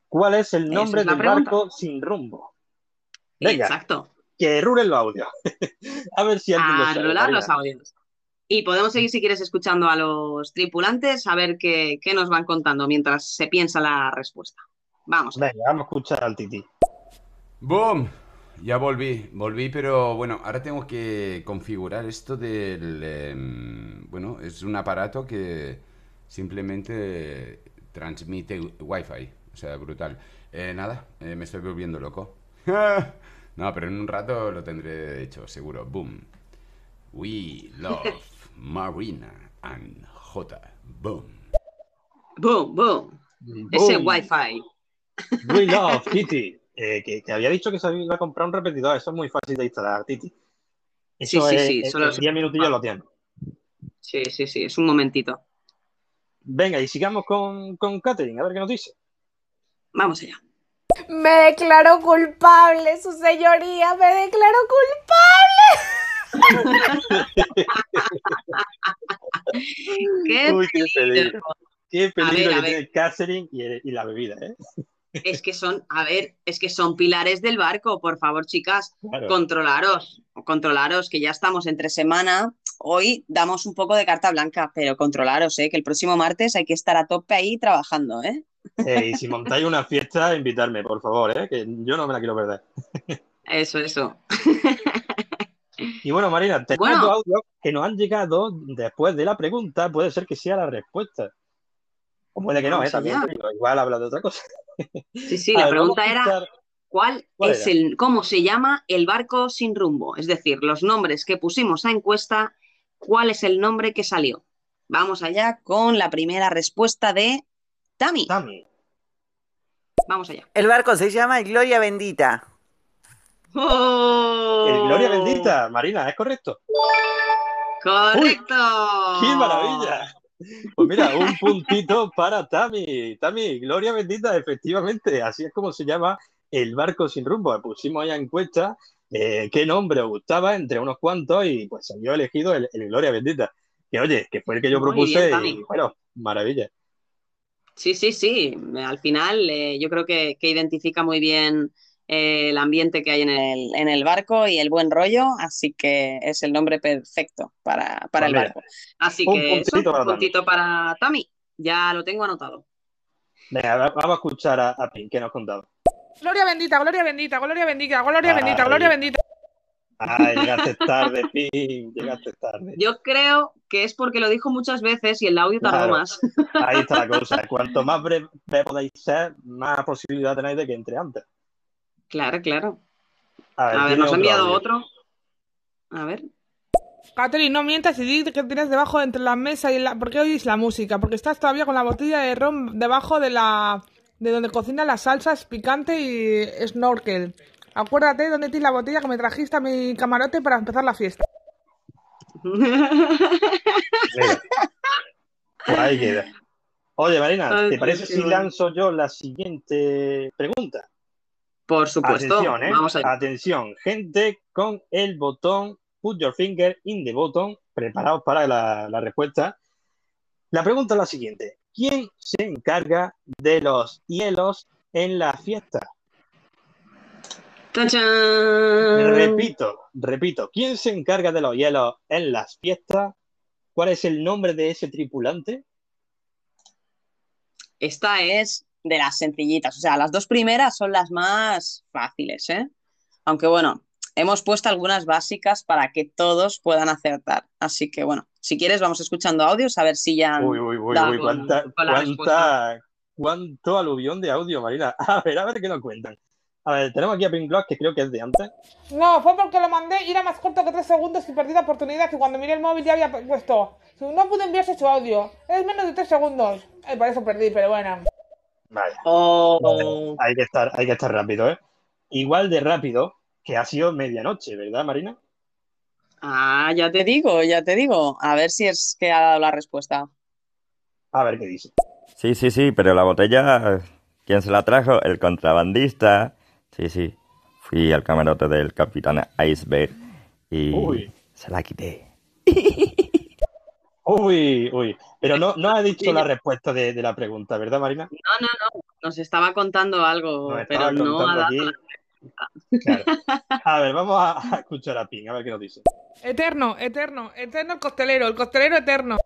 ¿Cuál es el nombre es del pregunta. barco sin rumbo? Venga, Exacto. que rulen los audios. a ver si alguien lo A sabe. rolar Marina. los audios. Y podemos seguir, si quieres, escuchando a los tripulantes a ver qué, qué nos van contando mientras se piensa la respuesta. Vamos. Venga, vamos a escuchar al Titi. ¡Boom! Ya volví, volví, pero bueno, ahora tengo que configurar esto del... em, bueno, es un aparato que simplemente transmite Wi-Fi, o sea, brutal. Eh, nada, eh, me estoy volviendo loco. no, pero en un rato lo tendré hecho, seguro. Boom. We love Marina and J. Boom. Boom, boom. Ese wifi. We love Titi. Eh, que, que había dicho que se iba a comprar un repetidor. Eso es muy fácil de instalar, Titi. Eso sí, es, sí, en- solo en es- 10 minutillos lo tienes. Sí, sí, sí, es un momentito. Venga, y sigamos con, con Catherine, a ver qué nos dice. Vamos allá. Me declaro culpable, su señoría, me declaro culpable. ¡Qué Uy, qué peligro. Qué peligro ver, que tiene Catherine y, y la bebida, ¿eh? Es que son, a ver, es que son pilares del barco, por favor, chicas, Claro. controlaros, controlaros, que ya estamos entre semana. Hoy damos un poco de carta blanca, pero controlaros, ¿eh? que el próximo martes hay que estar a tope ahí trabajando, ¿eh? Eh, y si montáis una fiesta, invitarme, por favor, ¿eh? que yo no me la quiero perder. Eso, eso. Y bueno, Marina, tenemos Bueno. dos audios que nos han llegado después de la pregunta. Puede ser que sea la respuesta. O puede que no, Vamos ¿eh? También igual habla de otra cosa. Sí, sí, la ver, pregunta era ¿cuál, ¿Cuál es era? el, cómo se llama el barco sin rumbo? Es decir, los nombres que pusimos a encuesta, ¿cuál es el nombre que salió? Vamos allá con la primera respuesta de Tami. Tami. Vamos allá. El barco se llama Gloria Bendita. ¡Oh! El Gloria Bendita, Marina, ¿es correcto? ¡Correcto! ¡Qué maravilla! Pues mira, un puntito para Tami. Tami, Gloria Bendita, efectivamente, así es como se llama el barco sin rumbo. Pusimos ahí en encuesta eh, qué nombre os gustaba entre unos cuantos y pues salió elegido el, el Gloria Bendita. Que oye, que fue el que yo propuse bien, y bueno, maravilla. Sí, sí, sí. Al final, eh, yo creo que, que identifica muy bien el ambiente que hay en el, en el barco y el buen rollo, así que es el nombre perfecto para, para Pues el mira, barco. Así un que eso, puntito para un Tami. puntito para Tami, ya lo tengo anotado. Venga, va- vamos a escuchar a, a Pin, que nos ha contado. Gloria bendita, gloria bendita, gloria bendita, gloria Ay. bendita, gloria bendita. Ay, llegaste tarde, Pin, llegaste tarde. Yo creo que es porque lo dijo muchas veces y el audio tardó Claro. más. Ahí está la cosa. Cuanto más breve podéis ser, más posibilidad tenéis de que entre antes. Claro, claro. A ver, A ver, tiene nos ha enviado audio. otro. A ver. Catherine, no mientas y di que tienes debajo entre la mesa y la... ¿Por qué oyes la música? Porque estás todavía con la botella de ron debajo de la... de donde cocinan las salsas picante y snorkel. Acuérdate dónde tienes la botella que me trajiste a mi camarote para empezar la fiesta. Mira. Pues ahí queda. Oye, Marina, ¿te parece si lanzo yo la siguiente pregunta? Por supuesto. Atención, ¿eh? Vamos. Atención, gente con el botón Put your finger in the button, preparados para la, la respuesta. La pregunta es la siguiente. ¿Quién se encarga de los hielos en la fiesta? ¡Tachán! Repito, repito, ¿quién se encarga de los hielos en las fiestas? ¿Cuál es el nombre de ese tripulante? Esta es de las sencillitas. O sea, las dos primeras son las más fáciles, ¿eh? Aunque bueno, hemos puesto algunas básicas para que todos puedan acertar. Así que bueno, si quieres, vamos escuchando audios a ver si ya han Uy, uy, uy, dado uy, cuánta, con la respuesta. cuánta, cuánto aluvión de audio, Marina. A ver, a ver qué nos cuentan. A ver, tenemos aquí a Pink Gloss, que creo que es de antes. No, fue porque lo mandé y era más corto que tres segundos y perdí la oportunidad que cuando miré el móvil ya había puesto. No pude enviarse su audio, es menos de tres segundos. Eh, por eso perdí, pero bueno. Vaya. Oh. Hay que estar, hay que estar rápido, ¿eh? Igual de rápido que ha sido medianoche, ¿verdad, Marina? Ah, ya te digo, ya te digo. A ver si es que ha dado la respuesta. A ver qué dice. Sí, sí, sí, pero la botella, ¿quién se la trajo? El contrabandista. Sí, sí. Fui al camarote del capitán Iceberg y Uy. se la quité. Uy, uy. Pero no, no ha dicho la respuesta de, de la pregunta, ¿verdad, Marina? No, no, no. Nos estaba contando algo, Nos pero estaba no ha contando dado aquí. la Claro. A ver, vamos a, a escuchar a Ping, a ver qué nos dice. Eterno, eterno, eterno el costelero, el costelero eterno.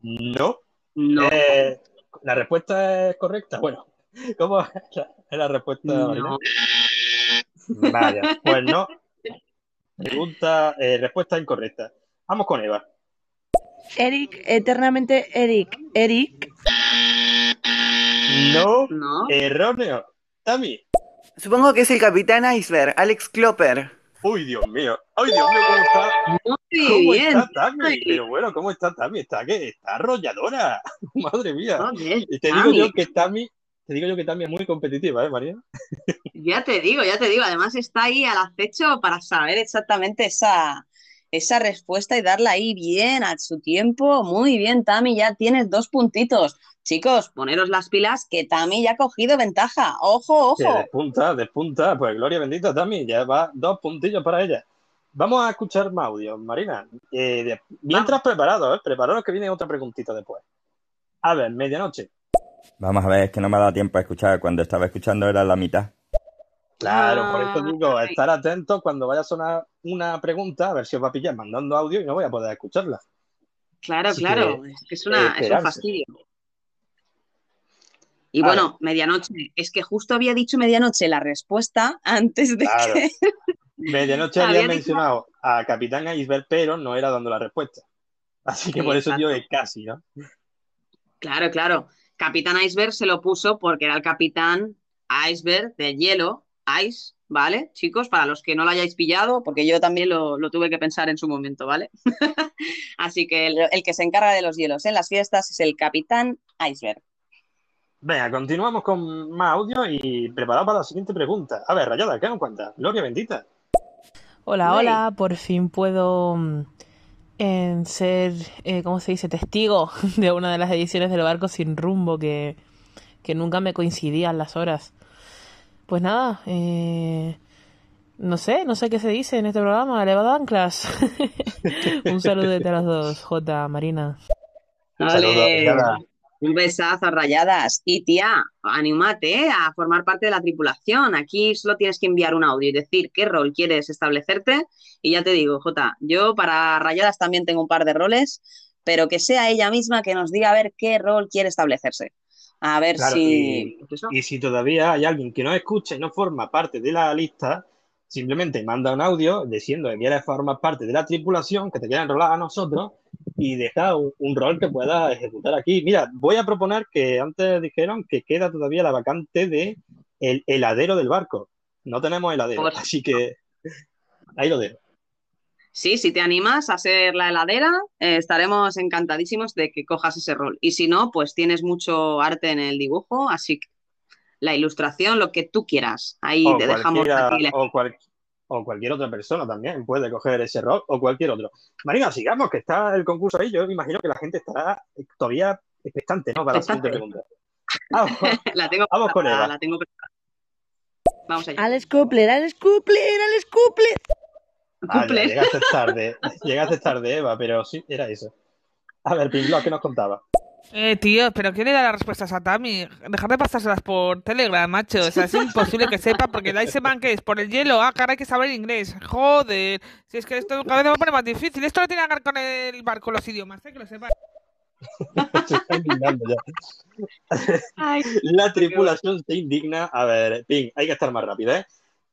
No. No. Eh, la respuesta es correcta. Bueno, ¿cómo es la, es la respuesta, Marina? No. Vaya, pues no. Pregunta, eh, respuesta incorrecta. Vamos con Eva. Eric, eternamente Eric. Eric. No, No. erróneo. Tami. Supongo que es el capitán Iceberg, Alex Klopper. Uy, Dios mío. Ay, Dios mío, ¿cómo está? Muy ¿Cómo bien. está Tami? Pero bueno, ¿cómo está Tami? Está que está arrolladora. Madre mía. Y te digo Tami. yo que Tami, te digo yo que Tami es muy competitiva, ¿eh, María? Ya te digo, ya te digo. Además está ahí al acecho para saber exactamente esa, esa respuesta y darla ahí bien a su tiempo. Muy bien, Tami, ya tienes dos puntitos. Chicos, poneros las pilas que Tami ya ha cogido ventaja. Ojo, Que ojo. despunta, despunta. Pues gloria bendita, Tami. Ya va dos puntillos para ella. Vamos a escuchar más audio, Marina. Eh, de- mientras preparados, ¿eh? Prepararos que viene otra preguntita después. A ver, medianoche. Vamos a ver, es que no me ha dado tiempo a escuchar. Cuando estaba escuchando era la mitad. Claro, por eso Ah, digo, estar atentos cuando vaya a sonar una pregunta, a ver si os va a pillar mandando audio y no voy a poder escucharla. Claro, Así claro. que, Es que es, una, es un fastidio. Y bueno, medianoche. Es que justo había dicho medianoche la respuesta antes de Claro. que. Medianoche Había había dicho- mencionado a Capitán Iceberg, pero no era dando la respuesta. Así que por eso Exacto. digo que casi, ¿no? Claro, claro. Capitán Iceberg se lo puso porque era el capitán Iceberg de hielo, Ice, ¿vale? Chicos, para los que no lo hayáis pillado, porque yo también lo, lo tuve que pensar en su momento, ¿vale? Así que el, el que se encarga de los hielos en las fiestas es el capitán Iceberg. Venga, continuamos con más audio y preparado para la siguiente pregunta. A ver, Rayada, ¿qué nos cuenta? Gloria bendita. Hola, hola, por fin puedo mm, eh, ser, eh, ¿cómo se dice?, testigo de una de las ediciones del barco sin rumbo que, que nunca me coincidían las horas. Pues nada, eh, no sé, no sé qué se dice en este programa, elevado anclas. Un saludo a los dos, J, Marina. Rayada. Un besazo, rayadas. Y tía, anímate a formar parte de la tripulación. Aquí solo tienes que enviar un audio y decir qué rol quieres establecerte. Y ya te digo, Jota, yo para rayadas también tengo un par de roles, pero que sea ella misma que nos diga a ver qué rol quiere establecerse. A ver Claro, si. y, y si todavía hay alguien que no escucha y no forma parte de la lista, simplemente manda un audio diciendo que quiere formar parte de la tripulación, que te quiere enrolar a nosotros y deja un, un rol que pueda ejecutar aquí. Mira, voy a proponer que antes dijeron que queda todavía la vacante de el heladero del barco. No tenemos heladero, así que ahí lo dejo. Sí, si te animas a ser la heladera, eh, estaremos encantadísimos de que cojas ese rol. Y si no, pues tienes mucho arte en el dibujo, así que la ilustración, lo que tú quieras. Ahí O te dejamos aquí la- o, cual- o cualquier otra persona también puede coger ese rol o cualquier otro. Marina, sigamos, que está el concurso ahí. Yo me imagino que la gente estará todavía expectante, ¿no? Para la siguiente pregunta. Vamos, la tengo vamos con Eva. la tengo preparada. Vamos allá. Alex Cooper, Alex Cooper, Alex Cooper. Vaya, Cumple. llegaste tarde, llegaste tarde, Eva, pero sí, era eso. A ver, Pinglo, ¿qué nos contaba? Eh, tío, pero ¿quién le da las respuestas a Tami? Dejar de pasárselas por Telegram, macho. O sea, es imposible que sepa, porque de ahí se man que es por el hielo. Ah, cara, hay que saber inglés. Joder. Si es que esto cada vez me pone más difícil. Esto no tiene que ver con el barco, los idiomas, ¿eh? Que lo sepas. Se está indignando ya. La tripulación se indigna. A ver, Ping, hay que estar más rápido, ¿eh?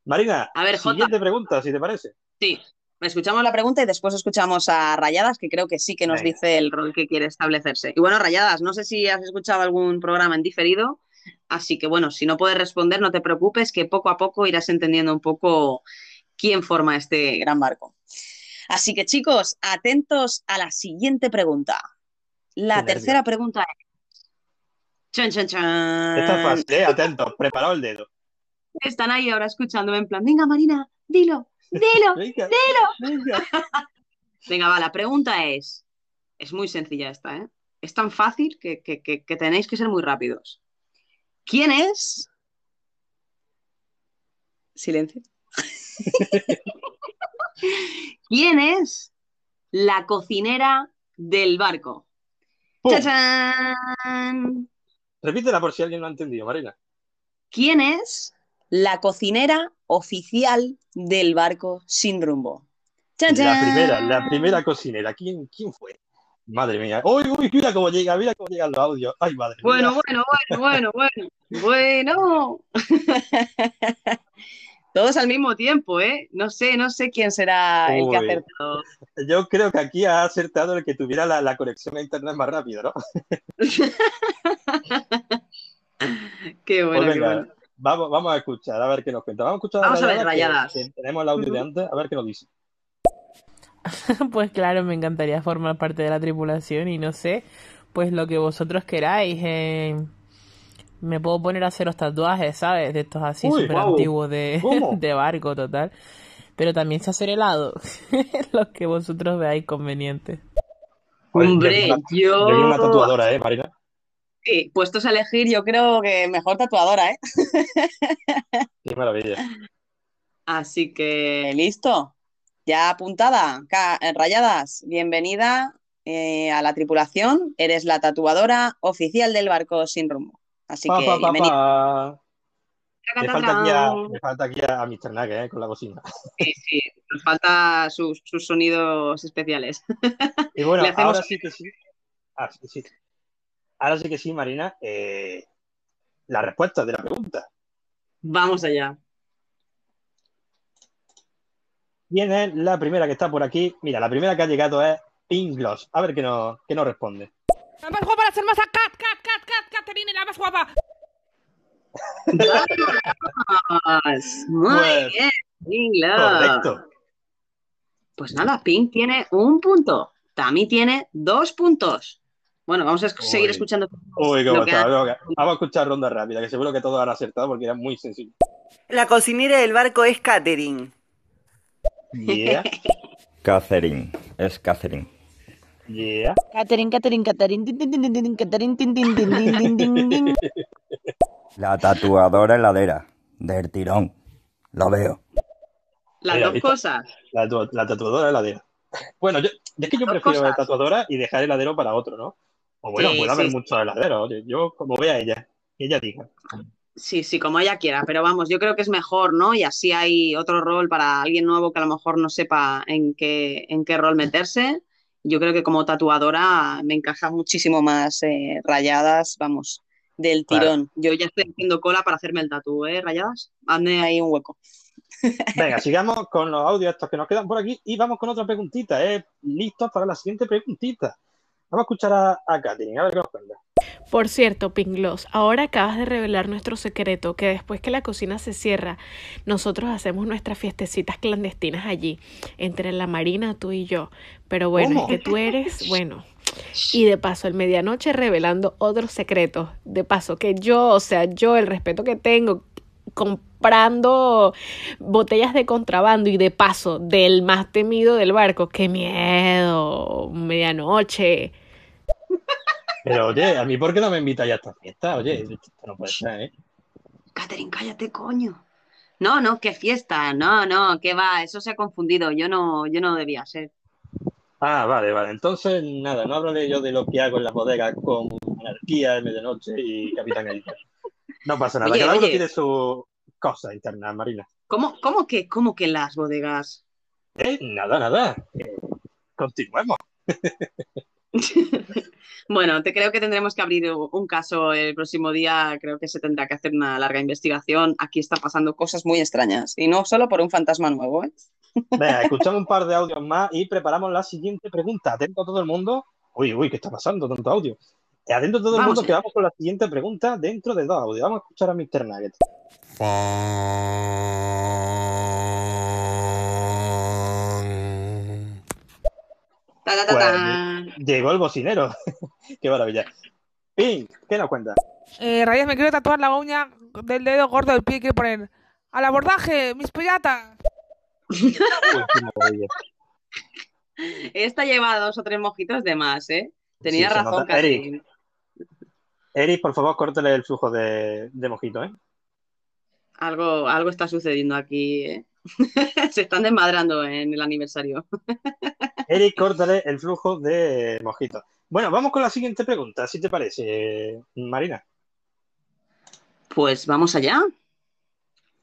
Marina, A ver, Jota. siguiente pregunta, si te parece. Sí, escuchamos la pregunta y después escuchamos a Rayadas, que creo que sí que nos Venga. dice el rol que quiere establecerse. Y bueno, Rayadas, no sé si has escuchado algún programa en diferido, así que bueno, si no puedes responder, no te preocupes, que poco a poco irás entendiendo un poco quién forma este gran barco. Así que chicos, atentos a la siguiente pregunta. La Qué nervio. tercera pregunta es... Chan, chan, chan. Esta es fácil, ¿eh? Atentos, preparado el dedo. Están ahí ahora escuchándome en plan, venga Marina, dilo, dilo, Venga, dilo. venga. Venga, va, la pregunta es, es muy sencilla esta, ¿eh? Es tan fácil que, que- que- que tenéis que ser muy rápidos. ¿Quién es? Silencio. ¿Quién es la cocinera del barco? ¡Chachán! Repítela por si alguien no ha entendido, Marina. ¿Quién es la cocinera oficial del barco sin rumbo? ¡Chan, La primera, la primera cocinera. ¿Quién, quién fue? Madre mía. Uy, uy, mira cómo llega, mira cómo llegan los audios. Ay, madre mía. Bueno, bueno, bueno, bueno, bueno, bueno. Todos al mismo tiempo, ¿eh? No sé, no sé quién será el que acertado. Yo creo que aquí ha acertado el que tuviera la, la conexión a internet más rápido, ¿no? Qué bueno, Pues qué bueno. Vamos, vamos a escuchar, a ver qué nos cuenta. Vamos a escuchar Vamos a ver, Rayadas. que tenemos el audio de antes, a ver qué nos dice. Pues claro, me encantaría formar parte de la tripulación y no sé, pues lo que vosotros queráis. eh, me puedo poner a haceros tatuajes, ¿sabes? De estos así súper antiguos de, de barco, total. Pero también sé hacer helado, lo que vosotros veáis conveniente. Hombre, yo, yo... yo quiero una tatuadora, ¿eh, Marina? Sí, puestos a elegir, yo creo que mejor tatuadora, ¿eh? Qué maravilla. Así que, listo. Ya apuntada, eh, Rayadas, bienvenida eh, a la tripulación. Eres la tatuadora oficial del barco sin rumbo. Así Pa, que, pa, pa, bienvenida. Me falta aquí a, me falta aquí a, Mr. Nugget, ¿eh? Con la cocina. Sí, sí, nos falta sus, sus sonidos especiales. Y bueno, hacemos- ahora sí que sí. Ah, sí, sí. Ahora sí que sí, Marina. eh, la respuesta de la pregunta. Vamos allá. ¿Quién es la primera que está por aquí? Mira, la primera que ha llegado es Pinglos. A ver qué nos, qué nos responde. La más guapa, las hermosas Cat, Cat, Cat, Cat, Caterine, la más guapa. Muy Pues, bien, Pink Correcto. Pues nada, Pink tiene un punto. Tami tiene dos puntos. Bueno, vamos a seguir Uy. escuchando. Uy, cómo lo que está. ha- Vamos a- escuchar ronda rápida, que seguro que todos han acertado porque era muy sencillo. La cocinera del barco es Catherine. Yeah, Catherine. Es Catherine. yeah. Catherine, Catherine, Catherine, tin, tin, tin, Catherine, tin, tin, tin, tin, tin, tin, tin. La tatuadora heladera. Del tirón. Lo veo. Las Mira, dos ¿viste? cosas. La, tu- la tatuadora heladera. Bueno, yo, es que yo prefiero cosas. tatuadora y dejar heladero para otro, ¿no? O bueno, Sí, puede haber sí. muchos heladeros. Yo como vea ella, que ella diga. Sí, sí, como ella quiera, pero vamos, yo creo que es mejor, ¿no? Y así hay otro rol para alguien nuevo que a lo mejor no sepa en qué, en qué rol meterse. Yo creo que como tatuadora me encaja muchísimo más eh, rayadas, vamos, del tirón. Yo ya estoy haciendo cola para hacerme el tatu, ¿eh? Rayadas, hazme ahí un hueco. Venga, sigamos con los audios estos que nos quedan por aquí y vamos con otra preguntita. ¿eh? Listos para la siguiente preguntita. Vamos a escuchar a, a Katherine, a ver qué nos cuenta. Por cierto, Pinglos, ahora acabas de revelar nuestro secreto, que después que la cocina se cierra, nosotros hacemos nuestras fiestecitas clandestinas allí, entre la Marina, tú y yo. Pero bueno, ¿Cómo? es que tú eres, bueno. Y de paso, el medianoche revelando otros secretos. De paso, que yo, o sea, yo, el respeto que tengo, comprando botellas de contrabando y de paso, del más temido del barco. ¡Qué miedo! Medianoche. Pero oye, a mí ¿por qué no me invita ya a esta fiesta? Oye, esto no puede ser, ¿eh? Catherine, cállate, coño. No, no, qué fiesta, no, no, qué va, eso se ha confundido, yo no, yo no debía ser. Ah, vale, vale. Entonces, nada, no hablaré yo de lo que hago en las bodegas con Anarquía, Medianoche y Capitán Editor. No pasa nada, Oye, cada uno oye. tiene su cosa interna, Marina. ¿Cómo, cómo que, cómo que las bodegas? Eh, nada, nada. Eh, continuemos. Bueno, te creo que tendremos que abrir un caso el próximo día. Creo que se tendrá que hacer una larga investigación. Aquí están pasando cosas muy extrañas. Y no solo por un fantasma nuevo, ¿eh? Venga, escuchamos un par de audios más y preparamos la siguiente pregunta. Atento todo el mundo. Uy, uy, ¿qué está pasando? Tanto audio. Eh, Atento todo el mundo que allá. vamos con la siguiente pregunta dentro de dos audios. Vamos a escuchar a Mr. Nugget. Ta, ta, ta, Pues, llegó el bocinero. Qué maravilla. Pink, ¿qué nos cuenta? Eh, Rayas, me quiero tatuar la uña del dedo gordo del pie. Quiero poner al abordaje, mis maravilla. Esta lleva dos o tres mojitos de más, ¿eh? Tenía Sí, razón. Eric. Eric, por favor, córtale el flujo de, de mojito, ¿eh? Algo, algo está sucediendo aquí, ¿eh? Se están desmadrando en el aniversario. Eric, córtale el flujo de mojito. Bueno, vamos con la siguiente pregunta, si te parece, Marina. Pues vamos allá.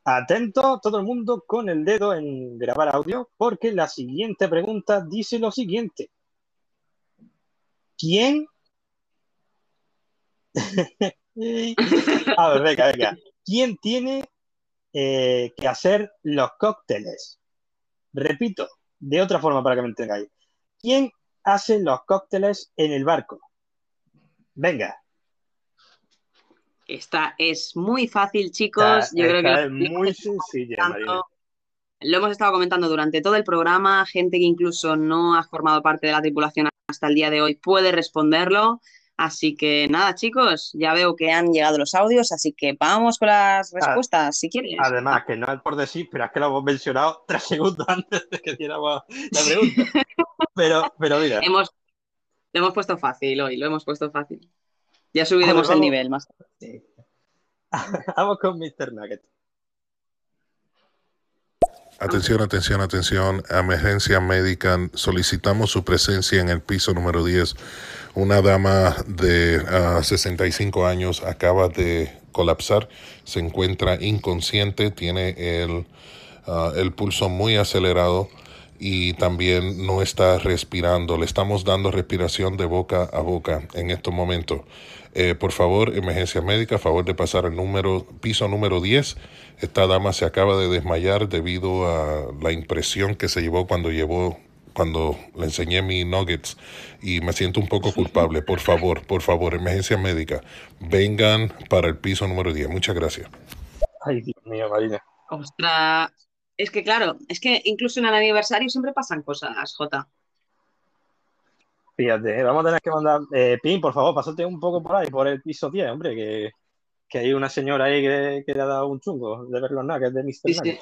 Atento todo el mundo con el dedo en grabar audio, porque la siguiente pregunta dice lo siguiente. ¿Quién? A ver, venga, venga. ¿Quién tiene eh, que hacer los cócteles? Repito, de otra forma para que me entendáis. ¿Quién hace los cócteles en el barco? Venga. Esta es muy fácil, chicos. Esta- Yo creo que es muy sencilla, Marina. Lo hemos estado comentando durante todo el programa. Gente que incluso no ha formado parte de la tripulación hasta el día de hoy puede responderlo. Así que nada, chicos, ya veo que han llegado los audios, así que vamos con las respuestas, si quieres. Además, que no es por decir, pero es que lo hemos mencionado tres segundos antes de que diéramos la pregunta. Pero, pero mira, Hemos, lo hemos puesto fácil hoy, lo hemos puesto fácil. Ya subiremos el vamos. nivel más. vamos con Mr. Nugget. Atención, atención, atención. Emergencia médica. Solicitamos su presencia en el piso número 10. Una dama de ah, 65 años acaba de colapsar. Se encuentra inconsciente. Tiene el, ah, el pulso muy acelerado y también no está respirando. Le estamos dando respiración de boca a boca en estos momentos. Eh, por favor, emergencia médica, a favor de pasar al número, piso número 10. Esta dama se acaba de desmayar debido a la impresión que se llevó cuando llevó cuando le enseñé mis nuggets y me siento un poco culpable. Por favor, por favor, emergencia médica, vengan para el piso número 10. Muchas gracias. Ay, Dios mío, Marina. Ostras, es que claro, es que incluso en el aniversario siempre pasan cosas, Jota. Fíjate, eh, vamos a tener que mandar. Eh, Pin, por favor, pásate un poco por ahí, por el piso 10, hombre, que, que hay una señora ahí que, que le ha dado un chungo de ver los nuggets de Mr. Sí.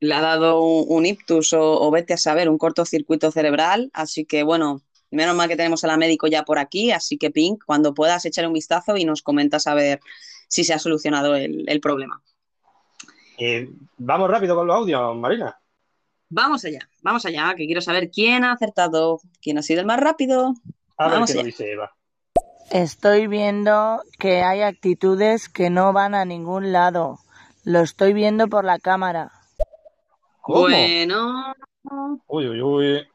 Le ha dado un, un ictus o, o vete a saber, un cortocircuito cerebral. Así que bueno, menos mal que tenemos a la médico ya por aquí. Así que Pink, cuando puedas echar un vistazo y nos comentas a ver si se ha solucionado el, el problema. Eh, vamos rápido con los audios, Marina. Vamos allá, vamos allá, que quiero saber quién ha acertado, quién ha sido el más rápido. A ver Vamos qué allá. dice Eva. Estoy viendo que hay actitudes que no van a ningún lado. Lo estoy viendo por la cámara. ¿Cómo? Bueno, Uy, uy, uy.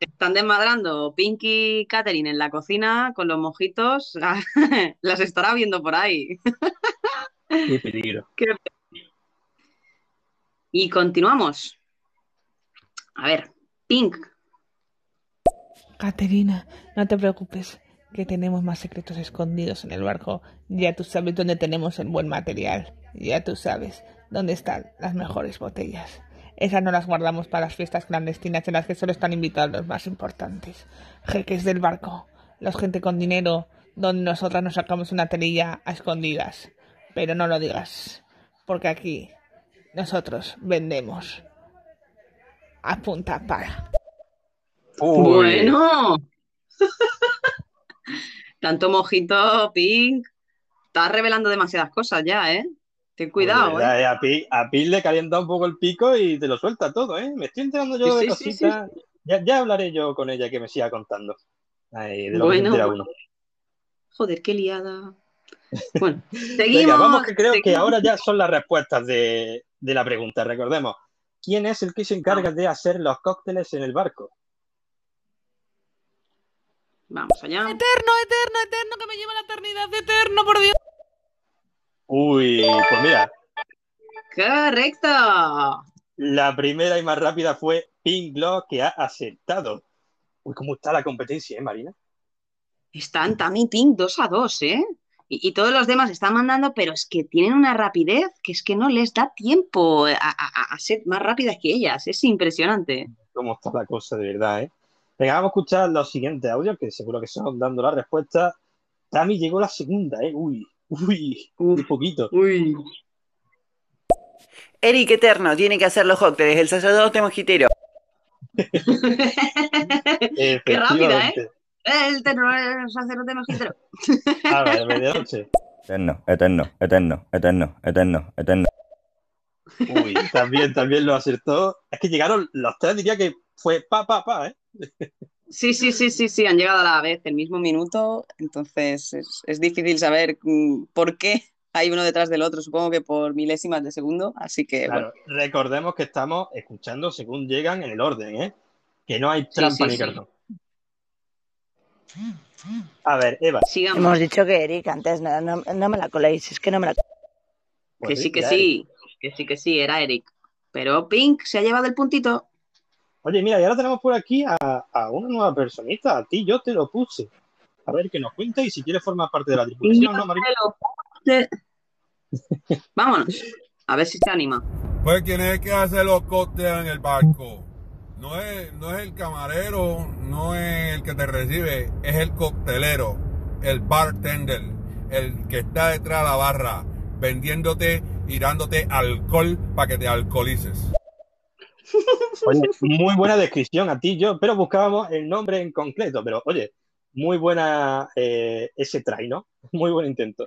están desmadrando Pinky y Katherine en la cocina con los mojitos. Las estará viendo por ahí. Qué peligro. Qué Y continuamos. A ver, Pink. Caterina, no te preocupes, que tenemos más secretos escondidos en el barco. Ya tú sabes dónde tenemos el buen material. Ya tú sabes dónde están las mejores botellas. Esas no las guardamos para las fiestas clandestinas en las que solo están invitados los más importantes. Jeques del barco, los gente con dinero, donde nosotras nos sacamos una telilla a escondidas. Pero no lo digas, porque aquí nosotros vendemos a punta para. Bueno. Tanto mojito, Pink. Estás revelando demasiadas cosas ya, ¿eh? Ten cuidado, Pues, verdad, ¿eh? eh, A Pi, a Pi le calienta un poco el pico y te lo suelta todo, ¿eh? Me estoy enterando yo Sí, de sí, sí, sí. cositas. Ya, ya hablaré yo con ella que me siga contando. Ay, de lo que Bueno, bueno. uno. Joder, qué liada. Bueno, Venga, seguimos. vamos que creo que ahora ya son las respuestas de, de la pregunta. Recordemos, ¿quién es el que se encarga de hacer los cócteles en el barco? Vamos allá. Eterno, eterno, eterno, que me lleva la eternidad, eterno, por Dios. Uy, pues mira, Correcto. la primera y más rápida fue Pink Law, que ha aceptado. Uy, ¿cómo está la competencia, eh, Marina? Están Tammy y Pink 2 a 2, ¿eh? Y, y todos los demás están mandando, pero es que tienen una rapidez que es que no les da tiempo a, a- a- a ser más rápidas que ellas. Es impresionante. cómo está la cosa de verdad, ¿eh? Venga, vamos a escuchar los siguientes audios, que seguro que son dando la respuesta. Tami llegó la segunda, ¿eh? Uy, uy, un poquito. Uy. Eric Eterno tiene que hacer los cócteles, el sacerdote mojitero. Qué rápida, ¿eh? El terror el sacerdote mojitero. A ver, medianoche. Eterno, eterno, eterno, eterno, eterno, eterno. Uy, también, también lo acertó. Es que llegaron los tres, diría que fue pa, pa, pa, ¿eh? Sí, sí, sí, sí, sí, han llegado a la vez, el mismo minuto, entonces es, es difícil saber mm, por qué hay uno detrás del otro, supongo que por milésimas de segundo, así que Claro, recordemos que estamos escuchando según llegan en el orden, ¿eh? Que no hay trampa sí, ni sí. cartón. A ver, Eva. Hemos dicho que Eric antes no, no, no me la coléis, es que no me la que Pues sí, que sí, que sí, que sí, era Eric. Pero Pink se ha llevado el puntito. Oye, mira, y ahora tenemos por aquí a, a una nueva personita. A ti yo te lo puse. A ver que nos cuente y si quieres formar parte de la tripulación, ¿no, Marina? Vámonos, a ver si se anima. Pues quien es que hace los cócteles en el barco. No es, no es el camarero, no es el que te recibe, es el coctelero, el bartender, el que está detrás de la barra, vendiéndote y dándote alcohol para que te alcoholices. Muy buena descripción a ti yo, pero buscábamos el nombre en concreto. Pero oye, muy buena eh, ese try, ¿no? Muy buen intento.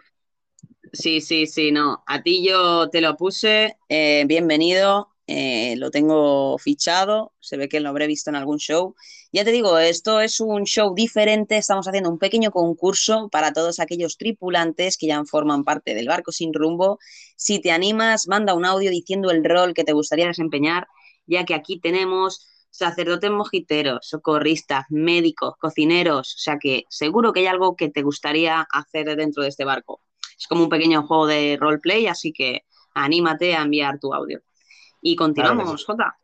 Sí, sí, sí, no. A ti yo te lo puse. eh, bienvenido. eh, lo tengo fichado. Se ve que lo habré visto en algún show. Ya te digo, esto es un show diferente. Estamos haciendo un pequeño concurso para todos aquellos tripulantes que ya forman parte del barco sin rumbo. Si te animas, manda un audio diciendo el rol que te gustaría desempeñar, ya que aquí tenemos sacerdotes mojiteros, socorristas, médicos, cocineros. O sea que seguro que hay algo que te gustaría hacer dentro de este barco. Es como un pequeño juego de roleplay, así que anímate a enviar tu audio. Y continuamos, Claro que sí. Jota.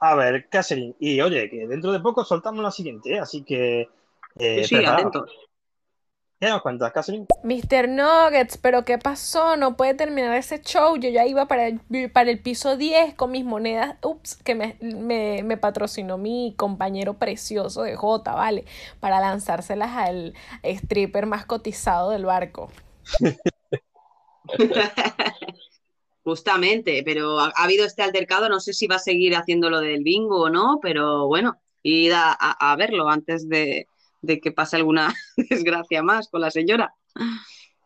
A ver, Catherine. Y oye, que dentro de poco soltamos la siguiente, ¿eh? así que. eh, Sí, sí, atentos. ¿Qué nos cuentas, Catherine? Mr. Nuggets, pero ¿qué pasó? No puede terminar ese show. Yo ya iba para el, para el piso 10 con mis monedas, ups, que me, me, me patrocinó mi compañero precioso de J, ¿vale? Para lanzárselas al stripper más cotizado del barco. Justamente, pero ha, ha habido este altercado, no sé si va a seguir haciendo lo del bingo o no, pero bueno, id a, a- a verlo antes de, de que pase alguna desgracia más con la señora.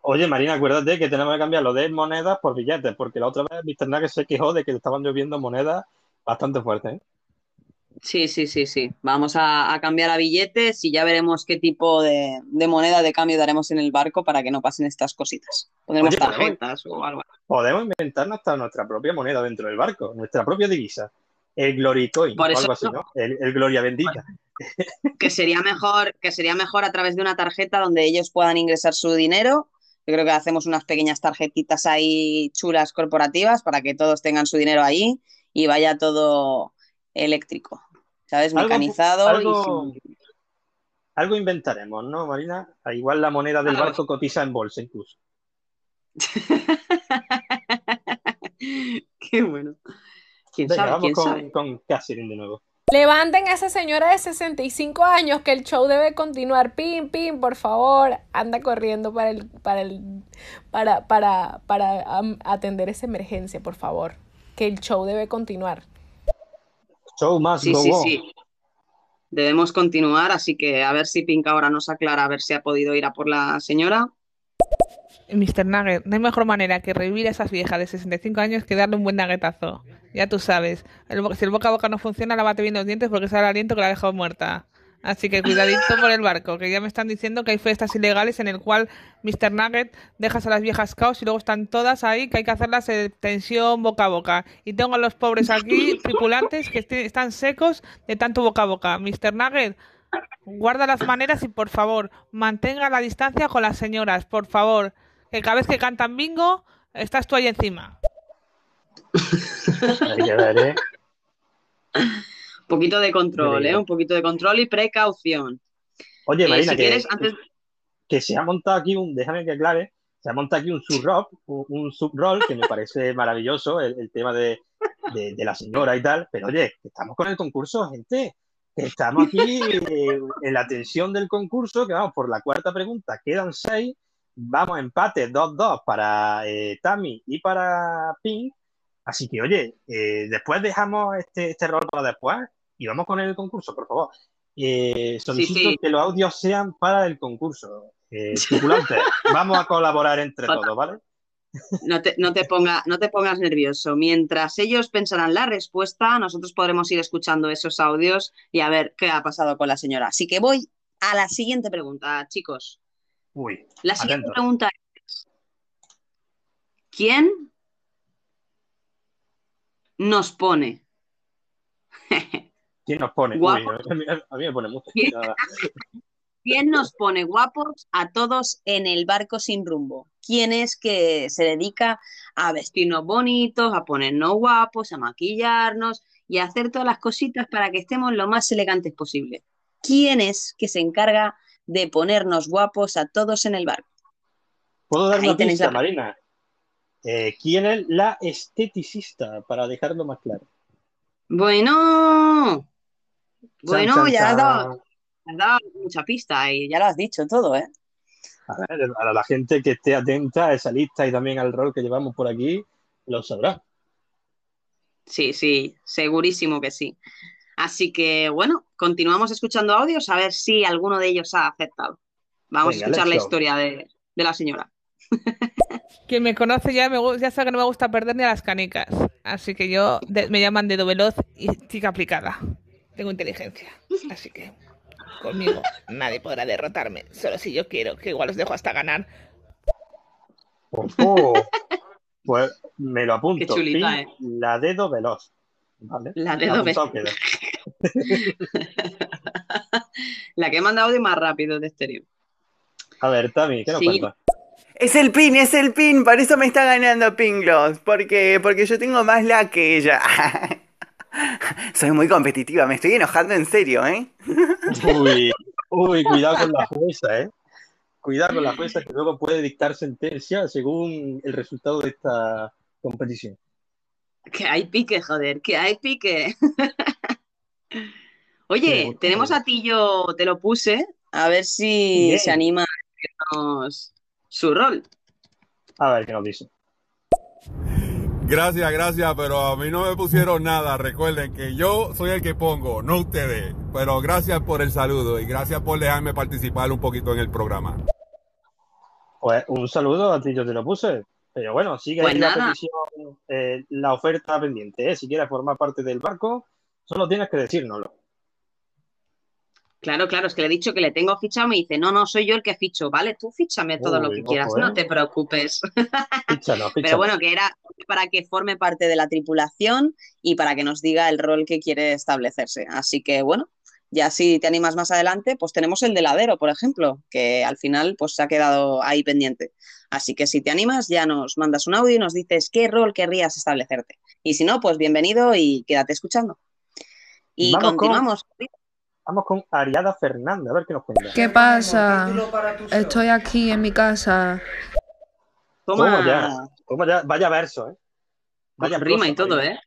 Oye, Marina, acuérdate que tenemos que cambiar lo de monedas por billetes, porque la otra vez Mr. Nugget se quejó de que le estaban lloviendo monedas bastante fuertes, ¿eh? Sí, sí, sí, sí. Vamos a, a cambiar a billetes y ya veremos qué tipo de, de moneda de cambio daremos en el barco para que no pasen estas cositas. Pondremos Oye, podemos- o algo. Podemos inventarnos hasta nuestra propia moneda dentro del barco, nuestra propia divisa. El Glory Coin Por o algo así, no. el Gloria Bendita. Que sería mejor, que sería mejor a través de una tarjeta donde ellos puedan ingresar su dinero. Yo creo que hacemos unas pequeñas tarjetitas ahí chulas corporativas para que todos tengan su dinero ahí y vaya todo eléctrico, ¿sabes? Mecanizado algo- y sin- Algo inventaremos, ¿no, Marina? Ah, Igual la moneda del barco cotiza en bolsa incluso. Qué bueno. ¿Quién Venga, sabe? vamos ¿Quién con, sabe? con Catherine de nuevo. Levanten a esa señora de 65 años que el show debe continuar. Pim, pim, por favor. Anda corriendo para el, para el, para, para, para atender esa emergencia, por favor. Que el show debe continuar. Show más Sí, go sí, on. sí. Debemos continuar, así que a ver si Pink ahora nos aclara, a ver si ha podido ir a por la señora. Mr. Nugget, no hay mejor manera que revivir a esas viejas de 65 años que darle un buen nuggetazo. Ya tú sabes, si el boca a boca no funciona, lávate bien los dientes porque sale el aliento que la ha dejado muerta. Así que cuidadito por el barco, que ya me están diciendo que hay fiestas ilegales en el cual Mr. Nugget dejas a las viejas caos y luego están todas ahí que hay que hacerlas en tensión boca a boca. Y tengo a los pobres aquí, tripulantes, que este- están secos de tanto boca a boca. Mr. Nugget, guarda las maneras y por favor, mantenga la distancia con las señoras, por favor. Que cada vez que cantan bingo, estás tú ahí encima. Un poquito de control. ¿eh? Un poquito de control y precaución. Oye, Eh, Marina, si que, quieres, antes... que se ha montado aquí un, déjame que aclare, se ha montado aquí un sub-roll, un, un sub-roll que me parece maravilloso, el, el tema de, de- de la señora y tal, pero oye, estamos con el concurso, gente, estamos aquí eh, en la tensión del concurso, que vamos por la cuarta pregunta, quedan seis, vamos empate 2-2 para eh, Tami y para Pink, así que oye, eh, después dejamos este, este rol para después y vamos con el concurso, por favor. Eh, solicito sí. que los audios sean para el concurso. Eh, vamos a colaborar entre todos, ¿vale? No te, no te ponga, no te pongas nervioso. Mientras ellos pensarán la respuesta, nosotros podremos ir escuchando esos audios y a ver qué ha pasado con la señora. Así que voy a la siguiente pregunta, chicos. Uy, La siguiente atento. pregunta es: ¿Quién nos pone? ¿Quién nos pone? Uy, a, mí, a mí me pone mucho. ¿Quién? ¿Quién nos pone guapos a todos en el barco sin rumbo? ¿Quién es que se dedica a vestirnos bonitos, a ponernos guapos, a maquillarnos y a hacer todas las cositas para que estemos lo más elegantes posible? ¿Quién es que se encarga de ponernos guapos a todos en el barco? ¿Puedo dar Ahí una pista, la- Marina? Eh, ¿Quién es la esteticista? Para dejarlo más claro. Bueno, bueno, Chan, chan, ya has dado, has dado mucha pista y ya lo has dicho todo, ¿eh? A ver, a la gente que esté atenta a esa lista y también al rol que llevamos por aquí, lo sabrá. Sí, sí, segurísimo que sí. Así que bueno, continuamos escuchando audios a ver si alguno de ellos ha aceptado. Vamos Venga, a escuchar la historia de, de la señora. Quien me conoce ya, me, ya sabe que no me gusta perder ni a las canicas. Así que yo de- me llaman dedo veloz y chica aplicada. Tengo inteligencia. Así que conmigo nadie podrá derrotarme. Solo si yo quiero, que igual os dejo hasta ganar. Ojo. Pues me lo apunto. Qué chulita, Pin, La dedo veloz. ¿Vale? La dedo veloz. La que manda audio más rápido de estéreo. A ver, Tami, ¿qué nos Sí. cuentas? Es el pin, es el pin, por eso me está ganando Pinglos, porque, porque yo tengo más la que ella. Soy muy competitiva, me estoy enojando en serio, ¿eh? Uy, uy, cuidado con la jueza, ¿eh? Cuidado con la jueza que luego puede dictar sentencia según el resultado de esta competición. Que hay pique, joder, que hay pique. Oye, tenemos a Tillo, te lo puse, a ver si Bien. se anima a decirnos su rol. A ver qué nos dice. Gracias, gracias, pero a mí no me pusieron nada. Recuerden que yo soy el que pongo, no ustedes. Pero gracias por el saludo y gracias por dejarme participar un poquito en el programa. Pues un saludo a ti, yo te lo puse. Pero bueno, sigue Pues ahí la nada. petición, eh, la oferta pendiente. ¿eh? Si quieres formar parte del barco, Solo tienes que decírnoslo. Claro, claro, es que le he dicho que le tengo fichado, me dice, no, no, soy yo el que ficho, ¿vale? Tú fíchame todo lo que ojo, quieras, ¿eh? no te preocupes. Fíchalo, Pero fíchalo. bueno, que era para que forme parte de la tripulación y para que nos diga el rol que quiere establecerse. Así que bueno, ya si te animas más adelante, pues tenemos el de ladero, por ejemplo, que al final pues se ha quedado ahí pendiente. Así que si te animas, ya nos mandas un audio y nos dices qué rol querrías establecerte. Y si no, pues bienvenido y quédate escuchando. Y Vamos con- continuamos. Vamos con Ariada Fernández, a ver qué nos cuenta. ¿Qué pasa? Estoy aquí en mi casa. Toma ya, toma ya. Vaya verso, ¿eh? Vaya rima y todo. ¿eh?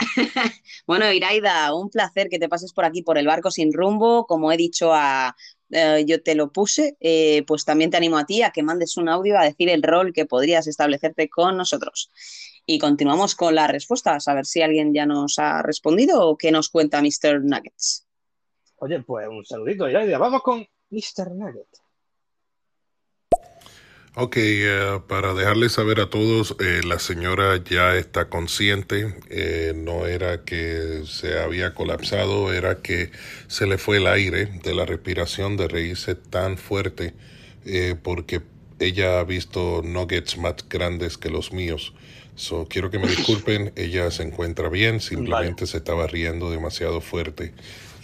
Bueno, Iraida, un placer que te pases por aquí por el barco sin rumbo. Como he dicho, a, eh, yo te lo puse, eh, pues también te animo a ti a que mandes un audio a decir el rol que podrías establecerte con nosotros. Y continuamos con las respuestas, a ver si alguien ya nos ha respondido o qué nos cuenta Mr. Nuggets. Oye, pues un saludito, Iraida. Vamos con Mr. Nugget. Ok, eh, para dejarles saber a todos, eh, la señora ya está consciente, eh, no era que se había colapsado, era que se le fue el aire de la respiración de reírse tan fuerte, eh, porque ella ha visto nuggets más grandes que los míos. So, quiero que me disculpen, ella se encuentra bien, simplemente se estaba riendo demasiado fuerte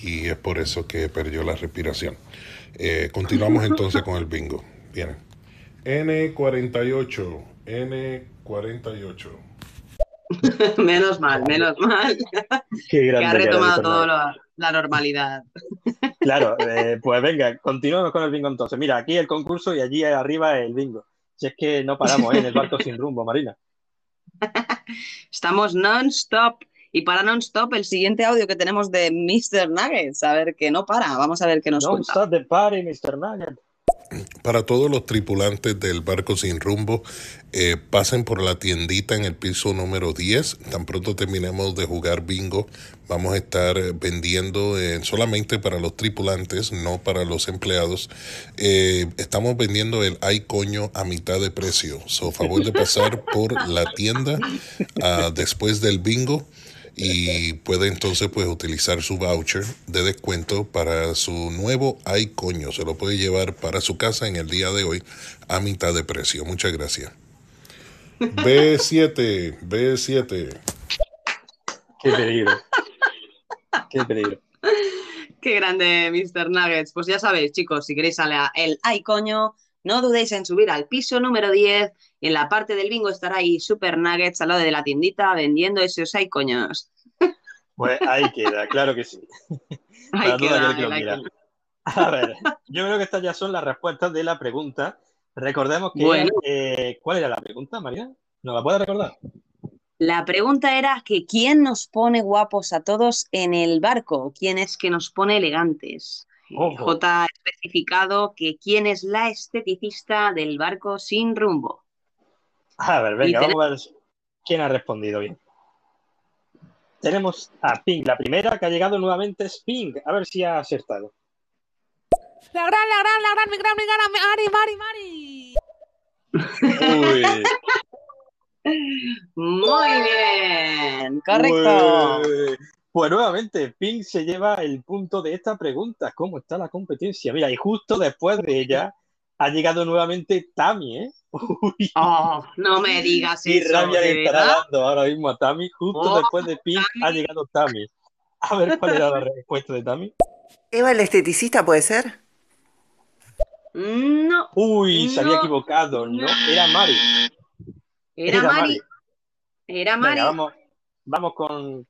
y es por eso que perdió la respiración. Eh, continuamos entonces con el bingo. Bien. N48, N48. menos mal, menos mal. Qué que grande ha que era retomado lo- la normalidad. Claro, eh, pues venga, continuamos con el bingo entonces. Mira, aquí el concurso y allí arriba el bingo. Si es que no paramos ¿eh? en el barco sin rumbo, Marina. Estamos non-stop. Y para non-stop, el siguiente audio que tenemos de Mr. Nuggets, a ver que no para. Vamos a ver qué nos Don't cuenta. stop the party, Mr. Nugget. Para todos los tripulantes del barco sin rumbo, eh, pasen por la tiendita en el piso número 10. Tan pronto terminemos de jugar bingo, vamos a estar eh, vendiendo eh, solamente para los tripulantes, no para los empleados. Estamos vendiendo el ay coño a mitad de precio. So, favor de pasar por la tienda ah, después del bingo y puede entonces pues utilizar su voucher de descuento para su nuevo ay coño se lo puede llevar para su casa en el día de hoy a mitad de precio muchas gracias B7 B7 Qué peligro. Qué peligro. Qué grande, Mr. Nuggets. Pues ya sabéis, chicos, si queréis a el ay coño, no dudéis en subir al piso número 10 y en la parte del bingo estará ahí Super Nuggets al lado de la tiendita vendiendo esos ay coños. Pues ahí queda, claro que sí. Ahí queda que. A ver, yo creo que estas ya son las respuestas de la pregunta. Recordemos que Bueno. eh, ¿cuál era la pregunta, María? ¿Nos la puedes recordar? La pregunta era que ¿quién nos pone guapos a todos en el barco? ¿Quién es que nos pone elegantes? Ojo. J ha especificado que quién es la esteticista del barco sin rumbo. A ver, venga, tenemos- vamos a ver quién ha respondido bien. Tenemos a Pink, la primera que ha llegado nuevamente es Pink. A ver si ha acertado. La gran, la gran, la gran, mi gran, mi gran, Mari, Mari, Mari. Uy. Muy bien, correcto. Ué. Pues nuevamente, Pink se lleva el punto de esta pregunta. ¿Cómo está la competencia? Mira, y justo después de ella ha llegado nuevamente Tami, ¿eh? Uy. Oh, no me digas Qué eso, rabia ¿de le estará dando ahora mismo a Tami. Justo Oh, después de Pink ha llegado Tami. A ver cuál era la respuesta de Tami. Eva, el esteticista, ¿puede ser? No, Uy, se había No. equivocado, ¿no? Era Mari. era Era Mari. Mari. Era Mari. Venga, vamos, vamos con,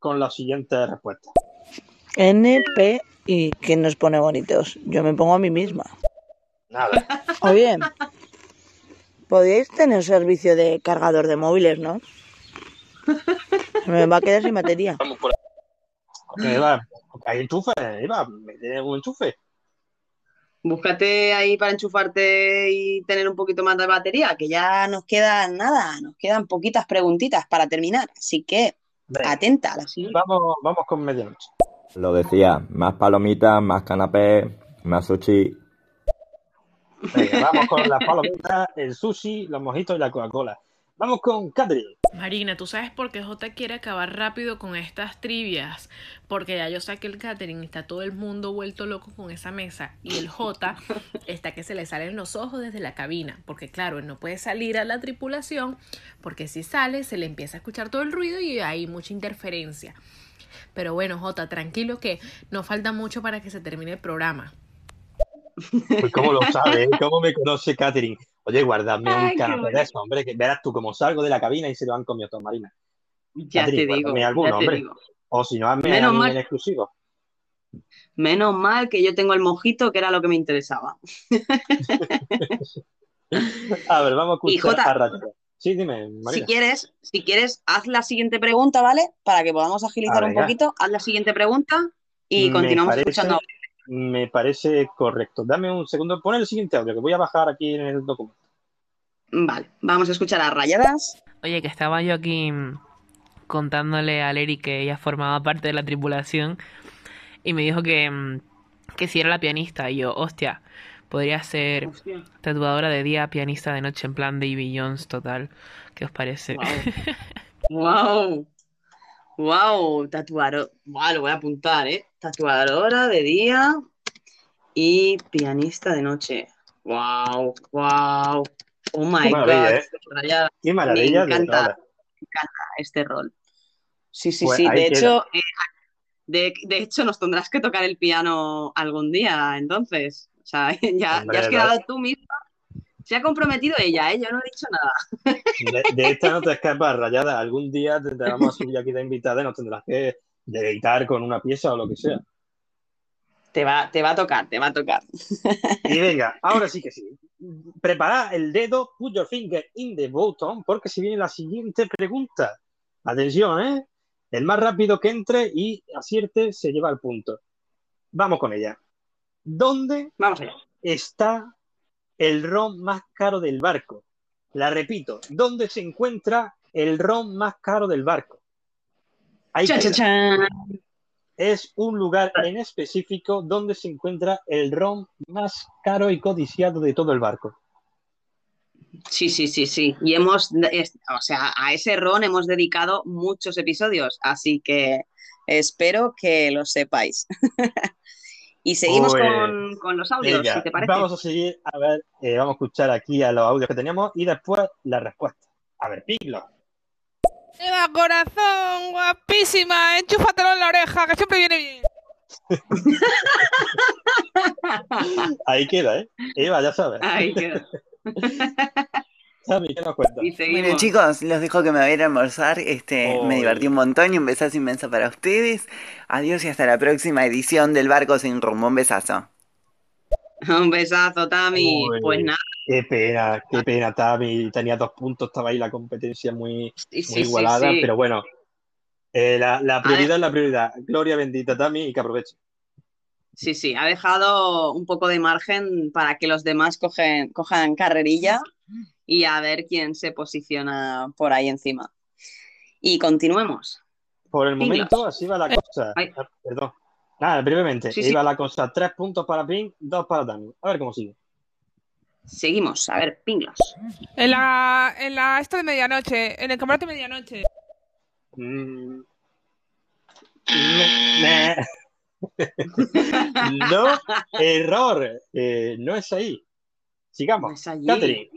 con la siguiente respuesta. N, P y ¿quién nos pone bonitos? Yo me pongo a mí misma. Nada. Oye, podríais tener servicio de cargador de móviles, ¿no? Me va a quedar sin batería. Vamos por ahí. Eva, hay enchufe, Eva, mete un enchufe. Búscate ahí para enchufarte y tener un poquito más de batería, que ya nos quedan nada, nos quedan poquitas preguntitas para terminar. Así que Venga. atenta a la siguiente. Vamos, vamos con medianoche. Lo decía, más palomitas, más canapé, más sushi. Venga, vamos con las palomitas, el sushi, los mojitos y la Coca-Cola. Vamos con Catherine. Marina, ¿tú sabes por qué J quiere acabar rápido con estas trivias? Porque ya yo sé que el catering está todo el mundo vuelto loco con esa mesa y el J está que se le salen los ojos desde la cabina. Porque claro, él no puede salir a la tripulación porque si sale se le empieza a escuchar todo el ruido y hay mucha interferencia. Pero bueno, J, tranquilo que no falta mucho para que se termine el programa. Pues cómo lo sabe, ¿eh? ¿Cómo me conoce Catherine? Oye, guardadme Ay, un canapé de eso, hombre, que verás tú como salgo de la cabina y se lo han comido todo, Marina. Ya te digo, guárdame ya alguno, te hombre. digo. O si no, hazme Menos mal- en exclusivo. Menos mal que yo tengo el mojito, que era lo que me interesaba. A ver, vamos a escuchar Jota, a. Sí, dime, Si Marina. quieres, si quieres, haz la siguiente pregunta, ¿vale? Para que podamos agilizar un poquito. Haz la siguiente pregunta y Me continuamos parece- escuchando. Me parece correcto. Dame un segundo. Pon el siguiente audio, que voy a bajar aquí en el documento. Vale, vamos a escuchar a Rayadas. Oye, que estaba yo aquí mm, contándole a Leri que ella formaba parte de la tripulación y me dijo que, mm, que si era la pianista. Y yo, hostia, podría ser Hostia. tatuadora de día, pianista de noche, en plan Davy Jones total. ¿Qué os parece? Wow. Wow, tatuador. Wow, lo voy a apuntar, ¿eh? Tatuadora de día y pianista de noche. Wow, wow. Oh my God. ¿eh? Qué maravilla encanta, me encanta este rol. Sí, sí, Pues sí. De hecho, eh, de, de hecho, nos tendrás que tocar el piano algún día, entonces. O sea, ya, Hombre, ya has quedado tú misma. Se ha comprometido ella, ¿eh? Yo no he dicho nada. De, de esta no te escapas, Rayada. Algún día te te vamos a subir aquí de invitada y nos tendrás que deleitar con una pieza o lo que sea. Te va, te va a tocar, te va a tocar. Y venga, ahora sí que sí. Prepara el dedo, put your finger in the button, porque se viene la siguiente pregunta. Atención, ¿eh? El más rápido que entre y acierte se lleva el punto. Vamos con ella. ¿Dónde Vamos allá. está el ron más caro del barco? La repito, ¿dónde se encuentra el ron más caro del barco? Ahí queda. chan, chan. Es un lugar en específico donde se encuentra el ron más caro y codiciado de todo el barco. Sí, sí, sí, sí. Y hemos, es- o sea, a ese ron hemos dedicado muchos episodios, así que espero que lo sepáis. Y seguimos Pues, con, con los audios, Venga, si te parece. vamos a seguir, a ver, eh, vamos a escuchar aquí a los audios que teníamos y después la respuesta. A ver, Piglo. Eva, corazón, guapísima, enchúfatelo en la oreja, que siempre viene bien. Ahí queda, ¿eh? Eva, ya sabes. Ahí queda. Sammy, ¿qué nos cuentas? Bueno chicos, los dejo que me voy a ir a almorzar. Este, me divertí un montón y un besazo inmenso para ustedes. Adiós y hasta la próxima edición del Barco Sin Rumbo. Un besazo. Un besazo, Tami. Uy, Pues nada, Qué pena, qué pena, Tami. Tenía dos puntos, estaba ahí la competencia muy, sí, muy sí, igualada, sí. pero bueno, eh, la, la prioridad es la prioridad. Gloria bendita, Tami, y que aproveche. Sí, sí, ha dejado un poco de margen para que los demás cogen, cojan carrerilla y a ver quién se posiciona por ahí encima. Y continuemos. Por el momento, así va la cosa. Ah, Perdón. Nada, brevemente. Sí, sí. Iba la cosa. Tres puntos para Ping, dos para Tami. A ver cómo sigue. Seguimos, a ver, pinglos. En la, en la esta de medianoche, en el camarote de medianoche. Mm. Me- me- no, error. Eh, no es ahí. Sigamos. Catherine.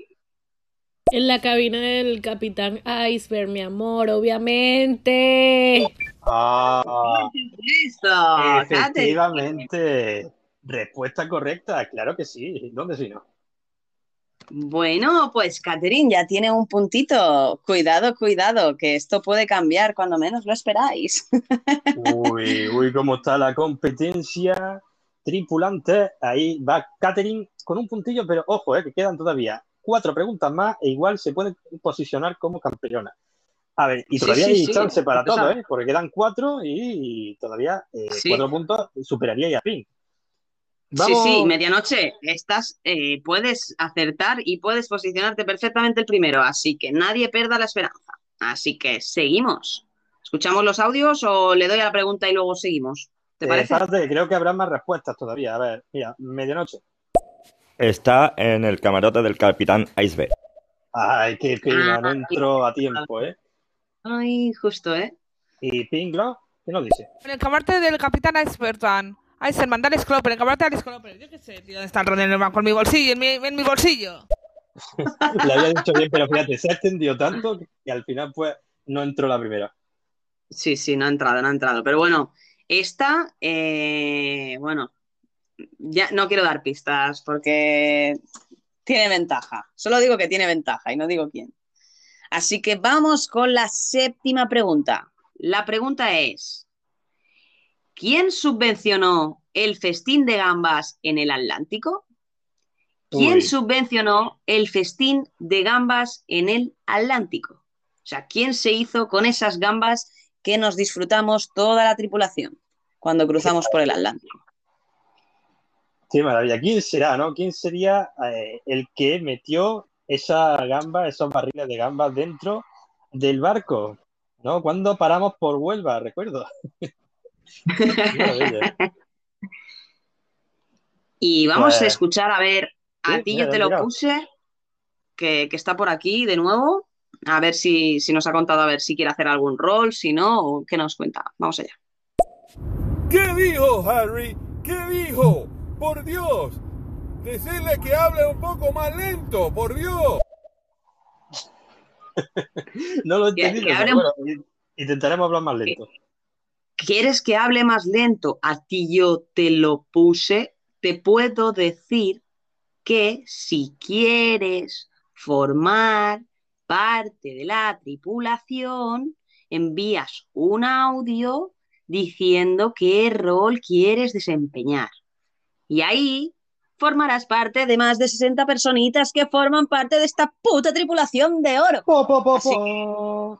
En la cabina del Capitán Iceberg, mi amor, obviamente. Ah, Eso, efectivamente. Respuesta correcta. Claro que sí. ¿Dónde si no? Bueno, pues Catherine ya tiene un puntito. Cuidado, cuidado, que esto puede cambiar cuando menos lo esperáis. Uy, uy, cómo está la competencia. Tripulante, ahí va Catherine con un puntillo, pero ojo, eh, que quedan todavía cuatro preguntas más e igual se puede posicionar como campeona. A ver, y todavía sí, hay sí, chance para todo. ¿eh? Porque quedan cuatro y todavía eh, Sí. cuatro puntos superaría a Pink. Sí, sí, medianoche, estás, eh, puedes acertar y puedes posicionarte perfectamente el primero, así que nadie pierda la esperanza. Así que seguimos. ¿Escuchamos los audios o le doy a la pregunta y luego seguimos? ¿Te Eh, parece? espérate, creo que habrá más respuestas todavía. A ver, mira, medianoche. Está en el camarote del capitán Iceberg. Ay, qué pena, no Ah, entró a tiempo, ¿eh? Ay, justo, ¿eh? ¿Y Pinglo? ¿Qué nos dice? En el camarote del capitán Iceberg. Iceberg, dale Scloper, en el camarote de Scloper. Yo qué sé, tío, dónde está el Ronald Norman con mi bolsillo, en mi, en mi bolsillo. Le había dicho bien, pero fíjate, se ha extendido tanto que al final pues no entró la primera. Sí, sí, no ha entrado, no ha entrado. Pero bueno, esta, eh, bueno, ya no quiero dar pistas porque tiene ventaja. Solo digo que tiene ventaja y no digo quién. Así que vamos con la séptima pregunta. La pregunta es, ¿quién subvencionó el festín de gambas en el Atlántico? ¿Quién Uy. subvencionó el festín de gambas en el Atlántico? O sea, ¿quién se hizo con esas gambas que nos disfrutamos toda la tripulación cuando cruzamos por el Atlántico? Qué maravilla. ¿Quién será, no? ¿Quién sería eh, el que metió esa gamba, esos barriles de gambas dentro del barco? ¿No? ¿Cuándo paramos por Huelva? Recuerdo. Y vamos a Pues- escuchar, a ver, a Sí, ti yo te lo puse, que, que está por aquí de nuevo, a ver si, si nos ha contado, a ver si quiere hacer algún rol, si no, o qué nos cuenta. Vamos allá. ¿Qué dijo Harry? ¿Qué dijo? Por Dios. Decirle que hable un poco más lento, por Dios. No lo entendí, que pero hable bueno, i- intentaremos hablar más lento. ¿Quieres que hable más lento? A ti yo te lo puse. Te puedo decir que si quieres formar parte de la tripulación, envías un audio diciendo qué rol quieres desempeñar. Y ahí formarás parte de más de 60 personitas que forman parte de esta puta tripulación de oro. Así que,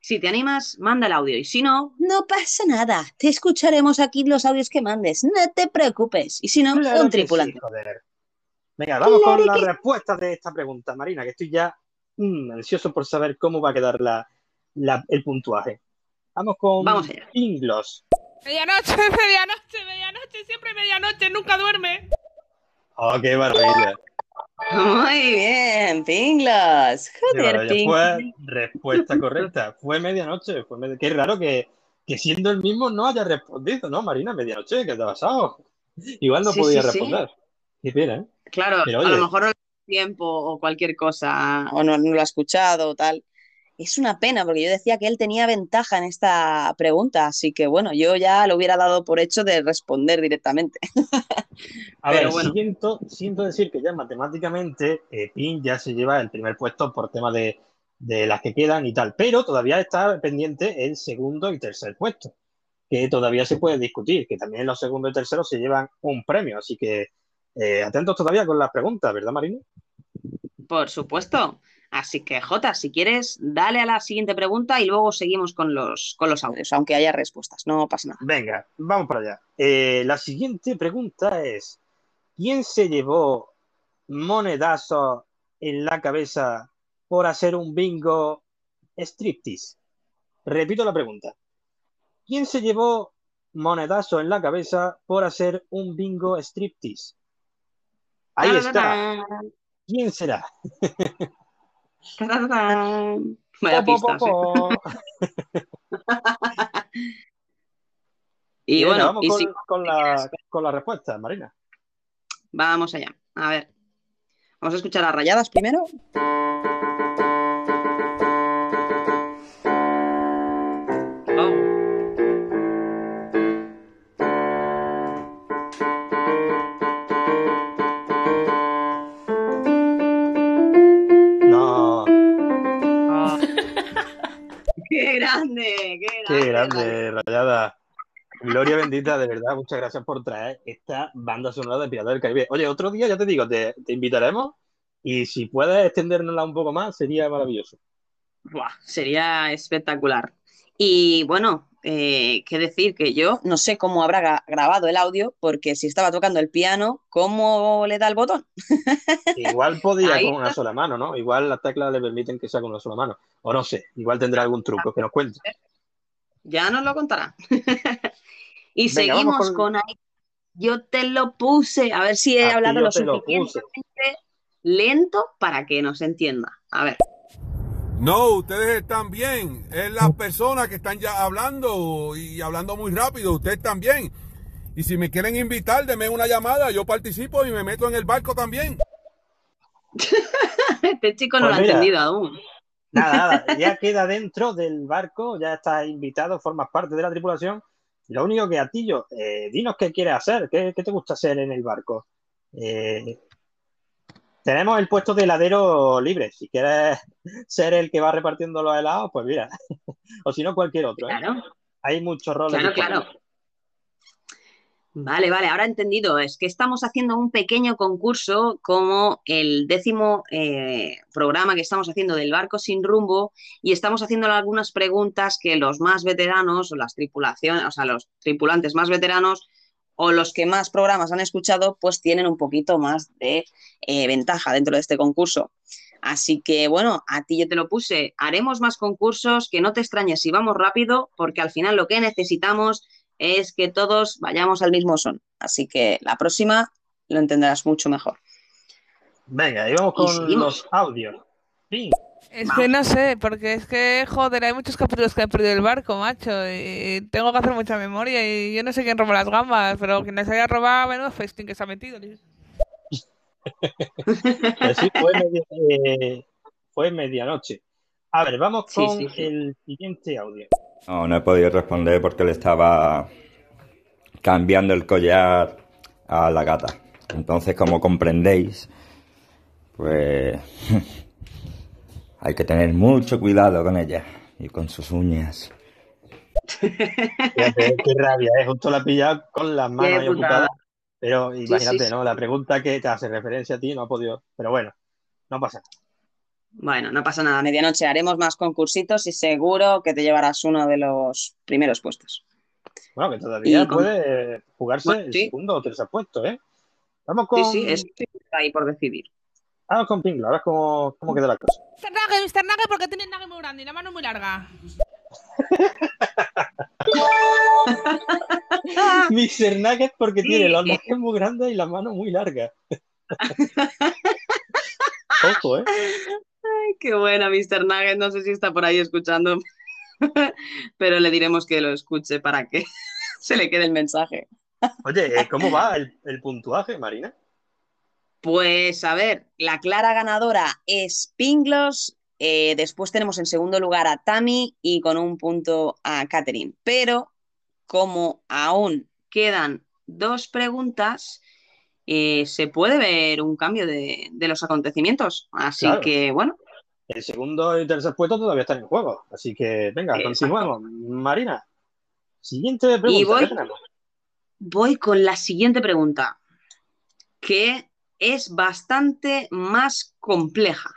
si te animas, manda el audio. Y si no, no pasa nada. Te escucharemos aquí los audios que mandes. No te preocupes. Y si no, Claro un sí, tripulante. joder. Venga, vamos Claro con la que sí. respuesta de esta pregunta, Marina, que estoy ya mm, ansioso por saber cómo va a quedar la, la- el puntuaje. Vamos con Vamos allá. Pinglos. Medianoche, medianoche, medianoche, siempre medianoche, nunca duerme. Oh, qué maravilla. Muy bien, Pinglos. Qué Joder. Fue respuesta correcta. Fue medianoche. Fue medi- Qué raro que, que siendo el mismo no haya respondido, ¿no, Marina? Medianoche, ¿qué te ha pasado? Igual no Sí, podía sí, sí. responder. Qué pena, ¿eh? Claro, Pero a lo mejor no tiempo o cualquier cosa, o no, no lo ha escuchado o tal. Es una pena, porque yo decía que él tenía ventaja en esta pregunta, así que bueno, yo ya lo hubiera dado por hecho de responder directamente. A Pero ver, bueno. siento, siento decir que ya matemáticamente eh, Pin ya se lleva el primer puesto por tema de, de las que quedan y tal, pero todavía está pendiente el segundo y tercer puesto, que todavía se puede discutir, que también los segundos y terceros se llevan un premio, así que eh, atentos todavía con las preguntas, ¿verdad, Marina? Por supuesto. Así que, Jota, si quieres, dale a la siguiente pregunta y luego seguimos con los, con los audios, aunque haya respuestas, no pasa nada. Venga, vamos para allá. Eh, la siguiente pregunta es, ¿quién se llevó monedazos en la cabeza por hacer un bingo striptease? Repito la pregunta. ¿Quién se llevó monedazo en la cabeza por hacer un bingo striptease? Ahí está. ¿Quién será? Vaya pistas. Y bueno, vamos y con, si con la, con la respuesta, Marina. vamos allá. A ver. Vamos a escuchar a Rayadas primero. ¡Qué grande! ¡Qué grande, Rayada. Gloria bendita, de verdad, muchas gracias por traer esta banda sonora de Piratas del Caribe. Oye, otro día, ya te digo, te, te invitaremos y si puedes extendérnosla un poco más, sería maravilloso. Buah, sería espectacular. Y bueno, eh, qué decir que yo no sé cómo habrá gra- grabado el audio, porque si estaba tocando el piano, ¿cómo le da el botón? Igual podía Ahí con una sola mano, ¿no? Igual las teclas le permiten que sea con una sola mano. O no sé, igual tendrá algún truco que nos cuente. Ya nos lo contará. y Venga, seguimos con- con ahí. Yo te lo puse, a ver si he A hablado lo suficientemente lento para que nos entienda. A ver. No, ustedes están bien. Es las personas que están ya hablando y hablando muy rápido. Ustedes también. Y si me quieren invitar, denme una llamada. Yo participo y me meto en el barco también. Este chico no Pues lo ha entendido aún. Nada, nada, ya queda dentro del barco, ya estás invitado, formas parte de la tripulación. Lo único que a ti, yo, eh, dinos qué quieres hacer, qué, qué te gusta hacer en el barco. Eh, tenemos el puesto de heladero libre. Si quieres ser el que va repartiendo los helados, pues mira. o si no, cualquier otro. ¿eh? Claro. Hay muchos roles. Claro, claro. Vale, vale, ahora he entendido. Es que estamos haciendo un pequeño concurso como el décimo eh, programa que estamos haciendo del barco sin rumbo y estamos haciendo algunas preguntas que los más veteranos o las tripulaciones, o sea, los tripulantes más veteranos o los que más programas han escuchado, pues tienen un poquito más de eh, ventaja dentro de este concurso. Así que bueno, a ti yo te lo puse. Haremos más concursos, que no te extrañes si vamos rápido, porque al final lo que necesitamos es que todos vayamos al mismo son. Así que la próxima lo entenderás mucho mejor. Venga, y vamos con los audios. Sí. Es que no sé, porque es que, joder, hay muchos capítulos que he perdido el barco, macho, y tengo que hacer mucha memoria y yo no sé quién robó las gambas, pero quien les haya robado, menudo festín que se ha metido. tío. Pues sí, fue, media- eh, fue medianoche. A ver, vamos Sí, con sí, sí. el siguiente audio. No, no he podido responder porque le estaba cambiando el collar a la gata. Entonces, como comprendéis, pues hay que tener mucho cuidado con ella y con sus uñas. Fíjate, qué rabia, ¿eh? Justo la ha pillado con las manos ahí ocupadas. Pero imagínate, sí, sí. ¿no? La pregunta que te hace referencia a ti no ha podido. Pero bueno, no pasa nada. Bueno, no pasa nada. Medianoche haremos más concursitos y seguro que te llevarás uno de los primeros puestos. Bueno, que todavía Y con- puede jugarse Bueno, el sí. segundo o tercer puesto, ¿eh? Vamos con. Sí, sí, es está ahí por decidir. Vamos con Pinglo, ahora cómo, cómo queda la cosa. Mr. Nugget, Mr. Nugget, porque tiene el nugget muy grande y la mano muy larga. Mr. Nugget porque tiene los nugget muy grandes y las manos muy largas. Ojo, ¿eh? Ay, qué buena, Mr. Nugget. No sé si está por ahí escuchando, pero le diremos que lo escuche para que se le quede el mensaje. Oye, eh, ¿cómo va el, el puntuaje, Marina? Pues a ver, la clara ganadora es Pinglos. eh, después tenemos en segundo lugar a Tami y con un punto a Catherine. Pero como aún quedan dos preguntas, eh, se puede ver un cambio de, de los acontecimientos. Así Claro. que bueno, El segundo y tercer puesto todavía están en juego. Así que, venga, Exacto. continuamos. Marina, siguiente pregunta. Y voy- ¿qué tenemos? voy con la siguiente pregunta, que es bastante más compleja.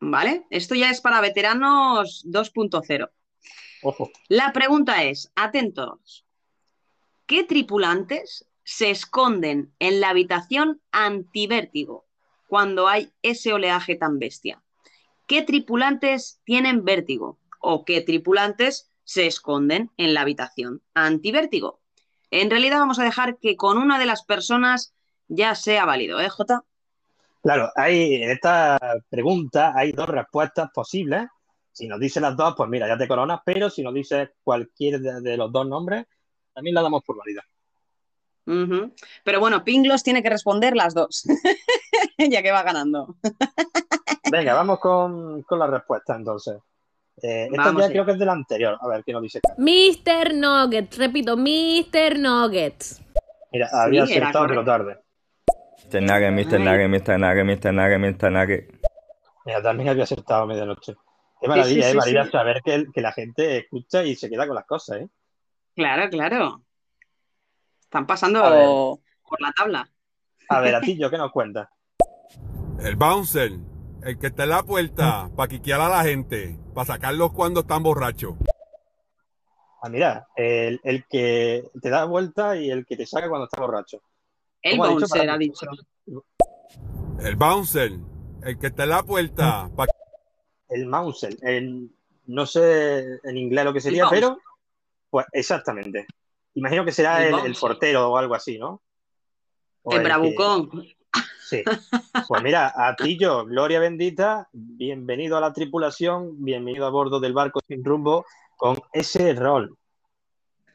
¿Vale? Esto ya es para veteranos 2.0. Ojo. La pregunta es, atentos, ¿qué tripulantes se esconden en la habitación antivértigo cuando hay ese oleaje tan bestia? ¿Qué tripulantes tienen vértigo? ¿O qué tripulantes se esconden en la habitación antivértigo? En realidad vamos a dejar que con una de las personas ya sea válido, ¿eh, Jota? Claro, hay, en esta pregunta hay dos respuestas posibles. Si nos dice las dos, pues mira, ya te coronas, pero si nos dice cualquier de, de los dos nombres, también la damos por válida. Pero bueno, Pinglos tiene que responder las dos, ya que va ganando. Venga, vamos con, con la respuesta entonces. Eh, esta ya creo que es de la anterior. A ver, ¿qué nos dice? Mr. Nuggets, repito, Mr. Nuggets. Mira, había Sí, acertado, pero tarde. Mr. Nugget, Mr. Nugget, Mr. Nugget, Mr. Nugget, Mr. Nugget. Mira, también había acertado a medianoche. Qué maravilla, sí, ¿eh? sí, Maravilla sí. saber que, que la gente escucha y se queda con las cosas, ¿eh? Claro, claro. Están pasando por la tabla. A ver, a ti, yo, ¿qué nos cuentas? El bouncer, el que está en la puerta para quiquear a la gente, para sacarlos cuando están borrachos. Ah, mira, el, el que te da vuelta y el que te saca cuando estás borracho. El ¿Cómo ha dicho? bouncer ha dicho. El bouncer, el que está en la puerta para El Mauser, el- no sé en inglés lo que sería, bouncer. pero pues exactamente. Imagino que será El el, el bouncer. portero o algo así, ¿no? O El que- bravucón. Sí. Pues mira, a ti yo, Gloria bendita, bienvenido a la tripulación, bienvenido a bordo del barco sin rumbo con ese rol.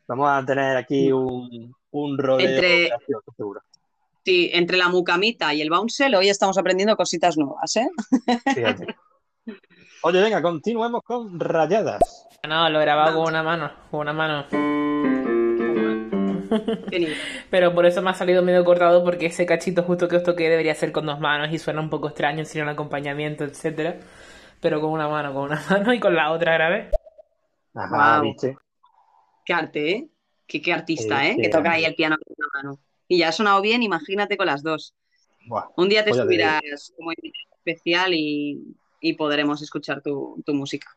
Vamos a tener aquí un, un roleo Entre- gracioso, seguro. Sí, entre la mucamita y el bouncel hoy estamos aprendiendo cositas nuevas, ¿eh? Fíjate. Oye, venga, continuemos con rayadas. No, lo grababa con una mano, con una mano. Pero por eso me ha salido medio cortado porque ese cachito justo que os toqué debería ser con dos manos y suena un poco extraño sin un acompañamiento, etcétera. Pero con una mano, con una mano y con la otra grabé. Ajá. ¿viste? Qué arte, ¿eh? Qué, qué artista, ¿eh? Que toca ahí el piano con una mano. Y ya ha sonado bien, imagínate con las dos. Buah, Un día te ya subirás como especial y, y podremos escuchar tu, tu música.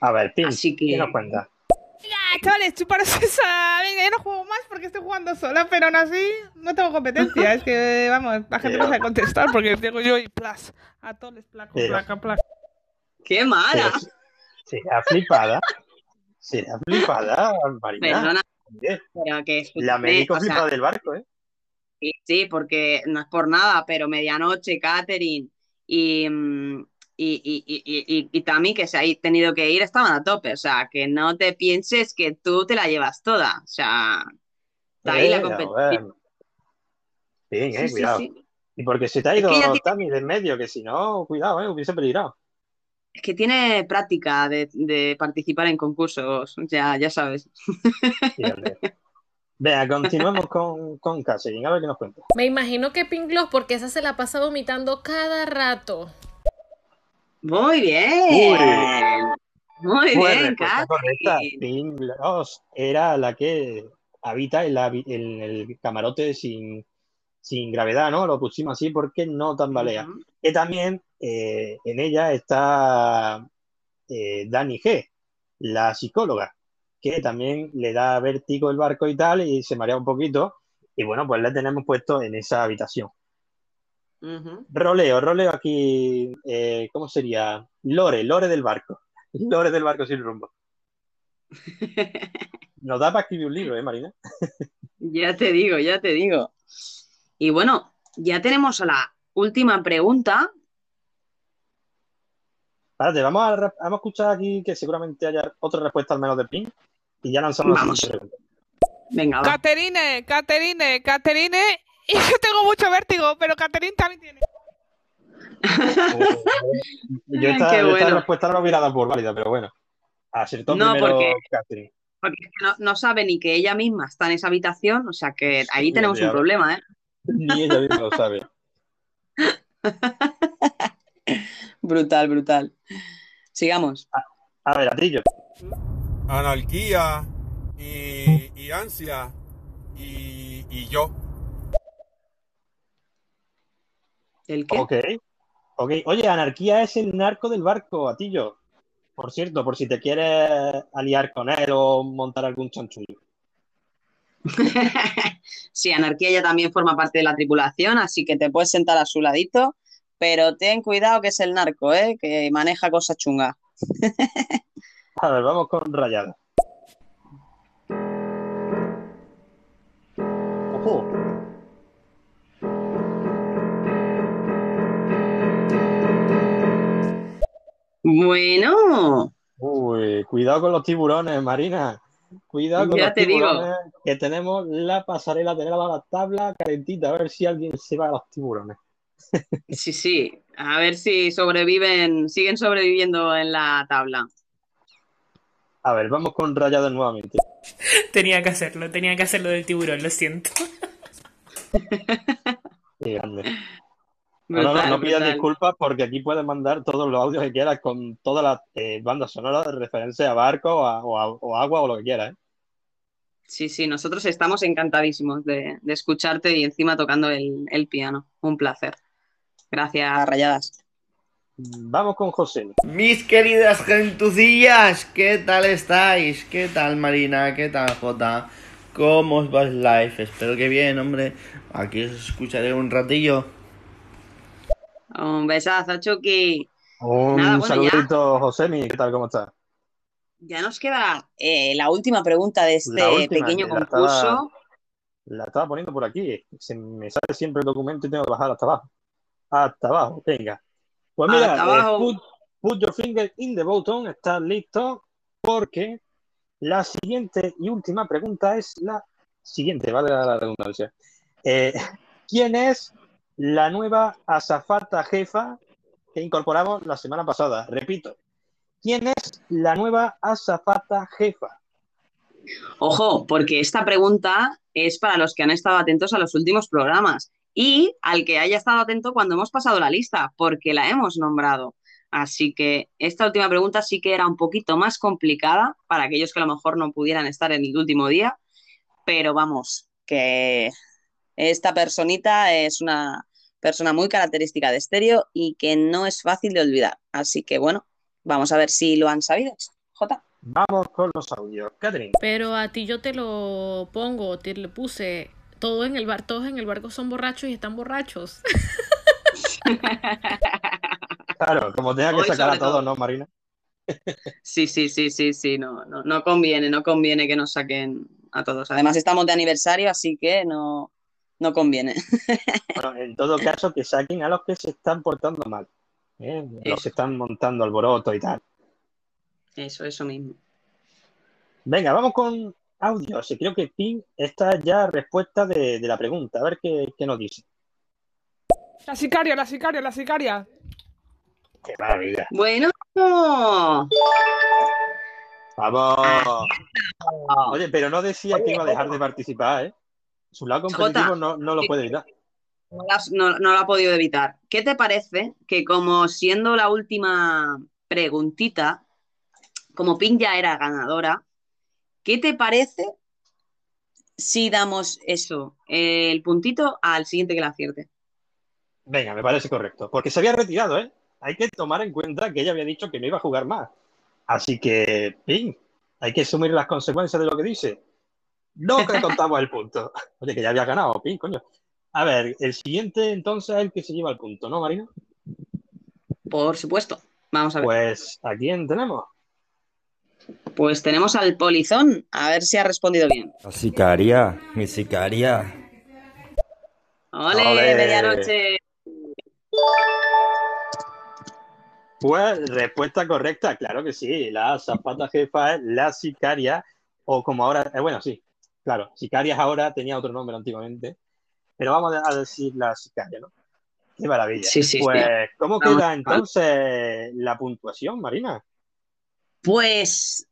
A ver, Pin, Así que- ¿qué nos cuenta? Ah, chavales, chuparos esa. Venga, yo no juego más porque estoy jugando sola, pero aún así no tengo competencia. Es que, vamos, la gente no sabe contestar porque llego yo y plas. A todos les placo, placa, placa. ¡Qué mala! Será flipada. Será flipada, Marina. Perdona, pero que La médico o sea, del barco, ¿eh? Sí, sí, porque no es por nada, pero medianoche, Catherine y, mm, y, y, y, y, Tami, que se ha tenido que ir, estaban a tope. O sea, que no te pienses que tú te la llevas toda. O sea, está ahí la competición. Bien, eh, sí, cuidado. sí. Y porque se te ha Es ido que tiene- Tami de en medio, que si no, cuidado, eh, hubiese peligrado. Es que tiene práctica de, de participar en concursos, ya, ya sabes. Fíjate. Venga, continuemos con, con Catherine, a ver qué nos cuenta. Me imagino que Pink Gloss, porque esa se la pasa vomitando cada rato. Muy bien. Muy Pues bien, correcta. Pink Gloss era la que habita en, la, en el camarote sin, sin gravedad, ¿no? Lo pusimos así porque no tambalea. Que también eh, en ella está eh, Dani G, la psicóloga, que también le da vértigo el barco y tal, y se marea un poquito. Y bueno, pues la tenemos puesto en esa habitación. Roleo, roleo aquí, eh, ¿cómo sería? Lore, lore del barco. Lore del barco sin rumbo. Nos da para escribir un libro, ¿eh, Marina? Ya te digo, ya te digo. Y bueno, ya tenemos a la última pregunta. Espérate, vamos a, re- vamos a escuchar aquí que seguramente haya otra respuesta al menos de Pink y ya lanzamos la Vamos. siguiente pregunta. Venga, va. Caterine, Caterine, Caterine. Y yo tengo mucho vértigo, pero Caterine también tiene. Yo Ay, esta, qué yo esta respuesta no la hubiera dado por válida, pero bueno. Acertó No, primero porque- Catherine. Porque es que no, no sabe ni que ella misma está en esa habitación, o sea que ahí tenemos un problema, ¿eh? Ni ella misma lo sabe. Brutal, brutal. Sigamos. A ver, Atillo. Anarquía y, y ansia y, y yo. ¿El qué? Ok. Ok. Oye, Anarquía es el narco del barco, Atillo. Por cierto, por si te quieres aliar con él o montar algún chanchullo. Sí, Anarquía ya también forma parte de la tripulación, así que te puedes sentar a su ladito, pero ten cuidado que es el narco, ¿eh? Que maneja cosas chungas. A ver, vamos con Rayada. Ojo. Bueno, Uy, cuidado con los tiburones, Marina. Cuidado con Ya los te digo. tiburones, que tenemos la pasarela, tenemos la tabla calentita, a ver si alguien se va a los tiburones. sí, sí. A ver si sobreviven, siguen sobreviviendo en la tabla. A ver, vamos con Rayada nuevamente. Tenía que hacerlo, tenía que hacerlo del tiburón, lo siento. Qué grande. No, no, no, pidas disculpas porque aquí puedes mandar todos los audios que quieras con todas las eh, bandas sonoras de referencia a barco o, a- o a- o agua o lo que quieras. ¿eh? Sí, sí, nosotros estamos encantadísimos de, de escucharte y encima tocando el, el piano. Un placer. Gracias, Rayadas. Vamos con José. Mis queridas gentucillas, ¿qué tal estáis? ¿Qué tal Marina? ¿Qué tal Jota? ¿Cómo os va el live? Espero que bien, hombre. Aquí os escucharé un ratillo. Un besazo, Chucky. Un Nada, bueno, ya, saludito, Josemi. ¿Qué tal? ¿Cómo estás? ya nos queda eh, la última pregunta de este última, pequeño concurso. La estaba poniendo por aquí. Se me sale siempre el documento y tengo que bajar hasta abajo. Hasta abajo, venga. Pues mira, Hasta eh, abajo. put, put your finger in the button. Estás listo porque la siguiente y última pregunta es la siguiente, vale la redundancia. Eh, ¿Quién es la nueva azafata jefa que incorporamos la semana pasada? Repito, ¿quién es la nueva azafata jefa? Ojo, porque esta pregunta es para los que han estado atentos a los últimos programas y al que haya estado atento cuando hemos pasado la lista, porque la hemos nombrado. Así que esta última pregunta sí que era un poquito más complicada para aquellos que a lo mejor no pudieran estar en el último día, pero vamos, que esta personita es una persona muy característica de estéreo y que no es fácil de olvidar. Así que bueno, vamos a ver si lo han sabido. Jota. Vamos con los audios. Catherine. Pero a ti yo te lo pongo, te le puse. Todo en el bar, todos en el barco son borrachos y están borrachos. Claro, como tenga que Hoy sacar a todo. todos, ¿no, Marina? Sí, sí, sí, sí, sí, no, no, no conviene, no conviene que nos saquen a todos. Además, estamos de aniversario, así que no, no conviene. Bueno, en todo caso, que saquen a los que se están portando mal. ¿eh? Los que están montando alboroto y tal. Eso, eso mismo. Venga, vamos con audios. Creo que Pin esta es ya respuesta de, de la pregunta. A ver qué, qué nos dice. La sicaria, la sicaria, la sicaria. Qué maravilla. Bueno. Vamos. Oye, pero no decía que iba a dejar de participar, ¿eh? Su lado competitivo Jota. no, no lo puede evitar. No, no- no lo ha podido evitar. ¿Qué te parece que como siendo la última preguntita, como Pink ya era ganadora, ¿qué te parece si damos eso, el puntito al siguiente que la acierte? Venga, me parece correcto. Porque se había retirado, ¿eh? Hay que tomar en cuenta que ella había dicho que no iba a jugar más. Así que, Pin, hay que asumir las consecuencias de lo que dice. No te contamos el punto. Oye, que ya había ganado, Pin, coño. A ver, el siguiente entonces es el que se lleva el punto, ¿no, Marina? Por supuesto. Vamos a ver. Pues, ¿a quién tenemos? Pues tenemos al polizón, a ver si ha respondido bien. La sicaria, mi sicaria. ¡Ole, Ole. medianoche! Pues, respuesta correcta, claro que sí. La zapata jefa es la sicaria, o como ahora, eh, bueno, sí, claro, sicarias ahora tenía otro nombre antiguamente, pero vamos a decir la sicaria, ¿no? Qué maravilla. Sí, sí, sí. Pues, ¿cómo Vamos, queda vamos. entonces la puntuación, Marina? Pues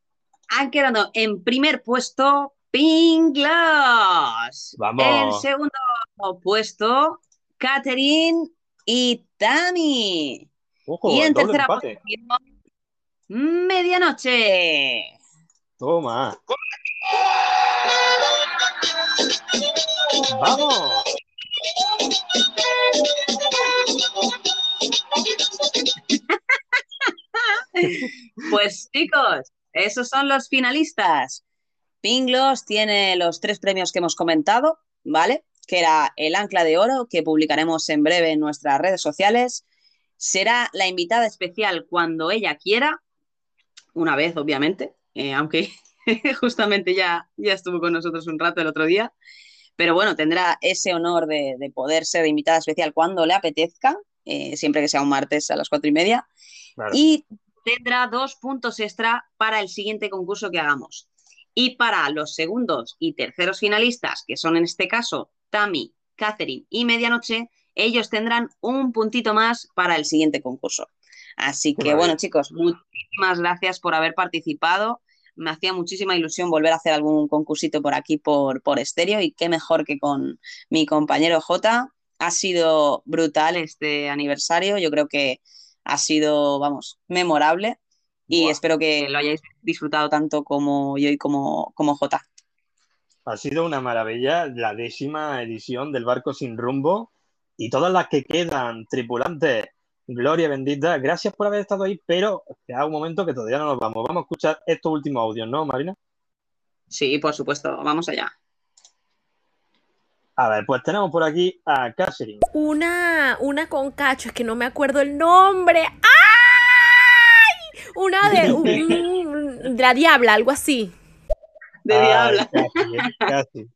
han quedado en primer puesto Pinglas. Vamos. En segundo puesto, Catherine y Tami. Ojo, y en tercera empate. posición, Medianoche. Toma. ¡Vamos! Pues chicos, esos son los finalistas. Pinglos tiene los tres premios que hemos comentado, ¿vale? Que era el Ancla de Oro, que publicaremos en breve en nuestras redes sociales. Será la invitada especial cuando ella quiera, una vez, obviamente, eh, aunque justamente ya, ya estuvo con nosotros un rato el otro día. Pero bueno, tendrá ese honor de, de poder ser invitada especial cuando le apetezca, eh, siempre que sea un martes a las cuatro y media. Claro. Y tendrá dos puntos extra para el siguiente concurso que hagamos. Y para los segundos y terceros finalistas, que son en este caso Tami, Catherine y Medianoche, ellos tendrán un puntito más para el siguiente concurso. Así que bueno, chicos, muchísimas gracias por haber participado. Me hacía muchísima ilusión volver a hacer algún concursito por aquí por, por estéreo y qué mejor que con mi compañero J. Ha sido brutal este aniversario. Yo creo que ha sido, vamos, memorable y espero que lo hayáis disfrutado tanto como yo y como, como J. Ha sido una maravilla la décima edición del Barco Sin Rumbo y todas las que quedan, tripulantes, gloria bendita, gracias por haber estado ahí, pero queda un momento que todavía no nos vamos. Vamos a escuchar estos últimos audios, ¿no, Marina? Sí, por supuesto, vamos allá. A ver, pues tenemos por aquí a Catherine. Una, una con cacho, es que no me acuerdo el nombre. ¡Ay! Una de, un- de la diabla, algo así. De diabla. Casi, casi.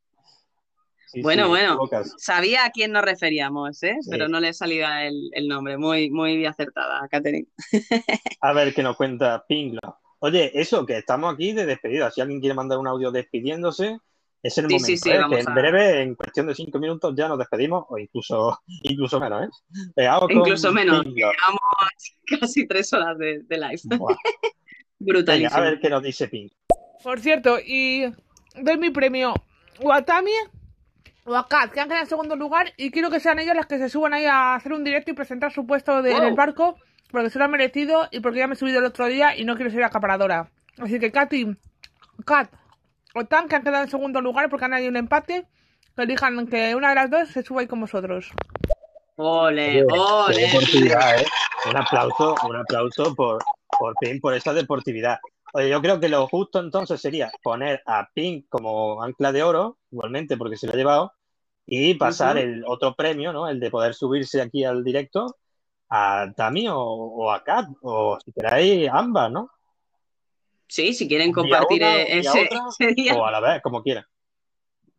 Sí, bueno, sí, bueno, sabía a quién nos referíamos, ¿eh? Sí. Pero no le salía el, el nombre. Muy, muy acertada, Catherine. A ver qué nos cuenta Pinglo. Oye, eso, que estamos aquí de despedida. Si alguien quiere mandar un audio despidiéndose, es el Sí, momento. sí, sí, ¿eh? vamos que en a- breve, en cuestión de cinco minutos, ya nos despedimos, o incluso, incluso menos, ¿eh? Con Incluso menos. Llevamos casi tres horas de, de live. Buah. Venga, Brutalísimo. a ver qué nos dice Ping. Por cierto, y doy mi premio o a Tami o a Kat, que han quedado en segundo lugar, y quiero que sean ellas las que se suban ahí a hacer un directo y presentar su puesto de- en el Wow. barco, porque se lo han merecido y porque ya me he subido el otro día y no quiero ser acaparadora. Así que Katy, Kat o Tan, que han quedado en segundo lugar porque han habido un empate, que elijan que una de las dos se suba ahí con vosotros. Ole, ole. deportividad, ¿eh? Un aplauso, un aplauso por, por Ping, por esa deportividad. Oye, yo creo que lo justo entonces sería poner a Ping como ancla de oro, igualmente, porque se lo ha llevado, y pasar el otro premio, ¿no? El de poder subirse aquí al directo a Tami o, o a Kat, o si queráis, ambas, ¿no? Sí, si quieren compartir una, eh, otra, ese día. o a la vez, como quieran.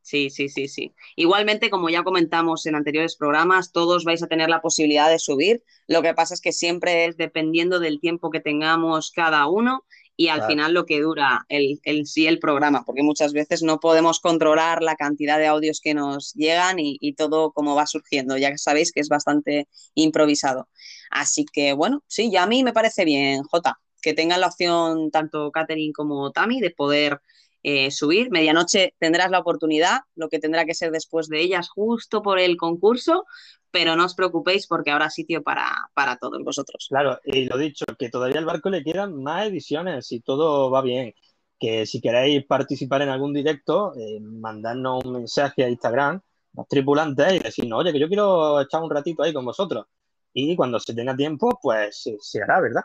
Sí, sí, sí, sí. Igualmente, como ya comentamos en anteriores programas, todos vais a tener la posibilidad de subir. Lo que pasa es que siempre es dependiendo del tiempo que tengamos cada uno y al Claro. final lo que dura el, el sí el programa, porque muchas veces no podemos controlar la cantidad de audios que nos llegan y, y todo como va surgiendo. Ya sabéis que es bastante improvisado. Así que bueno, sí, ya a mí me parece bien, Jota, que tengan la opción tanto Catherine como Tami de poder eh, subir. Medianoche tendrás la oportunidad, lo que tendrá que ser después de ellas, justo por el concurso, pero no os preocupéis porque habrá sitio para, para todos vosotros. Claro, y lo dicho, que todavía al barco le quedan más ediciones si todo va bien. Que si queréis participar en algún directo, eh, mandadnos un mensaje a Instagram, los tripulantes, y decirnos, oye, que yo quiero echar un ratito ahí con vosotros. Y cuando se tenga tiempo, pues se hará, ¿verdad?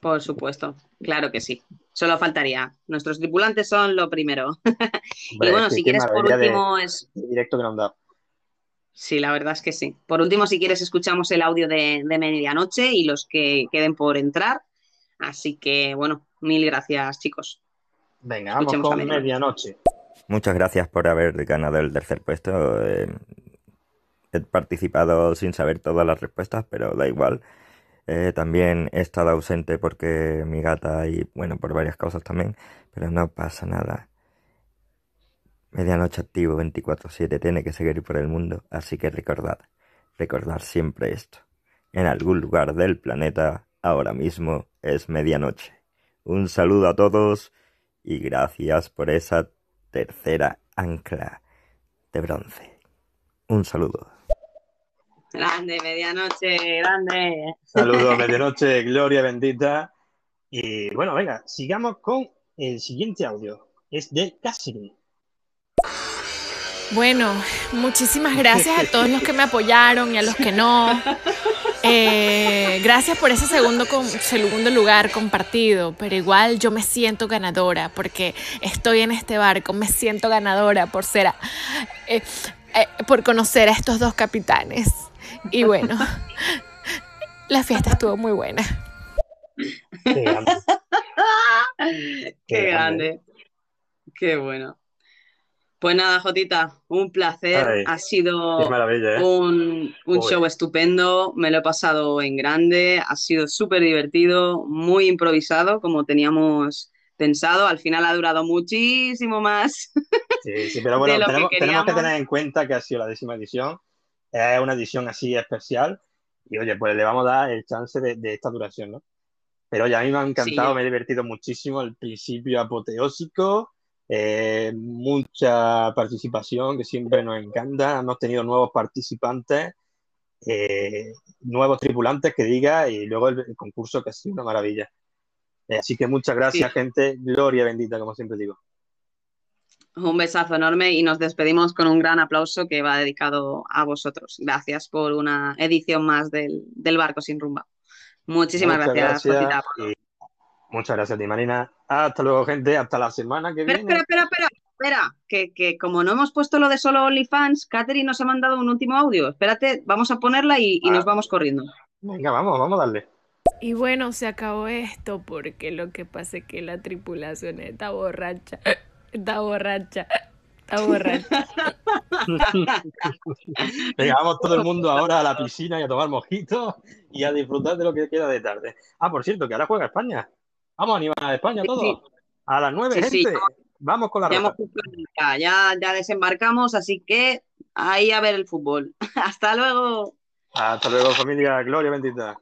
Por supuesto, claro que sí. Solo faltaría. Nuestros tripulantes son lo primero. Hombre, y bueno, si quieres por de- último es de directo que dado. Sí, la verdad es que sí. Por último, si quieres, escuchamos el audio de, de medianoche y los que queden por entrar. Así que, bueno, mil gracias, chicos. Venga, vamos Escuchemos a con medianoche. medianoche. Muchas gracias por haber ganado el tercer puesto. Eh, he participado sin saber todas las respuestas, pero da igual. Eh, también he estado ausente porque mi gata y, bueno, por varias cosas también, pero no pasa nada. Medianoche activo 24/7 tiene que seguir por el mundo, así que recordad, recordad siempre esto. En algún lugar del planeta, ahora mismo es medianoche. Un saludo a todos y gracias por esa tercera ancla de bronce. Un saludo. Grande, medianoche, grande. Saludos, medianoche, gloria bendita. Y bueno, venga, sigamos con el siguiente audio. Es de Cassidy. Bueno, muchísimas gracias a todos los que me apoyaron y a los que no. Eh, gracias por ese segundo, segundo lugar compartido, pero igual yo me siento ganadora porque estoy en este barco, me siento ganadora por ser, a- eh, eh, por conocer a estos dos capitanes. Y bueno, la fiesta estuvo muy buena. Qué grande. Qué grande. Qué bueno. Pues nada, Jotita, un placer. Ay, ha sido ¿eh? un, show estupendo. Me lo he pasado en grande. Ha sido súper divertido, muy improvisado, como teníamos pensado. Al final ha durado muchísimo más. Sí, sí, pero bueno, de lo que tenemos, tenemos que tener en cuenta que ha sido la décima edición. Es una edición así especial. Y oye, pues le vamos a dar el chance de, de esta duración, ¿no? Pero oye, a mí me ha encantado, Sí. me he divertido muchísimo. El principio apoteósico, eh, mucha participación que siempre nos encanta. Hemos tenido nuevos participantes, eh, nuevos tripulantes que diga, y luego el, el concurso que ha sido una maravilla. Eh, así que muchas gracias, Sí. gente. Gloria bendita, como siempre digo. Un besazo enorme y nos despedimos con un gran aplauso que va dedicado a vosotros. Gracias por una edición más del, del Barco Sin Rumba. Muchísimas Muchas gracias, gracias por muchas gracias a ti, Marina. Hasta luego, gente. Hasta la semana que Espera, viene. espera, espera, espera, espera, que, que como no hemos puesto lo de solo OnlyFans, Katherine nos ha mandado un último audio. Espérate, vamos a ponerla y, y nos vamos corriendo. Venga, vamos, vamos a darle. Y bueno, se acabó esto porque lo que pasa es que la tripulación está borracha. Está borracha. Está borracha. Venga, vamos todo el mundo ahora a la piscina y a tomar mojitos y a disfrutar de lo que queda de tarde. Ah, por cierto, que ahora juega España. Vamos a animar a España Sí, todos. sí. A las nueve, Sí, sí, gente. Vamos con la ya, ya, ya desembarcamos, así que ahí a ver el fútbol. Hasta luego. Hasta luego, familia. Gloria bendita.